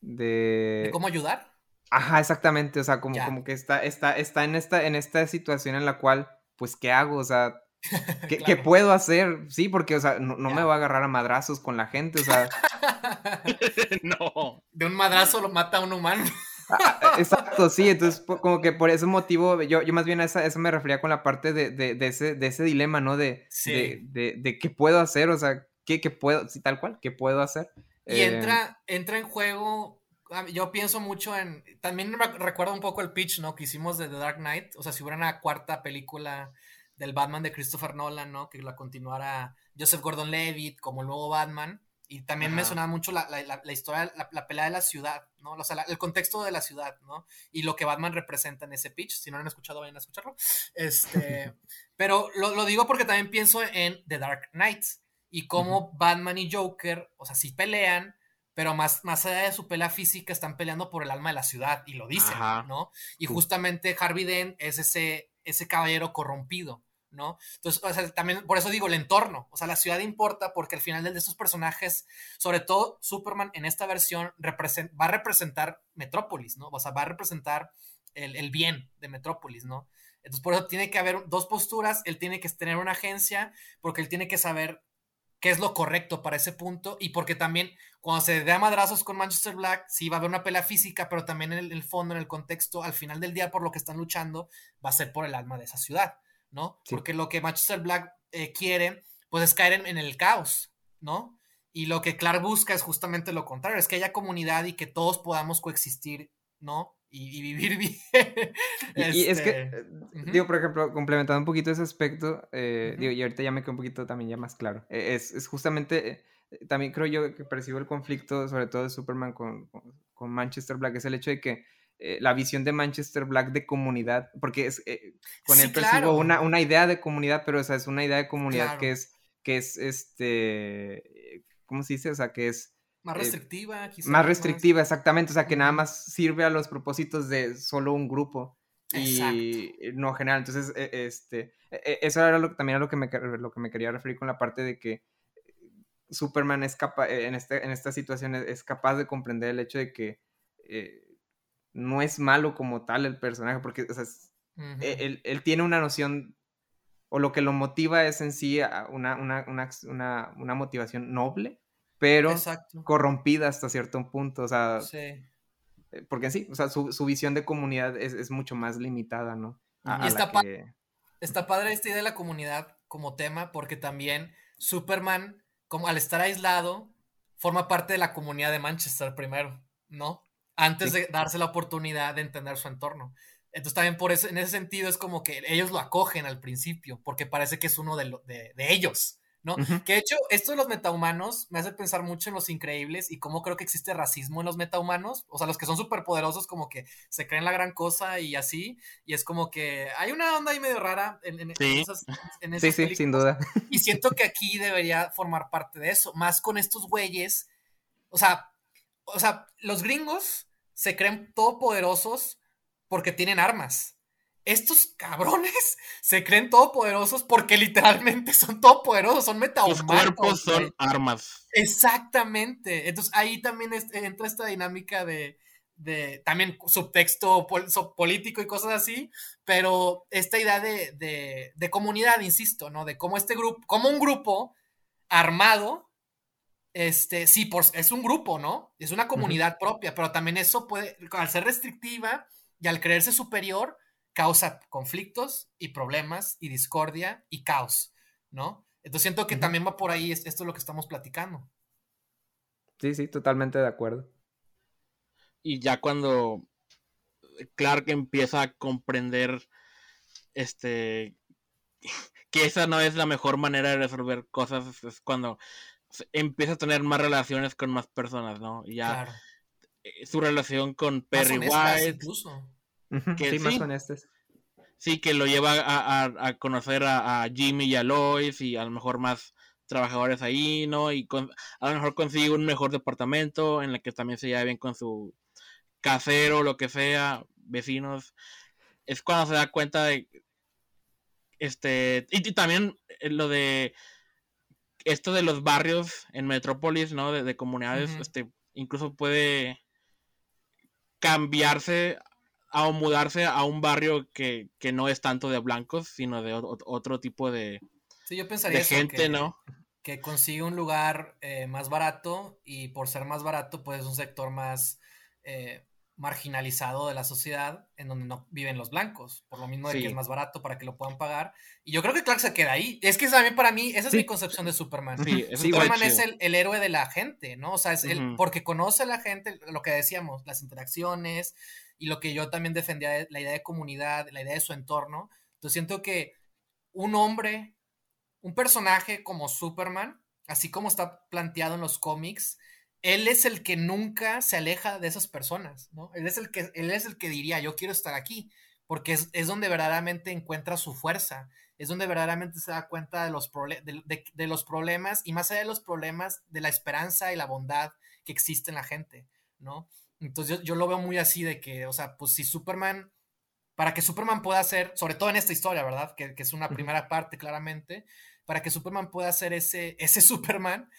Speaker 3: de-
Speaker 2: ¿De cómo ayudar?
Speaker 3: Ajá, exactamente, o sea, como,
Speaker 2: Ya.
Speaker 3: como que está, está, está en, esta, en esta situación en la cual, pues, ¿qué hago? O sea, ¿qué, puedo hacer? Sí, porque, o sea, no, no me va a agarrar a madrazos con la gente, o sea,
Speaker 1: no.
Speaker 2: De un madrazo lo mata a un humano.
Speaker 3: Ah, Exacto, sí, entonces como que por ese motivo, yo, yo más bien a esa- eso me refería con la parte de, de, de ese, de ese dilema, ¿no? De,
Speaker 2: Sí.
Speaker 3: de, de, de qué puedo hacer, o sea, qué, qué puedo, sí, tal cual, qué puedo hacer.
Speaker 2: Y
Speaker 3: Eh,
Speaker 2: entra, entra en juego yo pienso mucho en. También me recuerdo un poco el pitch, ¿no? Que hicimos de The Dark Knight. O sea, si hubiera una cuarta película del Batman de Christopher Nolan, ¿no? Que la continuara Joseph Gordon Levitt como el nuevo Batman. Y también me sonaba mucho la, historia, la, pelea de la ciudad, ¿no? O sea, el contexto de la ciudad, ¿no? Y lo que Batman representa en ese pitch. Si no lo han escuchado, vayan a escucharlo. Este, pero lo, lo, digo porque también pienso en The Dark Knight y cómo Batman y Joker, o sea, sí pelean, pero más, más allá de su pelea física están peleando por el alma de la ciudad y lo dicen, ¿no? Y justamente Harvey Dent es ese, ese caballero corrompido, ¿no? Entonces, o sea, también por eso digo el entorno, o sea, la ciudad importa porque al final de estos personajes, sobre todo Superman en esta versión va a representar Metrópolis, ¿no? O sea, va a representar el, el bien de Metrópolis, ¿no? Entonces, por eso tiene que haber dos posturas, él tiene que tener una agencia, porque él tiene que saber qué es lo correcto para ese punto y porque también cuando se dé a madrazos con Manchester Black, sí va a haber una pelea física, pero también en el, fondo, en el contexto, al final del día por lo que están luchando, va a ser por el alma de esa ciudad, ¿no? Porque lo que Manchester Black eh, quiere, pues es caer en, el caos, ¿no? Y lo que Clark busca es justamente lo contrario, es que haya comunidad y que todos podamos coexistir, ¿no? Y, vivir bien.
Speaker 3: y, es que, este, eh, digo, por ejemplo, complementando un poquito ese aspecto, eh, digo, y ahorita ya me quedó un poquito también ya más claro, e, es, es, justamente, eh, también creo yo que percibo el conflicto, sobre todo de Superman con, con, Manchester Black, es el hecho de que la visión de Manchester Black de comunidad, porque es, con él percibo una, una, idea de comunidad, pero o sea, es una idea de comunidad que es, que es, este, ¿cómo se dice? O sea, que es
Speaker 2: más eh, restrictiva,
Speaker 3: quizás. Más restrictiva, exactamente. O sea, que nada más sirve a los propósitos de solo un grupo. Y no general. Entonces, e, este, e, e, eso era lo, también a lo que, me, lo que me quería referir con la parte de que Superman es capaz, en, este, en esta situación es, capaz de comprender el hecho de que eh, no es malo como tal el personaje, porque o sea, él, él, tiene una noción, o lo que lo motiva es en sí una, una, una, una motivación noble, pero corrompida hasta cierto punto, o sea, sí. Eh, porque sí, o sea, su, visión de comunidad es, mucho más limitada, ¿no?
Speaker 2: y está, está padre esta idea de la comunidad como tema, porque también Superman, como al estar aislado, forma parte de la comunidad de Manchester primero, ¿no? Antes de darse la oportunidad de entender su entorno. Entonces también por eso, en ese sentido es como que ellos lo acogen al principio, porque parece que es uno de, de, de ellos, ¿no? Que de hecho, esto de los metahumanos me hace pensar mucho en los increíbles y cómo creo que existe racismo en los metahumanos. O sea, los que son súper poderosos, como que se creen la gran cosa y así. Y es como que hay una onda ahí medio rara en, en, esas,
Speaker 3: Sí, sí, sin duda.
Speaker 2: Y siento que aquí debería formar parte de eso, más con estos güeyes. O sea, o sea, los gringos se creen todopoderosos porque tienen armas estos cabrones se creen todopoderosos porque literalmente son todopoderosos, son metahumanos. Sus
Speaker 1: cuerpos son armas.
Speaker 2: Exactamente. Entonces ahí también entra esta dinámica de, también subtexto político y cosas así, pero esta idea de, de, comunidad, insisto, ¿no? De cómo este grupo, como un grupo armado, este, sí, por, es un grupo, ¿no? Es una comunidad propia, pero también eso puede, al ser restrictiva y al creerse superior, causa conflictos y problemas y discordia y caos, ¿no? Entonces siento que también va por ahí, esto es lo que estamos platicando.
Speaker 3: Sí, sí, totalmente de acuerdo.
Speaker 1: Y ya cuando Clark empieza a comprender este que esa no es la mejor manera de resolver cosas, es cuando empieza a tener más relaciones con más personas, ¿no? Y ya eh, su relación con Perry White. Incluso
Speaker 3: que sí, más
Speaker 1: Sí, que lo lleva a, conocer a, Jimmy y a Lois y a lo mejor más trabajadores ahí, ¿no? Y a lo mejor consigue un mejor departamento en el que también se lleva bien con su casero, lo que sea, vecinos. Es cuando se da cuenta de este y, también eh, lo de esto de los barrios en Metrópolis, ¿no? De, comunidades, este, incluso puede cambiarse a mudarse a un barrio que, no es tanto de blancos, sino de otro tipo de,
Speaker 2: sí, yo pensaría gente, que, ¿no? Que consigue un lugar eh, más barato y por ser más barato, pues es un sector más, eh, marginalizado de la sociedad en donde no viven los blancos, por lo mismo de que es más barato para que lo puedan pagar. Y yo creo que Clark se queda ahí. Es que también para mí, esa es mi concepción de Superman. Superman es el, héroe de la gente, ¿no? O sea, es el, porque conoce a la gente, lo que decíamos, las interacciones y lo que yo también defendía, la idea de comunidad, la idea de su entorno. Entonces siento que un hombre, un personaje como Superman, así como está planteado en los cómics, él es el que nunca se aleja de esas personas, ¿no? Él es el que, él es el que diría, yo quiero estar aquí, porque es, donde verdaderamente encuentra su fuerza, es donde verdaderamente se da cuenta de los, de, los problemas y más allá de los problemas, de la esperanza y la bondad que existe en la gente, ¿no? Entonces yo, lo veo muy así de que, o sea, pues si Superman, para que Superman pueda ser, sobre todo en esta historia, ¿verdad? Que, que es una primera parte claramente, para que Superman pueda ser ese, ese Superman,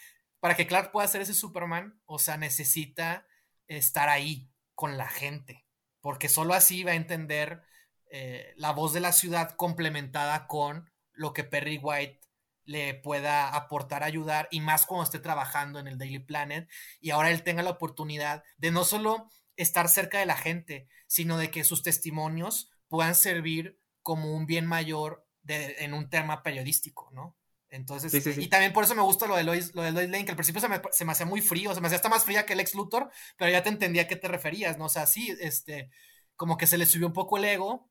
Speaker 2: para que Clark pueda ser ese Superman, o sea, necesita estar ahí con la gente, porque solo así va a entender eh, la voz de la ciudad complementada con lo que Perry White le pueda aportar, ayudar, y más cuando esté trabajando en el Daily Planet, y ahora él tenga la oportunidad de no solo estar cerca de la gente, sino de que sus testimonios puedan servir como un bien mayor en un tema periodístico, ¿no? Entonces, y también por eso me gusta lo de Lois, lo de Lois Lane, que al principio se me, se me hacía muy frío, se me hacía hasta más fría que el ex Luthor, pero ya te entendía a qué te referías, ¿no? O sea, sí, este, como que se le subió un poco el ego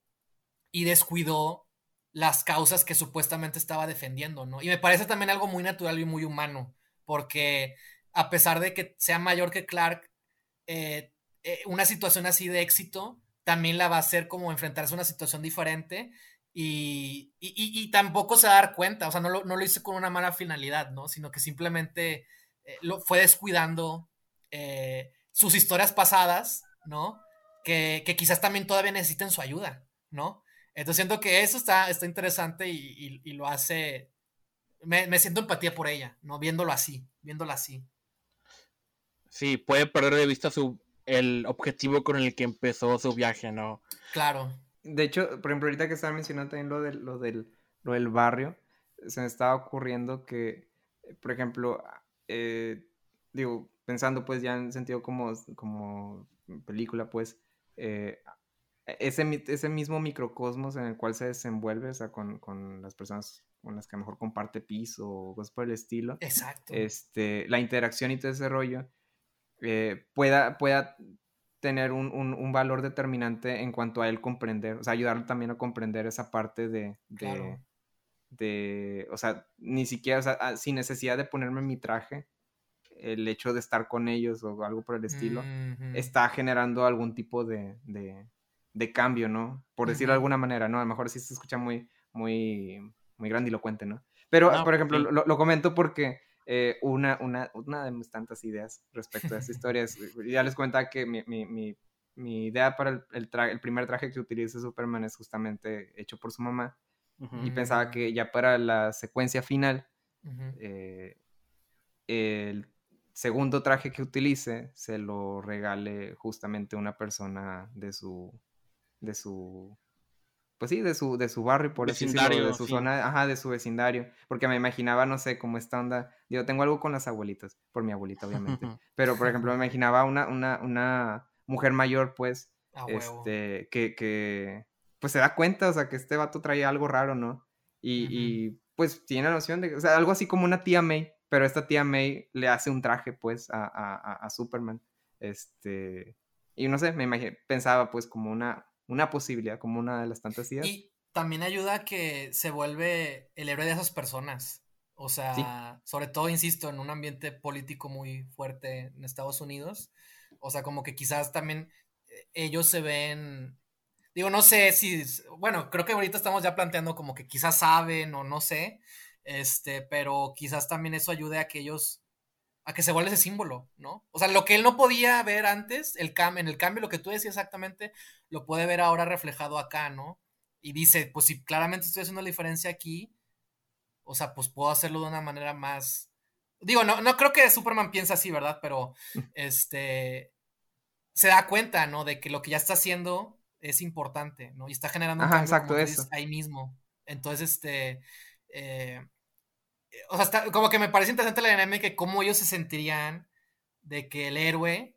Speaker 2: y descuidó las causas que supuestamente estaba defendiendo, ¿no? Y me parece también algo muy natural y muy humano, porque a pesar de que sea mayor que Clark, eh, eh, una situación así de éxito también la va a hacer como enfrentarse a una situación diferente y, y, tampoco se va a dar cuenta, o sea, no lo, no lo hice con una mala finalidad, ¿no? Sino que simplemente eh, lo fue descuidando eh, sus historias pasadas, ¿no? Que, que, quizás también todavía necesiten su ayuda, ¿no? Entonces siento que eso está, está interesante y, y lo hace, me, me, siento empatía por ella, ¿no? Viéndolo así, viéndolo así.
Speaker 1: Sí, puede perder de vista su, el objetivo con el que empezó su viaje, ¿no?
Speaker 2: Claro.
Speaker 3: De hecho, por ejemplo, ahorita que estaba mencionando también lo, de, lo, del, lo del barrio, se me estaba ocurriendo que, por ejemplo, eh, digo, pensando pues ya en sentido como, como película, pues, eh, ese, ese mismo microcosmos en el cual se desenvuelve, o sea, con, con las personas con las que a lo mejor comparte piso o cosas por el estilo.
Speaker 2: Exacto.
Speaker 3: Este, la interacción y todo ese rollo eh, pueda, pueda tener un, un, valor determinante en cuanto a él comprender, o sea, ayudarle también a comprender esa parte de, de, o sea, ni siquiera, o sea, ah, sin necesidad de ponerme mi traje, el hecho de estar con ellos o algo por el estilo, está generando algún tipo de, de, cambio, ¿no? Por decirlo de alguna manera, ¿no? A lo mejor sí se escucha muy, muy, muy grandilocuente, ¿no? Pero, por ejemplo, lo, lo comento porque eh, una, una, una, de mis tantas ideas respecto a esta historia. Es, ya les cuenta que mi, mi, mi, mi idea para el, el, el, primer traje que utiliza Superman es justamente hecho por su mamá. Y pensaba que ya para la secuencia final, eh, el segundo traje que utilice se lo regale justamente una persona de su, de su pues sí, de su, de su barrio, por así decirlo, de su zona, ajá, de su vecindario, porque me imaginaba, no sé, como esta onda, digo, tengo algo con las abuelitas, por mi abuelita, obviamente, pero, por ejemplo, me imaginaba una, una, una mujer mayor, pues, este, que, que, pues se da cuenta, o sea, que este vato traía algo raro, ¿no? Y, y, pues tiene la noción de, o sea, algo así como una tía May, pero esta tía May le hace un traje, pues, a, a, a Superman, este, y no sé, me imaginé, pensaba, pues, como una, una posibilidad, como una de las tantas ideas.
Speaker 2: Y también ayuda a que se vuelve el héroe de esas personas. O sea, sobre todo, insisto, en un ambiente político muy fuerte en Estados Unidos. O sea, como que quizás también eh, ellos se ven. Digo, no sé si. Bueno, creo que ahorita estamos ya planteando como que quizás saben o no sé. Este, pero quizás también eso ayude a que ellos a que se vuelva ese símbolo, ¿no? O sea, lo que él no podía ver antes, el cam en el cambio, lo que tú decías exactamente, lo puede ver ahora reflejado acá, ¿no? Y dice, pues si claramente estoy haciendo la diferencia aquí, o sea, pues puedo hacerlo de una manera más... Digo, no, no creo que Superman piense así, ¿verdad? Pero, este, se da cuenta, ¿no? De que lo que ya está haciendo es importante, ¿no? Y está generando
Speaker 3: un exacto, eso.
Speaker 2: ahí mismo. Entonces, este... Eh, o sea, como que me parece interesante la dinámica que cómo ellos se sentirían de que el héroe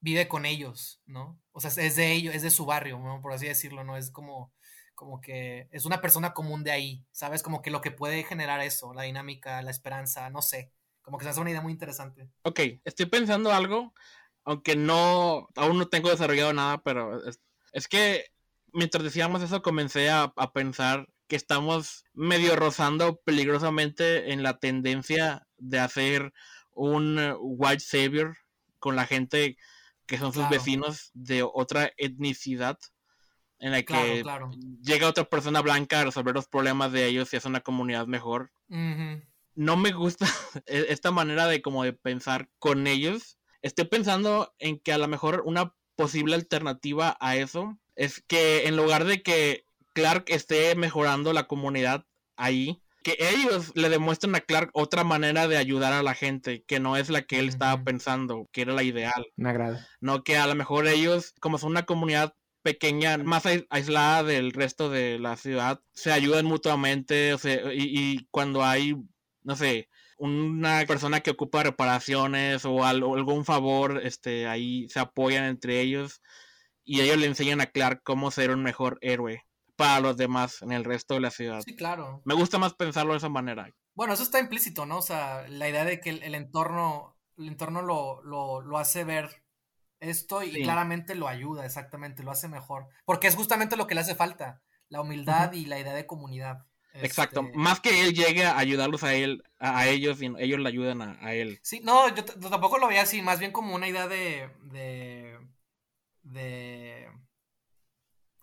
Speaker 2: vive con ellos, ¿no? O sea, es de ellos, es de su barrio. Por así decirlo, ¿no? Es como, como que es una persona común de ahí, ¿sabes? Como que lo que puede generar eso, la dinámica, la esperanza, no sé. Como que se hace una idea muy interesante.
Speaker 1: Ok, estoy pensando algo, aunque no, aún no tengo desarrollado nada, pero es, que mientras decíamos eso comencé a, a pensar que estamos medio rozando peligrosamente en la tendencia de hacer un white savior con la gente que son sus vecinos de otra etnicidad en la que llega otra persona blanca a resolver los problemas de ellos y es una comunidad mejor. No me gusta e-, esta manera de como de pensar con ellos. Estoy pensando en que a lo mejor una posible alternativa a eso es que en lugar de que Clark esté mejorando la comunidad ahí, que ellos le demuestren a Clark otra manera de ayudar a la gente, que no es la que él estaba pensando, que era la ideal.
Speaker 3: Me agrada.
Speaker 1: No, que a lo mejor ellos, como son una comunidad pequeña, más aislada del resto de la ciudad, se ayudan mutuamente, o sea, y, cuando hay, no sé, una persona que ocupa reparaciones o algún favor, este, ahí se apoyan entre ellos y ellos le enseñan a Clark cómo ser un mejor héroe para los demás en el resto de la ciudad.
Speaker 2: Sí, claro.
Speaker 1: Me gusta más pensarlo de esa manera.
Speaker 2: Bueno, eso está implícito, ¿no? O sea, la idea de que el, entorno, el entorno lo, lo, hace ver esto y claramente lo ayuda, exactamente, lo hace mejor. Porque es justamente lo que le hace falta, la humildad y la idea de comunidad.
Speaker 1: Exacto, este más que él llegue a ayudarlos a él, a, ellos, y ellos le ayudan a, él.
Speaker 2: Sí, no, yo, tampoco lo veía así, más bien como una idea de, de, de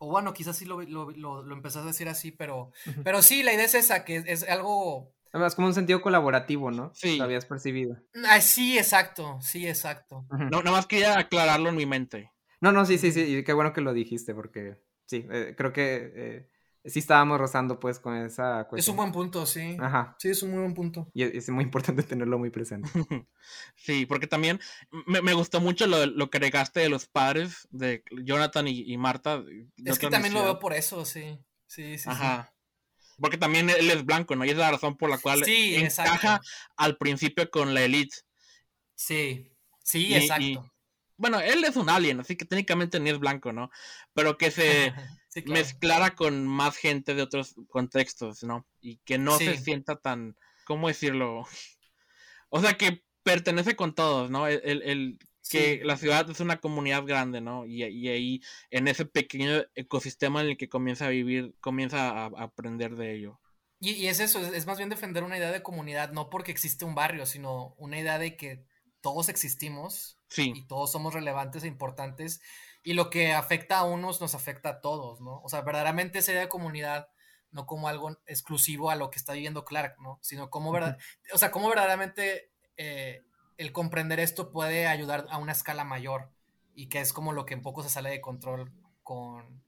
Speaker 2: o bueno, quizás sí lo, lo, lo, empezás a decir así, pero, pero sí, la idea es esa, que es, algo...
Speaker 3: Además, como un sentido colaborativo, ¿no? Sí. Lo habías percibido.
Speaker 2: Ah, sí, exacto, sí, exacto.
Speaker 1: No, nada más quería aclararlo en mi mente.
Speaker 3: No, no, sí, sí, sí, y qué bueno que lo dijiste, porque sí, eh, creo que eh, sí estábamos rozando pues con esa
Speaker 2: cuestión. Es un buen punto, sí. Ajá. Sí, es un muy buen punto.
Speaker 3: Y es, muy importante tenerlo muy presente.
Speaker 1: sí, porque también me, gustó mucho lo, lo, que agregaste de los padres, de Jonathan y, Marta.
Speaker 2: Es que también lo veo por eso, sí. Sí, sí. Ajá.
Speaker 1: Porque también él es blanco, ¿no? Y es la razón por la cual encaja al principio con la elite.
Speaker 2: Sí, sí, exacto.
Speaker 1: bueno, él es un alien, así que técnicamente ni es blanco, ¿no? Pero que se mezclara con más gente de otros contextos, ¿no? Y que no se sienta tan, ¿cómo decirlo? O sea, que pertenece con todos, ¿no? El, el, que la ciudad es una comunidad grande, ¿no? Y, ahí, en ese pequeño ecosistema en el que comienza a vivir, comienza a, aprender de ello.
Speaker 2: Y, es eso, es, más bien defender una idea de comunidad, no porque existe un barrio, sino una idea de que todos existimos y todos somos relevantes e importantes y lo que afecta a unos nos afecta a todos, ¿no? O sea, verdaderamente esa idea de comunidad, no como algo exclusivo a lo que está viviendo Clark, ¿no? Sino como, verdad, o sea, cómo verdaderamente eh, el comprender esto puede ayudar a una escala mayor y que es como lo que un poco se sale de control con,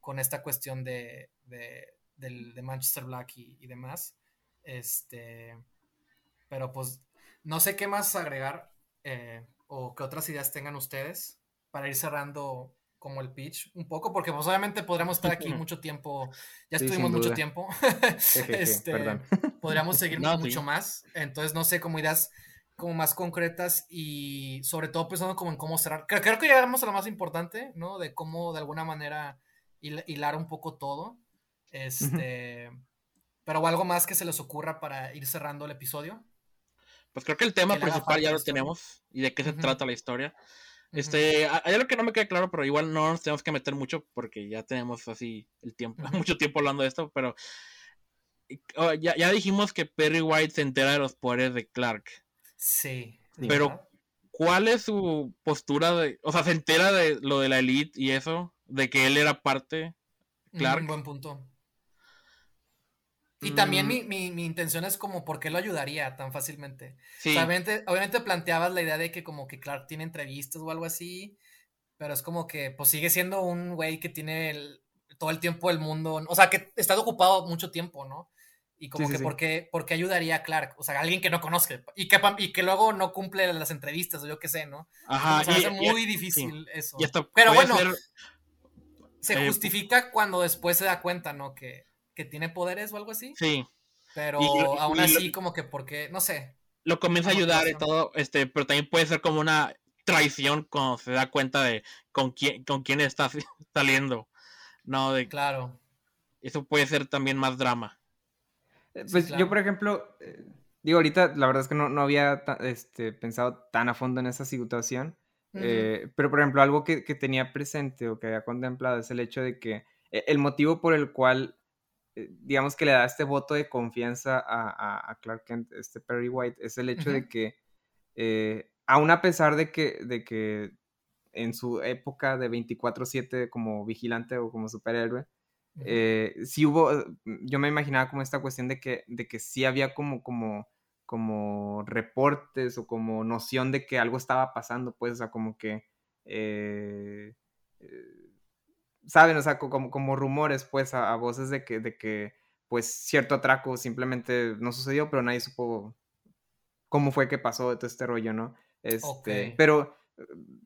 Speaker 2: con esta cuestión de, de, de Manchester Black y, demás. Este, pero pues no sé qué más agregar eh, o qué otras ideas tengan ustedes para ir cerrando como el pitch un poco, porque pues obviamente podríamos estar aquí mucho tiempo, ya estuvimos mucho tiempo, este, podríamos seguir mucho más, entonces no sé, como ideas como más concretas y sobre todo pensando como en cómo cerrar, creo, creo que llegamos a lo más importante, ¿no? De cómo de alguna manera hilar un poco todo, este, pero algo más que se les ocurra para ir cerrando el episodio.
Speaker 1: Pues creo que el tema principal ya lo tenemos y de qué se trata la historia. Este, hay algo que no me queda claro, pero igual no nos tenemos que meter mucho porque ya tenemos así el tiempo, mucho tiempo hablando de esto, pero oh, ya, ya, dijimos que Perry White se entera de los poderes de Clark.
Speaker 2: Sí.
Speaker 1: Pero, ¿cuál es su postura de, o sea, se entera de lo de la elite y eso, de que él era parte, Clark? Un
Speaker 2: buen punto. Y también mm. mi, mi, intención es como, ¿por qué lo ayudaría tan fácilmente? obviamente, planteabas la idea de que como que Clark tiene entrevistas o algo así, pero es como que pues sigue siendo un güey que tiene todo el tiempo del mundo, o sea, que está ocupado mucho tiempo, ¿no? Y como que, ¿por, qué, ¿por, qué, ayudaría a Clark? O sea, alguien que no conozca y que, y que luego no cumple las entrevistas o yo qué sé, ¿no?
Speaker 1: Ajá.
Speaker 2: O sea, muy difícil eso. Pero bueno, se eh, justifica cuando después se da cuenta, ¿no? Que, que tiene poderes o algo así.
Speaker 1: Sí.
Speaker 2: Pero aún así, como que porque, no sé.
Speaker 1: Lo comienza a ayudar y todo, este, pero también puede ser como una traición cuando se da cuenta de con quién, con quién está saliendo. No, de
Speaker 2: claro.
Speaker 1: Eso puede ser también más drama.
Speaker 3: Eh, pues yo, por ejemplo, eh, digo, ahorita la verdad es que no, no había este, pensado tan a fondo en esa situación. Eh, pero, por ejemplo, algo que, que, tenía presente o que había contemplado es el hecho de que el motivo por el cual, digamos que le da este voto de confianza a, a, Clark Kent, este Perry White, es el hecho de que, aún a pesar de que, de que en su época de 24/7 como vigilante o como superhéroe, eh, sí hubo, mm, yo me imaginaba como esta cuestión de que, de que sí había como, como, como reportes o como noción de que algo estaba pasando, pues, o sea, como que, eh, eh, ¿saben? O sea, como, como rumores, pues, a, voces de que, de que, pues, cierto atraco simplemente no sucedió, pero nadie supo cómo fue que pasó todo este rollo, ¿no? Este, Pero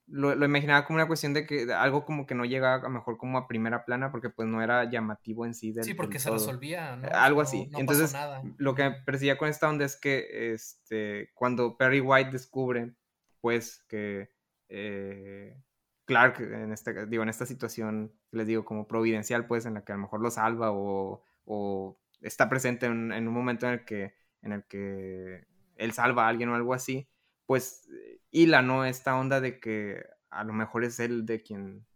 Speaker 3: lo, lo, imaginaba como una cuestión de que algo como que no llegaba a lo mejor como a primera plana porque pues no era llamativo en sí.
Speaker 2: Del, sí, porque se resolvía, ¿no?
Speaker 3: Algo así. Entonces, lo que me percibía con esta onda es que este, cuando Perry White descubre pues que eh, Clark en este, digo, en esta situación, les digo, como providencial, pues en la que a lo mejor lo salva o, o está presente en, en, un momento en el que en el que él salva a alguien o algo así, pues hila, ¿no? Esta onda de que a lo mejor es él de quien,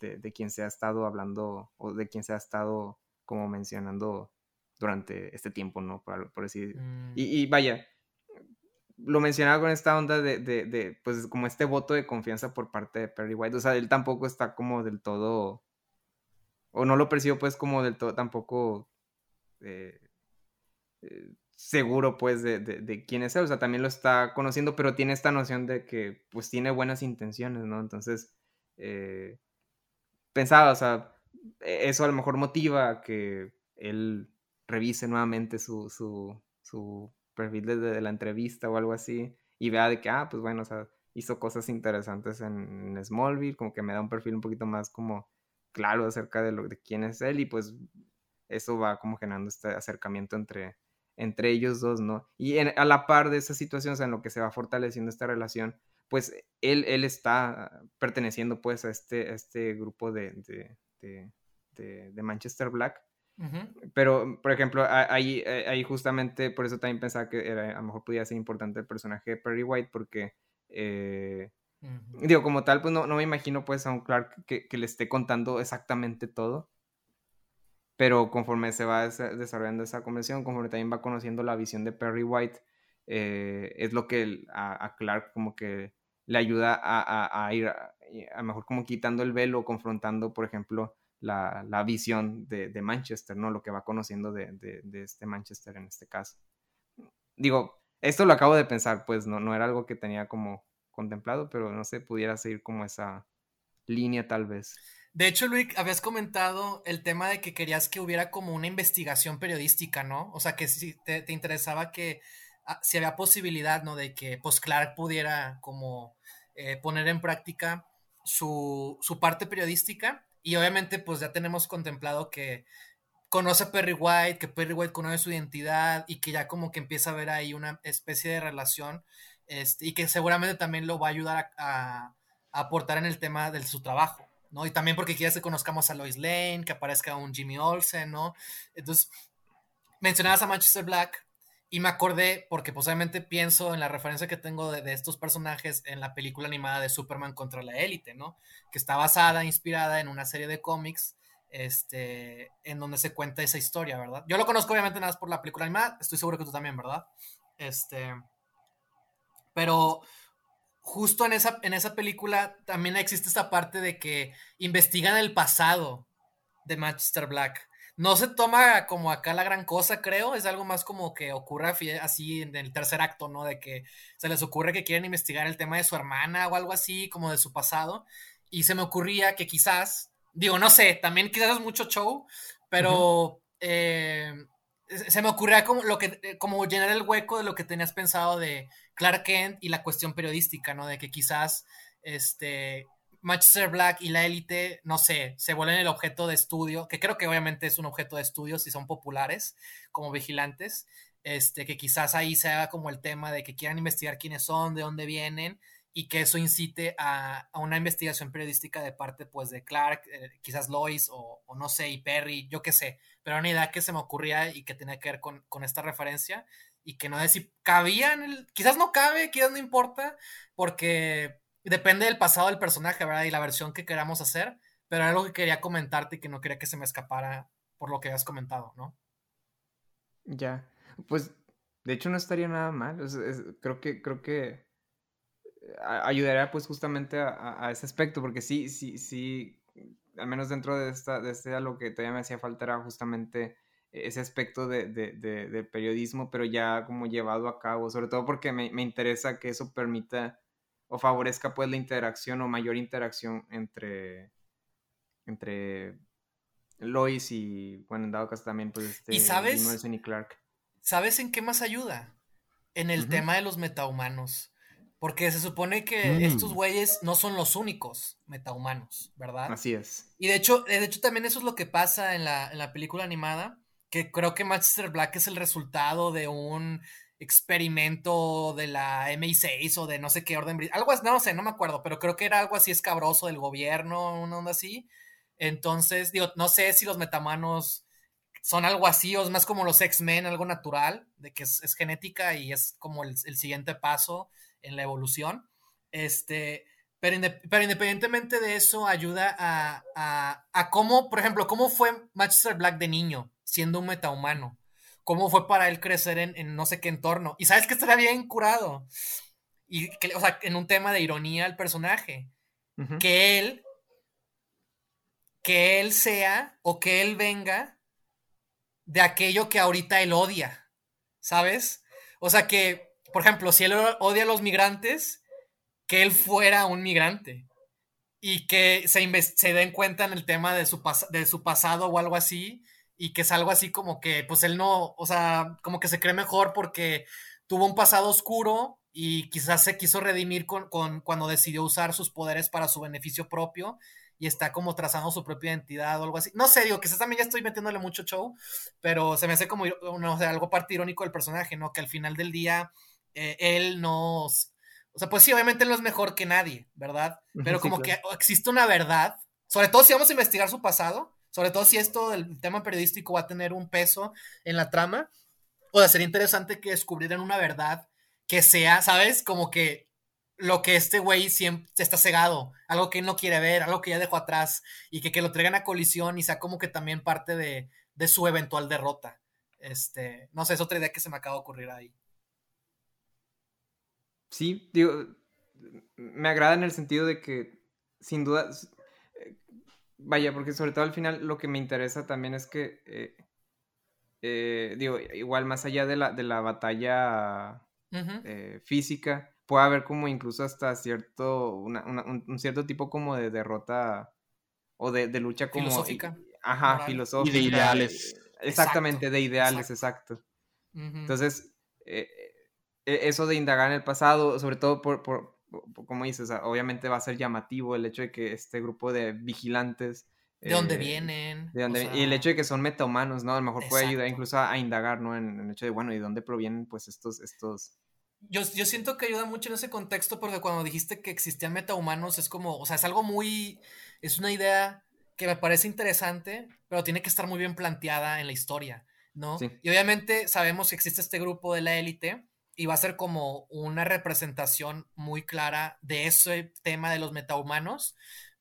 Speaker 3: de, quien se ha estado hablando o de quien se ha estado como mencionando durante este tiempo, ¿no? Por, por decir. Mm. Y, vaya, lo mencionaba con esta onda de, de, pues como este voto de confianza por parte de Perry White. O sea, él tampoco está como del todo, o no lo percibo pues como del todo tampoco eh, eh, seguro pues de, de, quién es él, o sea, también lo está conociendo, pero tiene esta noción de que pues tiene buenas intenciones, ¿no? Entonces, eh, pensaba, o sea, e, eso a lo mejor motiva que él revise nuevamente su, su, su perfil desde la entrevista o algo así y vea de que, ah, pues bueno, o sea, hizo cosas interesantes en, Smallville, como que me da un perfil un poquito más como claro acerca de, lo, de quién es él y pues eso va como generando este acercamiento entre entre ellos dos, ¿no? Y a la par de esas situaciones en lo que se va fortaleciendo esta relación, pues él, él está perteneciendo pues a este, este grupo de, de, de, Manchester Black. Pero, por ejemplo, ahí, eh, ahí justamente por eso también pensaba que era, a lo mejor podía ser importante el personaje de Perry White porque... Eh, digo, como tal, pues no, no, me imagino pues a un Clark que, que le esté contando exactamente todo, pero conforme se va desarrollando esa conversación, conforme también va conociendo la visión de Perry White, eh, es lo que a, Clark como que le ayuda a, ir a, mejor como quitando el velo, confrontando, por ejemplo, la, visión de, Manchester, ¿no? Lo que va conociendo de, este Manchester en este caso. Digo, esto lo acabo de pensar, pues no, no era algo que tenía como contemplado, pero no sé, pudiera seguir como esa línea tal vez.
Speaker 2: De hecho, Luis, habías comentado el tema de que querías que hubiera como una investigación periodística, ¿no? O sea, que si te, interesaba que ah, si había posibilidad, ¿no? De que pues Clark pudiera como eh, poner en práctica su, su, parte periodística. Y obviamente pues ya tenemos contemplado que conoce a Perry White, que Perry White conoce su identidad y que ya como que empieza a ver ahí una especie de relación este, y que seguramente también lo va a ayudar a, aportar en el tema de su trabajo. ¿no? Y también porque quieres que conozcamos a Lois Lane, que aparezca un Jimmy Olsen, ¿no? Entonces, mencionabas a Manchester Black y me acordé, porque posiblemente pienso en la referencia que tengo de, estos personajes en la película animada de Superman contra la élite, ¿no? Que está basada, inspirada en una serie de cómics, este, en donde se cuenta esa historia, ¿verdad? Yo lo conozco obviamente nada más por la película animada, estoy seguro que tú también, ¿verdad? Este, pero justo en esa, en esa película también existe esta parte de que investigan el pasado de Manchester Black. No se toma como acá la gran cosa, creo. Es algo más como que ocurra así en el tercer acto, ¿no? De que se les ocurre que quieren investigar el tema de su hermana o algo así, como de su pasado. Y se me ocurría que quizás, digo, no sé, también quizás es mucho show, pero se me ocurría como, lo que, eh, como llenar el hueco de lo que tenías pensado de Clark Kent y la cuestión periodística, ¿no? De que quizás este, Manchester Black y la élite, no sé, se vuelven el objeto de estudio, que creo que obviamente es un objeto de estudio si son populares como vigilantes, este, que quizás ahí se haga como el tema de que quieran investigar quiénes son, de dónde vienen, y que eso incite a, una investigación periodística de parte pues de Clark, eh, quizás Lois o, no sé, y Perry, yo qué sé, pero una idea que se me ocurría y que tenía que ver con, esta referencia y que no sé si cabía quizás no cabe, quizás no importa, porque depende del pasado del personaje, ¿verdad? Y la versión que queramos hacer, pero era algo que quería comentarte y que no quería que se me escapara por lo que has comentado, ¿no?
Speaker 3: Ya, pues de hecho no estaría nada mal, creo que, creo que ayudaría pues justamente a, ese aspecto, porque sí, sí, sí, al menos dentro de esta, de este lo que todavía me hacía falta era justamente ese aspecto de, de, periodismo, pero ya como llevado a cabo, sobre todo porque me, me, interesa que eso permita o favorezca pues la interacción o mayor interacción entre, entre Lois y, bueno, en dado caso también pues este...
Speaker 2: ¿Y sabes? Clark. ¿Sabes en qué más ayuda? En el tema de los metahumanos. Porque se supone que estos mm. güeyes no son los únicos metahumanos, ¿verdad?
Speaker 3: Así es.
Speaker 2: Y de hecho, de hecho también eso es lo que pasa en la, en la película animada, que creo que Manchester Black es el resultado de un experimento de la MI6 o de no sé qué orden, algo no sé, no me acuerdo, pero creo que era algo así escabroso del gobierno, una onda así. Entonces, digo, no sé si los metamanos son algo así o es más como los X-Men, algo natural, de que es, genética y es como el, siguiente paso en la evolución. Este, pero, pero independientemente de eso, ayuda a, a, a, cómo, por ejemplo, cómo fue Manchester Black de niño, siendo un metahumano. Cómo fue para él crecer en, en no sé qué entorno. Y sabes que estaría bien curado. Y que, o sea, en un tema de ironía al personaje. Que él, que él sea o que él venga de aquello que ahorita él odia. ¿Sabes? O sea que por ejemplo, si él odia a los migrantes, que él fuera un migrante y que se, se den cuenta en el tema de su, de su pasado o algo así y que es algo así como que, pues él no, o sea, como que se cree mejor porque tuvo un pasado oscuro y quizás se quiso redimir con, cuando decidió usar sus poderes para su beneficio propio y está como trazando su propia identidad o algo así. No sé, digo, quizás también ya estoy metiéndole mucho show, pero se me hace como no, algo parte irónico del personaje, ¿no? Que al final del día eh, él no... O sea, pues sí, obviamente él no es mejor que nadie, ¿verdad? Pero como que existe una verdad, sobre todo si vamos a investigar su pasado, sobre todo si esto del tema periodístico va a tener un peso en la trama, o sea, sería interesante que descubrieran una verdad que sea, ¿sabes? Como que lo que este güey siempre está cegado, algo que él no quiere ver, algo que ya dejó atrás, y que, que lo traigan a colisión y sea como que también parte de, de su eventual derrota. Este, no sé, es otra idea que se me acaba de ocurrir ahí
Speaker 3: sí, digo, me agrada en el sentido de que, sin duda, vaya, porque sobre todo al final lo que me interesa también es que, eh, eh, digo, igual más allá de la, de la batalla física, puede haber como incluso hasta cierto, un, cierto tipo como de derrota o de, lucha como...
Speaker 2: Filosófica.
Speaker 3: Ajá, filosófica.
Speaker 1: Y de ideales.
Speaker 3: Exactamente, de ideales, exacto. Entonces, eso de indagar en el pasado, sobre todo por, por, como dices, obviamente va a ser llamativo el hecho de que este grupo de vigilantes...
Speaker 2: ¿De dónde eh, vienen?
Speaker 3: y el hecho de que son metahumanos, ¿no? A lo mejor puede ayudar incluso a, indagar, ¿no? En, el hecho de, bueno, ¿y dónde provienen pues estos... estos...
Speaker 2: Yo, yo siento que ayuda mucho en ese contexto porque cuando dijiste que existían metahumanos es como, o sea, es algo muy, es una idea que me parece interesante, pero tiene que estar muy bien planteada en la historia, ¿no? Y obviamente sabemos que existe este grupo de la élite, y va a ser como una representación muy clara de ese tema de los metahumanos,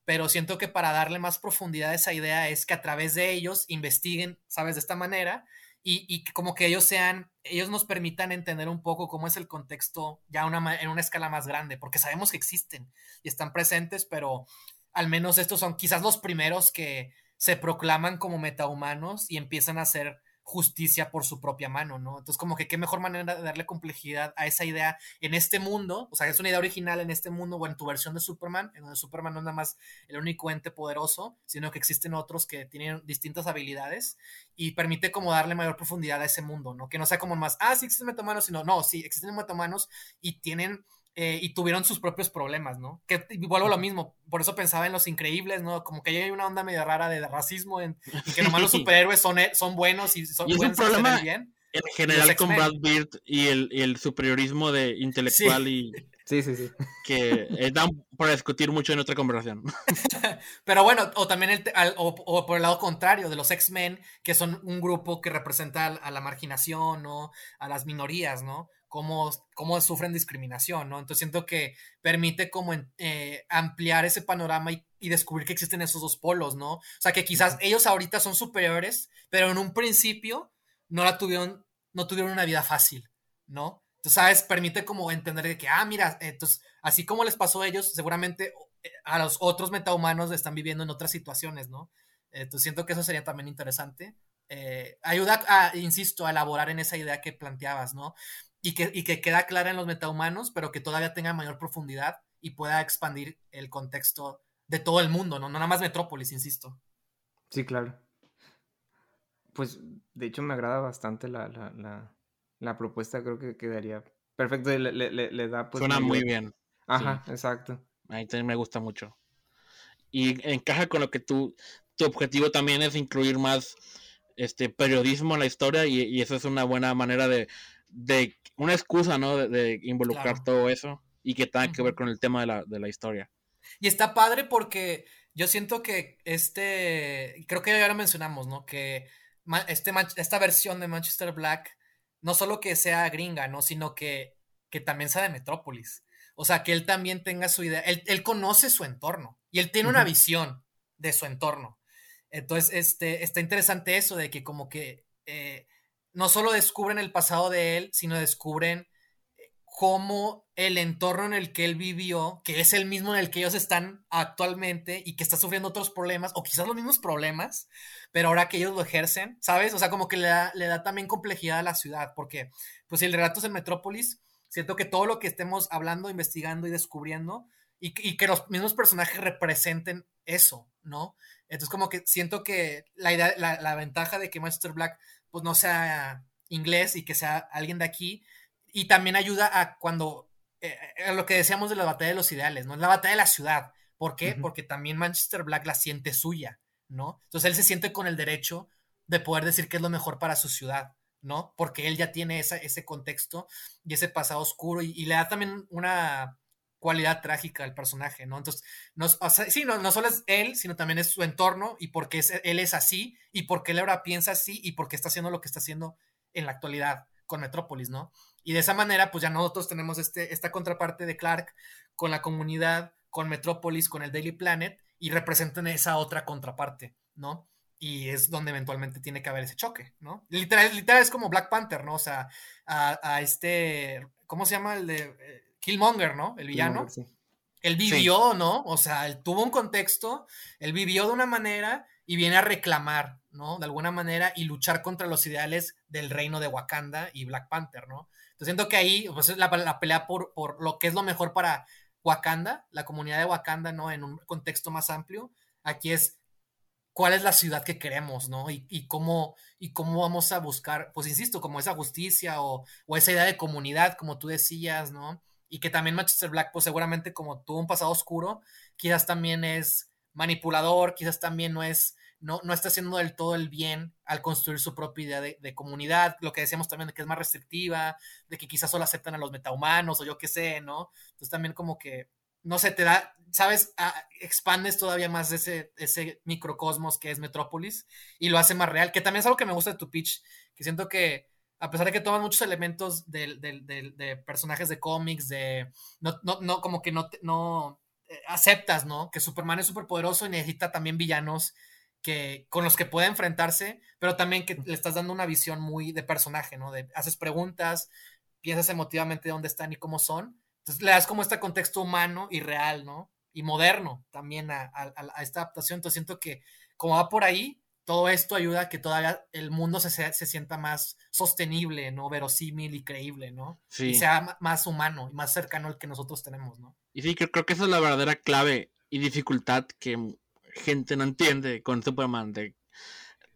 Speaker 2: pero siento que para darle más profundidad a esa idea es que a través de ellos investiguen, ¿sabes? De esta manera y, y como que ellos sean, ellos nos permitan entender un poco cómo es el contexto ya en una escala más grande, porque sabemos que existen y están presentes, pero al menos estos son quizás los primeros que se proclaman como metahumanos y empiezan a ser justicia por su propia mano, ¿no? Entonces, como que qué mejor manera de darle complejidad a esa idea en este mundo, o sea, es una idea original en este mundo o en tu versión de Superman, en donde Superman no es nada más el único ente poderoso, sino que existen otros que tienen distintas habilidades y permite como darle mayor profundidad a ese mundo, ¿no? Que no sea como más, ah, sí existen metahumanos, sino, no, sí, existen metahumanos y tienen eh, y tuvieron sus propios problemas, ¿no? Que vuelvo a lo mismo, por eso pensaba en los increíbles, ¿no? Como que hay una onda medio rara de racismo en, y que nomás los superhéroes son, eh, son buenos y son buenos
Speaker 1: bien. En general con Brad Beard y el, el superiorismo de intelectual y
Speaker 3: Sí, sí, sí.
Speaker 1: Que eh, dan para discutir mucho en otra conversación.
Speaker 2: Pero bueno, o también el, o, por el lado contrario, de los X-Men, que son un grupo que representa a la marginación, ¿no? A las minorías, ¿no? Cómo, cómo sufren discriminación, ¿no? Entonces siento que permite como eh, ampliar ese panorama y, y, descubrir que existen esos dos polos, ¿no? O sea, que quizás ellos ahorita son superiores, pero en un principio no la tuvieron, no tuvieron una vida fácil, ¿no? Tú sabes, permite como entender que, ah, mira, entonces, así como les pasó a ellos, seguramente eh, a los otros metahumanos están viviendo en otras situaciones, ¿no? Entonces siento que eso sería también interesante. Eh, ayuda, a, insisto, a elaborar en esa idea que planteabas, ¿no? Y que, y que queda clara en los metahumanos, pero que todavía tenga mayor profundidad y pueda expandir el contexto de todo el mundo, ¿no? No nada más Metrópolis, insisto.
Speaker 3: Sí, claro. Pues, de hecho, me agrada bastante la, la propuesta creo que quedaría perfecto. Le, le, da
Speaker 1: pues. Suena muy bien.
Speaker 3: Ajá, exacto.
Speaker 1: A mí también me gusta mucho. Y encaja con lo que tú, tu objetivo también es incluir más este periodismo en la historia y, eso es una buena manera de, de una excusa, ¿no? De, involucrar todo eso y que tenga que ver con el tema de la, de la historia.
Speaker 2: Y está padre porque yo siento que este, creo que ya lo mencionamos, ¿no? Que este, esta versión de Manchester Black no solo que sea gringa, ¿no? Sino que, que también sea de Metrópolis. O sea, que él también tenga su idea, él, conoce su entorno y él tiene una visión de su entorno. Entonces, este, está interesante eso de que como que eh, no solo descubren el pasado de él, sino descubren cómo el entorno en el que él vivió, que es el mismo en el que ellos están actualmente y que está sufriendo otros problemas, o quizás los mismos problemas, pero ahora que ellos lo ejercen, ¿sabes? O sea, como que le da, también complejidad a la ciudad, porque pues el relato es en Metrópolis, siento que todo lo que estemos hablando, investigando y descubriendo, y, que los mismos personajes representen eso, ¿no? Entonces como que siento que la idea, la ventaja de que Master Black pues no sea inglés y que sea alguien de aquí, y también ayuda a cuando, eh, eh, a lo que decíamos de la batalla de los ideales, ¿no? La batalla de la ciudad. ¿Por qué? Porque también Manchester Black la siente suya, ¿no? Entonces él se siente con el derecho de poder decir que es lo mejor para su ciudad, ¿no? Porque él ya tiene ese contexto y ese pasado oscuro y, le da también una cualidad trágica al personaje, ¿no? Entonces, no, sí, no, no, solo es él, sino también es su entorno y porque es, él es así y porque él ahora piensa así y porque está haciendo lo que está haciendo en la actualidad con Metrópolis, ¿no? Y de esa manera, pues ya nosotros tenemos este, esta contraparte de Clark con la comunidad, con Metrópolis, con el Daily Planet, y representan esa otra contraparte, ¿no? Y es donde eventualmente tiene que haber ese choque, ¿no? Literal, literal es como Black Panther, ¿no? O sea, a, este, ¿cómo se llama el de eh, Killmonger, ¿no? El villano. Él vivió, ¿no? O sea, él tuvo un contexto, él vivió de una manera y viene a reclamar, ¿no? De alguna manera y luchar contra los ideales del reino de Wakanda y Black Panther, ¿no? Siento que ahí pues, es la, pelea por, por, lo que es lo mejor para Wakanda, la comunidad de Wakanda, ¿no? En un contexto más amplio. Aquí es cuál es la ciudad que queremos, ¿no? Y, cómo, y cómo vamos a buscar, pues insisto, como esa justicia o, o, esa idea de comunidad, como tú decías, ¿no? Y que también Manchester Black, pues seguramente como tuvo un pasado oscuro, quizás también es manipulador, quizás también no es no, no está haciendo del todo el bien al construir su propia idea de, comunidad, lo que decíamos también de que es más restrictiva, de que quizás solo aceptan a los metahumanos o yo qué sé, ¿no? Entonces también como que, no sé, te da, ¿sabes? Ah, expandes todavía más ese, ese microcosmos que es Metrópolis y lo hace más real, que también es algo que me gusta de tu pitch, que siento que a pesar de que toman muchos elementos de, de personajes de cómics, de, no, no, no, como que no, no eh, aceptas, ¿no? Que Superman es súper poderoso y necesita también villanos que, con los que puede enfrentarse, pero también que le estás dando una visión muy de personaje, ¿no? De haces preguntas, piensas emotivamente dónde están y cómo son. Entonces le das como este contexto humano y real, ¿no? Y moderno también a, esta adaptación. Entonces siento que como va por ahí, todo esto ayuda a que todavía el mundo se, se sienta más sostenible, ¿no? Verosímil y creíble, ¿no? Sí. Y sea más humano y más cercano al que nosotros tenemos, ¿no?
Speaker 1: Y sí, creo, creo que esa es la verdadera clave y dificultad que gente no entiende con Superman. De,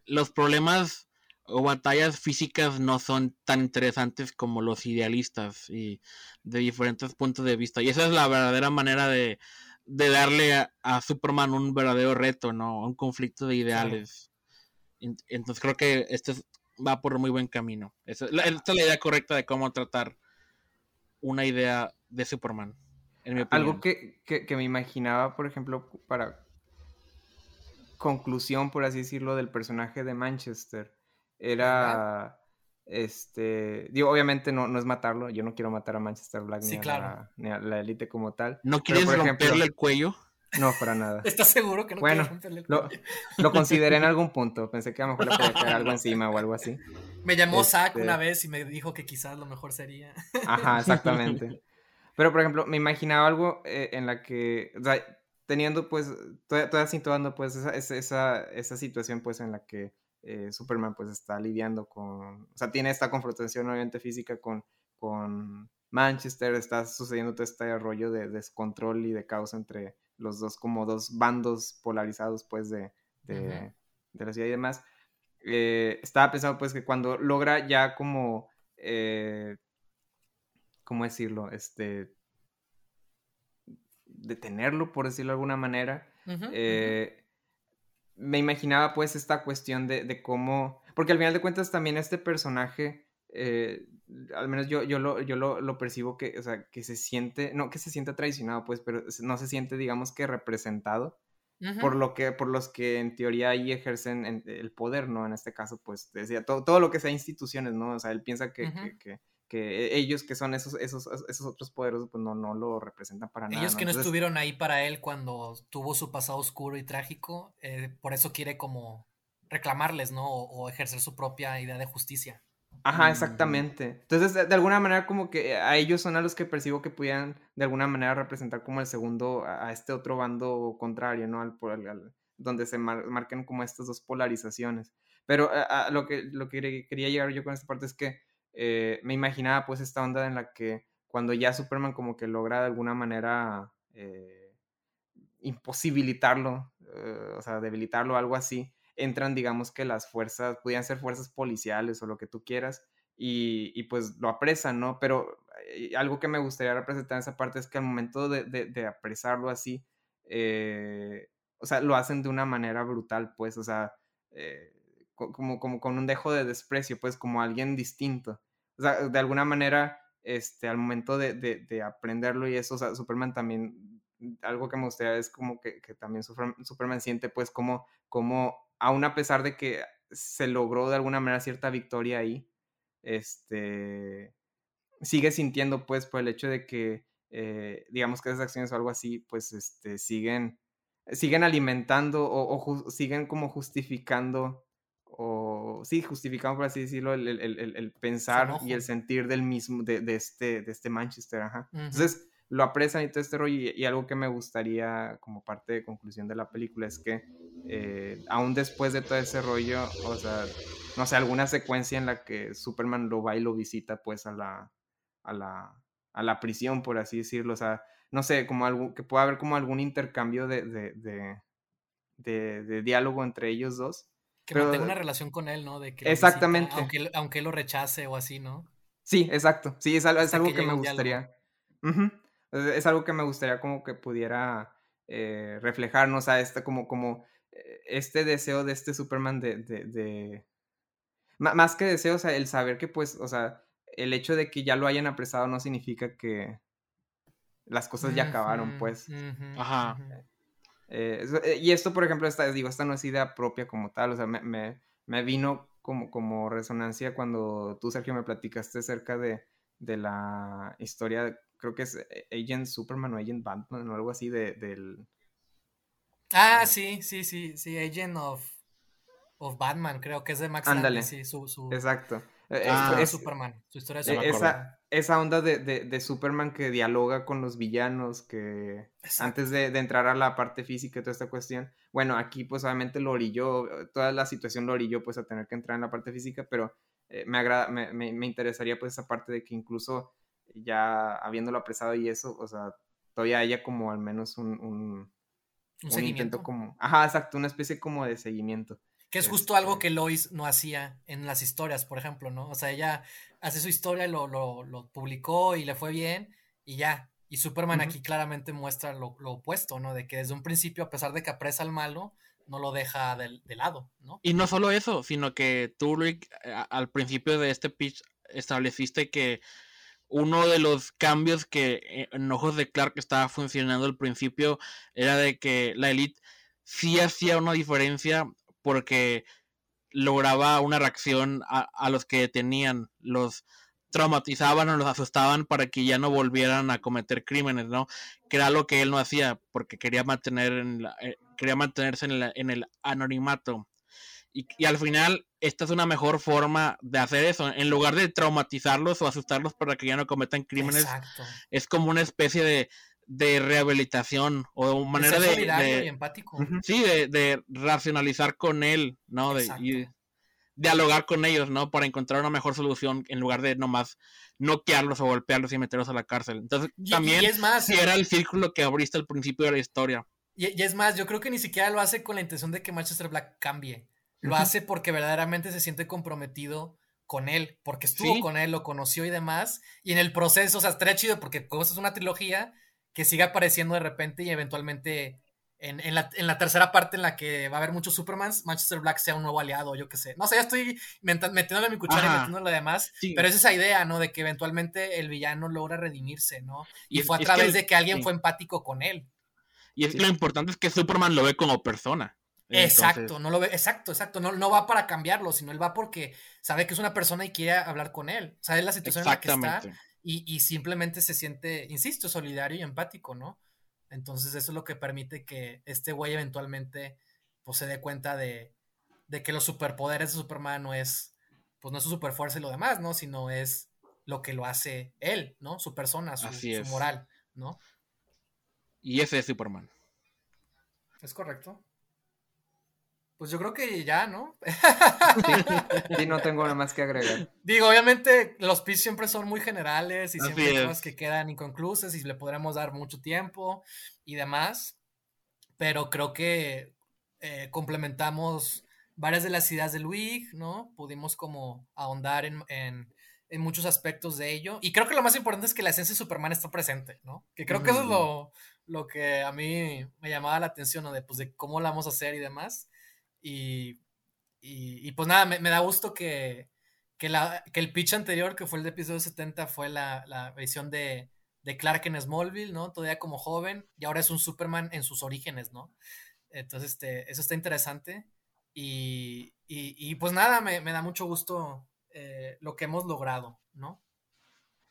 Speaker 1: los problemas o batallas físicas no son tan interesantes como los idealistas y de diferentes puntos de vista. Y esa es la verdadera manera de, de darle a, Superman un verdadero reto, ¿no? Un conflicto de ideales. Entonces creo que este va por muy buen camino. Esta es la idea correcta de cómo tratar una idea de Superman.
Speaker 3: Algo que, que, me imaginaba, por ejemplo, para conclusión, por así decirlo, del personaje de Manchester, era... Este, digo, obviamente no, no es matarlo, yo no quiero matar a Manchester Black ni, a la, élite como tal.
Speaker 1: ¿No quieres romperle el cuello?
Speaker 3: No, para nada.
Speaker 2: ¿Estás seguro que no
Speaker 3: bueno, romperle el cuello? Lo, lo consideré en algún punto, pensé que a lo mejor le podía caer algo encima o algo así.
Speaker 2: Me llamó Zack una este vez y me dijo que quizás lo mejor sería.
Speaker 3: Ajá, exactamente. Pero, por ejemplo, me imaginaba algo eh, en la que, o sea, teniendo pues, todavía, situando pues esa, esa, esa situación pues en la que eh, Superman pues está lidiando con, o sea, tiene esta confrontación obviamente física con, con Manchester, está sucediendo todo este rollo de descontrol y de caos entre los dos, como dos bandos polarizados pues de, de, la ciudad y demás. Eh, estaba pensando pues que cuando logra ya como, eh, ¿cómo decirlo? Este, detenerlo, por decirlo de alguna manera me imaginaba pues esta cuestión de, cómo, porque al final de cuentas también este personaje, eh, al menos yo, yo, lo, yo lo, percibo que, o sea, que se siente, no que se sienta traicionado pues, pero no se siente digamos que representado. Por lo que, por los que en teoría ahí ejercen el poder, ¿no? En este caso, pues, decía, todo, todo lo que sea instituciones, ¿no? O sea, él piensa que, que que e, ellos que son esos, esos, esos otros poderosos, pues no, no lo representan para nada.
Speaker 2: Ellos que no estuvieron ahí para él cuando tuvo su pasado oscuro y trágico, eh, por eso quiere como reclamarles, ¿no? O, ejercer su propia idea de justicia.
Speaker 3: Ajá, exactamente. Entonces, de, alguna manera, como que a ellos son a los que percibo que pudieran de alguna manera representar como el segundo, a, este otro bando contrario, ¿no? Al, al, donde se marquen como estas dos polarizaciones. Pero lo, que, lo que quería llegar yo con esta parte es que eh, me imaginaba pues esta onda en la que cuando ya Superman como que logra de alguna manera eh, imposibilitarlo, eh, o sea, debilitarlo, algo así, entran digamos que las fuerzas, podían ser fuerzas policiales o lo que tú quieras, y, pues lo apresan, ¿no? Pero algo que me gustaría representar en esa parte es que al momento de, apresarlo así, o sea, lo hacen de una manera brutal, pues, o sea, como, como con un dejo de desprecio, pues como alguien distinto o sea, de alguna manera, este, al momento de, de, aprenderlo y eso, Superman también, algo que me gustaría es como que, que también Superman siente pues como, como, aún a pesar de que se logró de alguna manera cierta victoria ahí, este, sigue sintiendo pues por el hecho de que, eh, digamos que esas acciones o algo así, pues, este, siguen, siguen alimentando o, o siguen como justificando o sí, justificamos, por así decirlo, el, el, el, pensar y el sentir del mismo, de, de, este, de este Manchester, ajá. Entonces, lo aprecian y todo este rollo, y, algo que me gustaría como parte de conclusión de la película es que eh, aún después de todo ese rollo, o sea, no sé, alguna secuencia en la que Superman lo va y lo visita pues a la, a la, a la prisión, por así decirlo, o sea, no sé, como algo, que pueda haber como algún intercambio de, de, de, de diálogo entre ellos dos
Speaker 2: que mantenga una relación con él, ¿no? De que
Speaker 3: exactamente.
Speaker 2: aunque, aunque él lo rechace o así, ¿no?
Speaker 3: Sí, exacto. Sí, es, algo, es algo que, me gustaría. Es algo que me gustaría como que pudiera eh, reflejarnos a este, como, como eh, este deseo de este Superman de, de, Más que deseo, o sea, el saber que pues, o sea, el hecho de que ya lo hayan apresado no significa que las cosas ya acabaron, pues.
Speaker 1: Ajá.
Speaker 3: Eh, eh, y esto, por ejemplo, esta, digo, esta no es idea propia como tal, o sea, me, me, me vino como, como resonancia cuando tú, Sergio, me platicaste acerca de, de la historia, creo que es eh, Agent Superman o Agent Batman o algo así de, del...
Speaker 2: Ah, sí, sí, sí, sí, Agent of, of Batman, creo que es de Max
Speaker 3: Ándale,
Speaker 2: sí, su, su...
Speaker 3: exacto.
Speaker 2: Ah, es, Superman, su historia de
Speaker 3: Superman. Esa, esa onda de, de, Superman que dialoga con los villanos, que antes de, entrar a la parte física y toda esta cuestión, bueno, aquí pues obviamente lo orilló, toda la situación lo orilló pues a tener que entrar en la parte física, pero eh, me, agrada, me, me, interesaría pues esa parte de que incluso ya habiéndolo apresado y eso, o sea, todavía haya como al menos un, un,
Speaker 2: un, seguimiento
Speaker 3: como, ajá, exacto, una especie como de seguimiento.
Speaker 2: Que es justo algo este que Lois no hacía en las historias, por ejemplo, ¿no? O sea, ella hace su historia, lo, lo, lo publicó y le fue bien y ya. Y Superman aquí claramente muestra lo, lo, opuesto, ¿no? De que desde un principio, a pesar de que apresa al malo, no lo deja de, de lado, ¿no?
Speaker 1: Y no solo eso, sino que tú, Rick, al principio de este pitch estableciste que uno de los cambios que eh, en ojos de Clark estaba funcionando al principio era de que la Elite sí hacía una diferencia porque lograba una reacción a, los que tenían, los traumatizaban o los asustaban para que ya no volvieran a cometer crímenes, ¿no? Que era lo que él no hacía porque quería mantener en eh, quería mantenerse en, en el anonimato. Y, al final, esta es una mejor forma de hacer eso. En lugar de traumatizarlos o asustarlos para que ya no cometan crímenes, es como una especie de, de rehabilitación o manera de, de,
Speaker 2: empático.
Speaker 1: Sí, de, racionalizar con él, ¿no? De, y dialogar con ellos, ¿no? Para encontrar una mejor solución en lugar de nomás noquearlos o golpearlos y meterlos a la cárcel. Entonces, también
Speaker 2: es más,
Speaker 1: si era el círculo que abriste al principio de la historia.
Speaker 2: Y, y, es más, yo creo que ni siquiera lo hace con la intención de que Manchester Black cambie. Lo hace porque verdaderamente se siente comprometido con él, porque estuvo con él, lo conoció y demás. Y en el proceso, o sea, estaría chido porque como es una trilogía que siga apareciendo de repente y eventualmente en, en, la, en, la, tercera parte en la que va a haber muchos Supermans, Manchester Black sea un nuevo aliado, yo qué sé. No sé, ya estoy metiéndole mi cuchara y metiéndole demás, pero es esa idea, ¿no? De que eventualmente el villano logra redimirse, ¿no? Y, fue a través de que alguien fue empático con él.
Speaker 1: Y es, lo importante es que Superman lo ve como persona.
Speaker 2: Exacto, no lo ve, exacto, exacto, no, no va para cambiarlo, sino él va porque sabe que es una persona y quiere hablar con él, sabe la situación en la que está y, y, simplemente se siente, insisto, solidario y empático, ¿no? Entonces eso es lo que permite que este güey eventualmente pues se dé cuenta de, de que los superpoderes de Superman no es, pues no es su superfuerza y lo demás, ¿no? Sino es lo que lo hace él, ¿no? Su persona, su, su moral, ¿no?
Speaker 1: Y ese es Superman.
Speaker 2: Es correcto. Pues yo creo que ya, ¿no?
Speaker 3: Sí, no tengo nada más que agregar.
Speaker 2: Digo, obviamente los pitch siempre son muy generales y siempre hay cosas que quedan inconclusas y le podremos dar mucho tiempo y demás, pero creo que eh, complementamos varias de las ideas de Luis, ¿no? Pudimos como ahondar en, en, en, muchos aspectos de ello y creo que lo más importante es que la esencia de Superman está presente, ¿no? Que creo que eso es lo, lo, que a mí me llamaba la atención, ¿no? De, pues, de cómo la vamos a hacer y demás. Y, y, pues nada, me, da gusto que, que, la, que, el pitch anterior, que fue el de episodio 70, fue la, la visión de, de, Clark en Smallville, ¿no? Todavía como joven, y ahora es un Superman en sus orígenes, ¿no? Entonces, este, eso está interesante. Y, y pues nada, me, me, da mucho gusto eh, lo que hemos logrado, ¿no?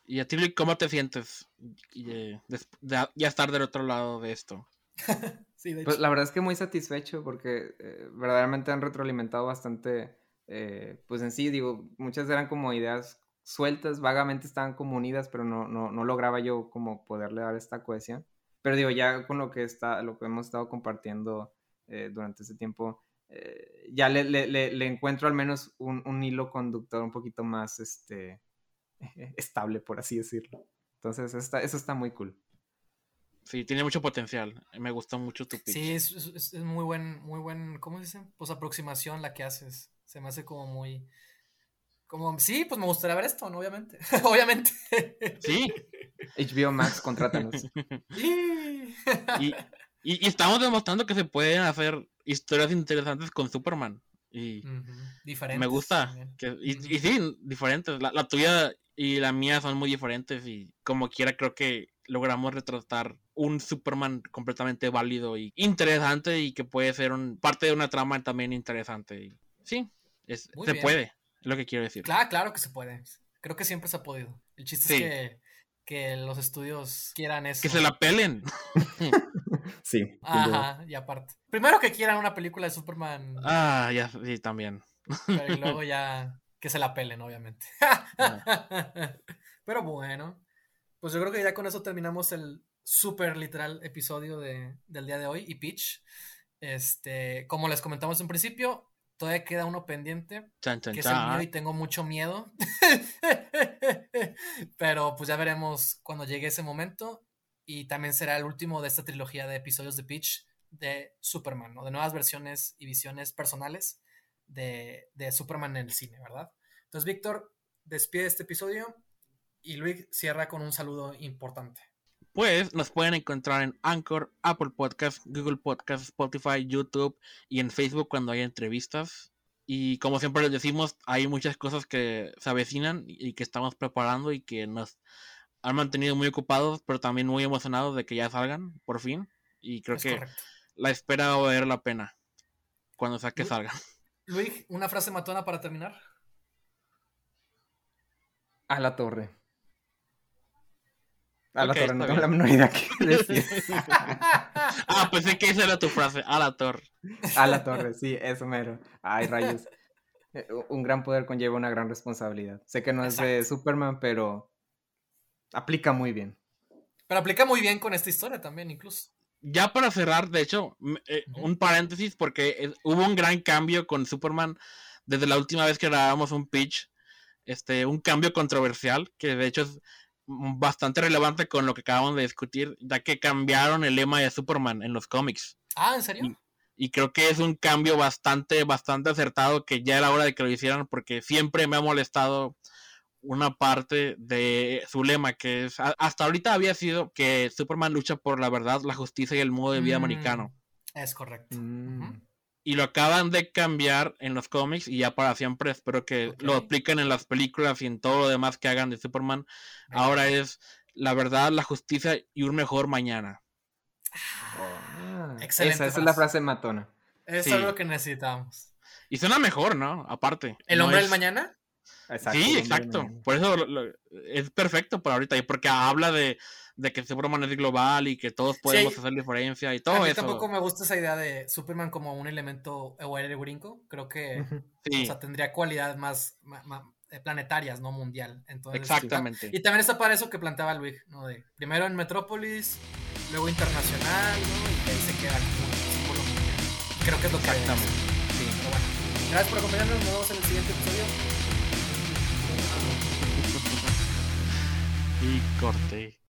Speaker 1: ¿Y a ti, cómo te sientes de, ya estar del otro lado de esto?
Speaker 3: Pues la verdad es que muy satisfecho porque eh, verdaderamente han retroalimentado bastante, eh, pues en sí, digo, muchas eran como ideas sueltas, vagamente estaban como unidas, pero no, no, no lograba yo como poderle dar esta cohesión. Pero digo, ya con lo que, está, lo que hemos estado compartiendo eh, durante ese tiempo, ya le, le, le, encuentro al menos un, un, hilo conductor un poquito más este, estable, por así decirlo. Entonces, eso está muy cool.
Speaker 1: Sí, tiene mucho potencial. Me gusta mucho tu pitch.
Speaker 2: Sí, es, es, muy buen, muy buen, ¿cómo se dice? Pues aproximación la que haces. Se me hace como muy, como, sí, pues me gustaría ver esto, ¿no? Obviamente. Obviamente.
Speaker 1: Sí.
Speaker 3: HBO Max, contrátanos.
Speaker 1: y, y, estamos demostrando que se pueden hacer historias interesantes con Superman. Y
Speaker 2: diferentes.
Speaker 1: Me gusta. Que, y, sí, diferentes. La, la tuya y la mía son muy diferentes y como quiera creo que logramos retratar un Superman completamente válido y interesante y que puede ser un, parte de una trama también interesante. Y, sí, es, se puede, es lo que quiero decir.
Speaker 2: Claro, claro que se puede. Creo que siempre se ha podido. El chiste es que, que, los estudios quieran eso.
Speaker 1: Que se la pelen.
Speaker 3: sí.
Speaker 2: Ajá, y aparte. Primero que quieran una película de Superman.
Speaker 1: Ah, ya, sí, también.
Speaker 2: Pero luego ya que se la pelen, obviamente. Pero bueno, pues yo creo que ya con eso terminamos el súper literal episodio de, del día de hoy y Pitch. Este, como les comentamos en principio, todavía queda uno pendiente, que es el mío y tengo mucho miedo. Pero pues ya veremos cuando llegue ese momento. Y también será el último de esta trilogía de episodios de Pitch de Superman, ¿no? De nuevas versiones y visiones personales de, de Superman en el cine, ¿verdad? Entonces, Víctor, despide este episodio y Luis cierra con un saludo importante.
Speaker 1: Pues nos pueden encontrar en Anchor, Apple Podcast, Google Podcast, Spotify, YouTube y en Facebook cuando haya entrevistas. Y como siempre les decimos, hay muchas cosas que se avecinan y que estamos preparando y que nos han mantenido muy ocupados, pero también muy emocionados de que ya salgan, por fin. Y creo que la espera va a valer la pena cuando sea que salgan.
Speaker 2: Luis, una frase matona para terminar.
Speaker 3: A la torre. A la torre, no tengo la menor idea que decir.
Speaker 1: ah, pensé que esa era tu frase, a la torre.
Speaker 3: A la torre, sí, eso mero. Ay, rayos. Eh, un gran poder conlleva una gran responsabilidad. Sé que no es de Superman, pero aplica muy bien.
Speaker 2: Pero aplica muy bien con esta historia también, incluso.
Speaker 1: Ya para cerrar, de hecho, eh, un paréntesis, porque hubo un gran cambio con Superman desde la última vez que grabamos un pitch. Este, un cambio controversial, que de hecho es bastante relevante con lo que acabamos de discutir, ya que cambiaron el lema de Superman en los cómics.
Speaker 2: Ah, ¿en serio?
Speaker 1: Y, creo que es un cambio bastante, bastante acertado que ya era hora de que lo hicieran porque siempre me ha molestado una parte de su lema que es, hasta ahorita había sido que Superman lucha por la verdad, la justicia y el modo de vida mm, americano.
Speaker 2: Es correcto.
Speaker 3: Mm
Speaker 1: y lo acaban de cambiar en los cómics y ya para siempre espero que lo apliquen en las películas y en todo lo demás que hagan de Superman. Ahora es la verdad, la justicia y un mejor mañana.
Speaker 3: Ah, excelente. Esa, es la frase matona.
Speaker 2: Eso es lo que necesitamos.
Speaker 1: Y suena mejor, ¿no? Aparte.
Speaker 2: ¿El hombre del mañana?
Speaker 1: sí, exacto. Por eso es perfecto por ahorita y porque habla de de que Superman es global y que todos podemos hacer diferencia y todo a mí eso.
Speaker 2: tampoco me gusta esa idea de Superman como un elemento o brinco. Creo que tendría cualidades más, eh, planetarias, no mundial. Entonces,
Speaker 1: Exactamente.
Speaker 2: Y también está para eso que planteaba Luis, ¿no? De primero en Metrópolis, luego internacional, ¿no? Y ahí se queda el. Creo que es lo que
Speaker 1: Exactamente.
Speaker 2: Sí. Pero bueno. Gracias por acompañarnos. Nos vemos en el siguiente episodio.
Speaker 1: y corté.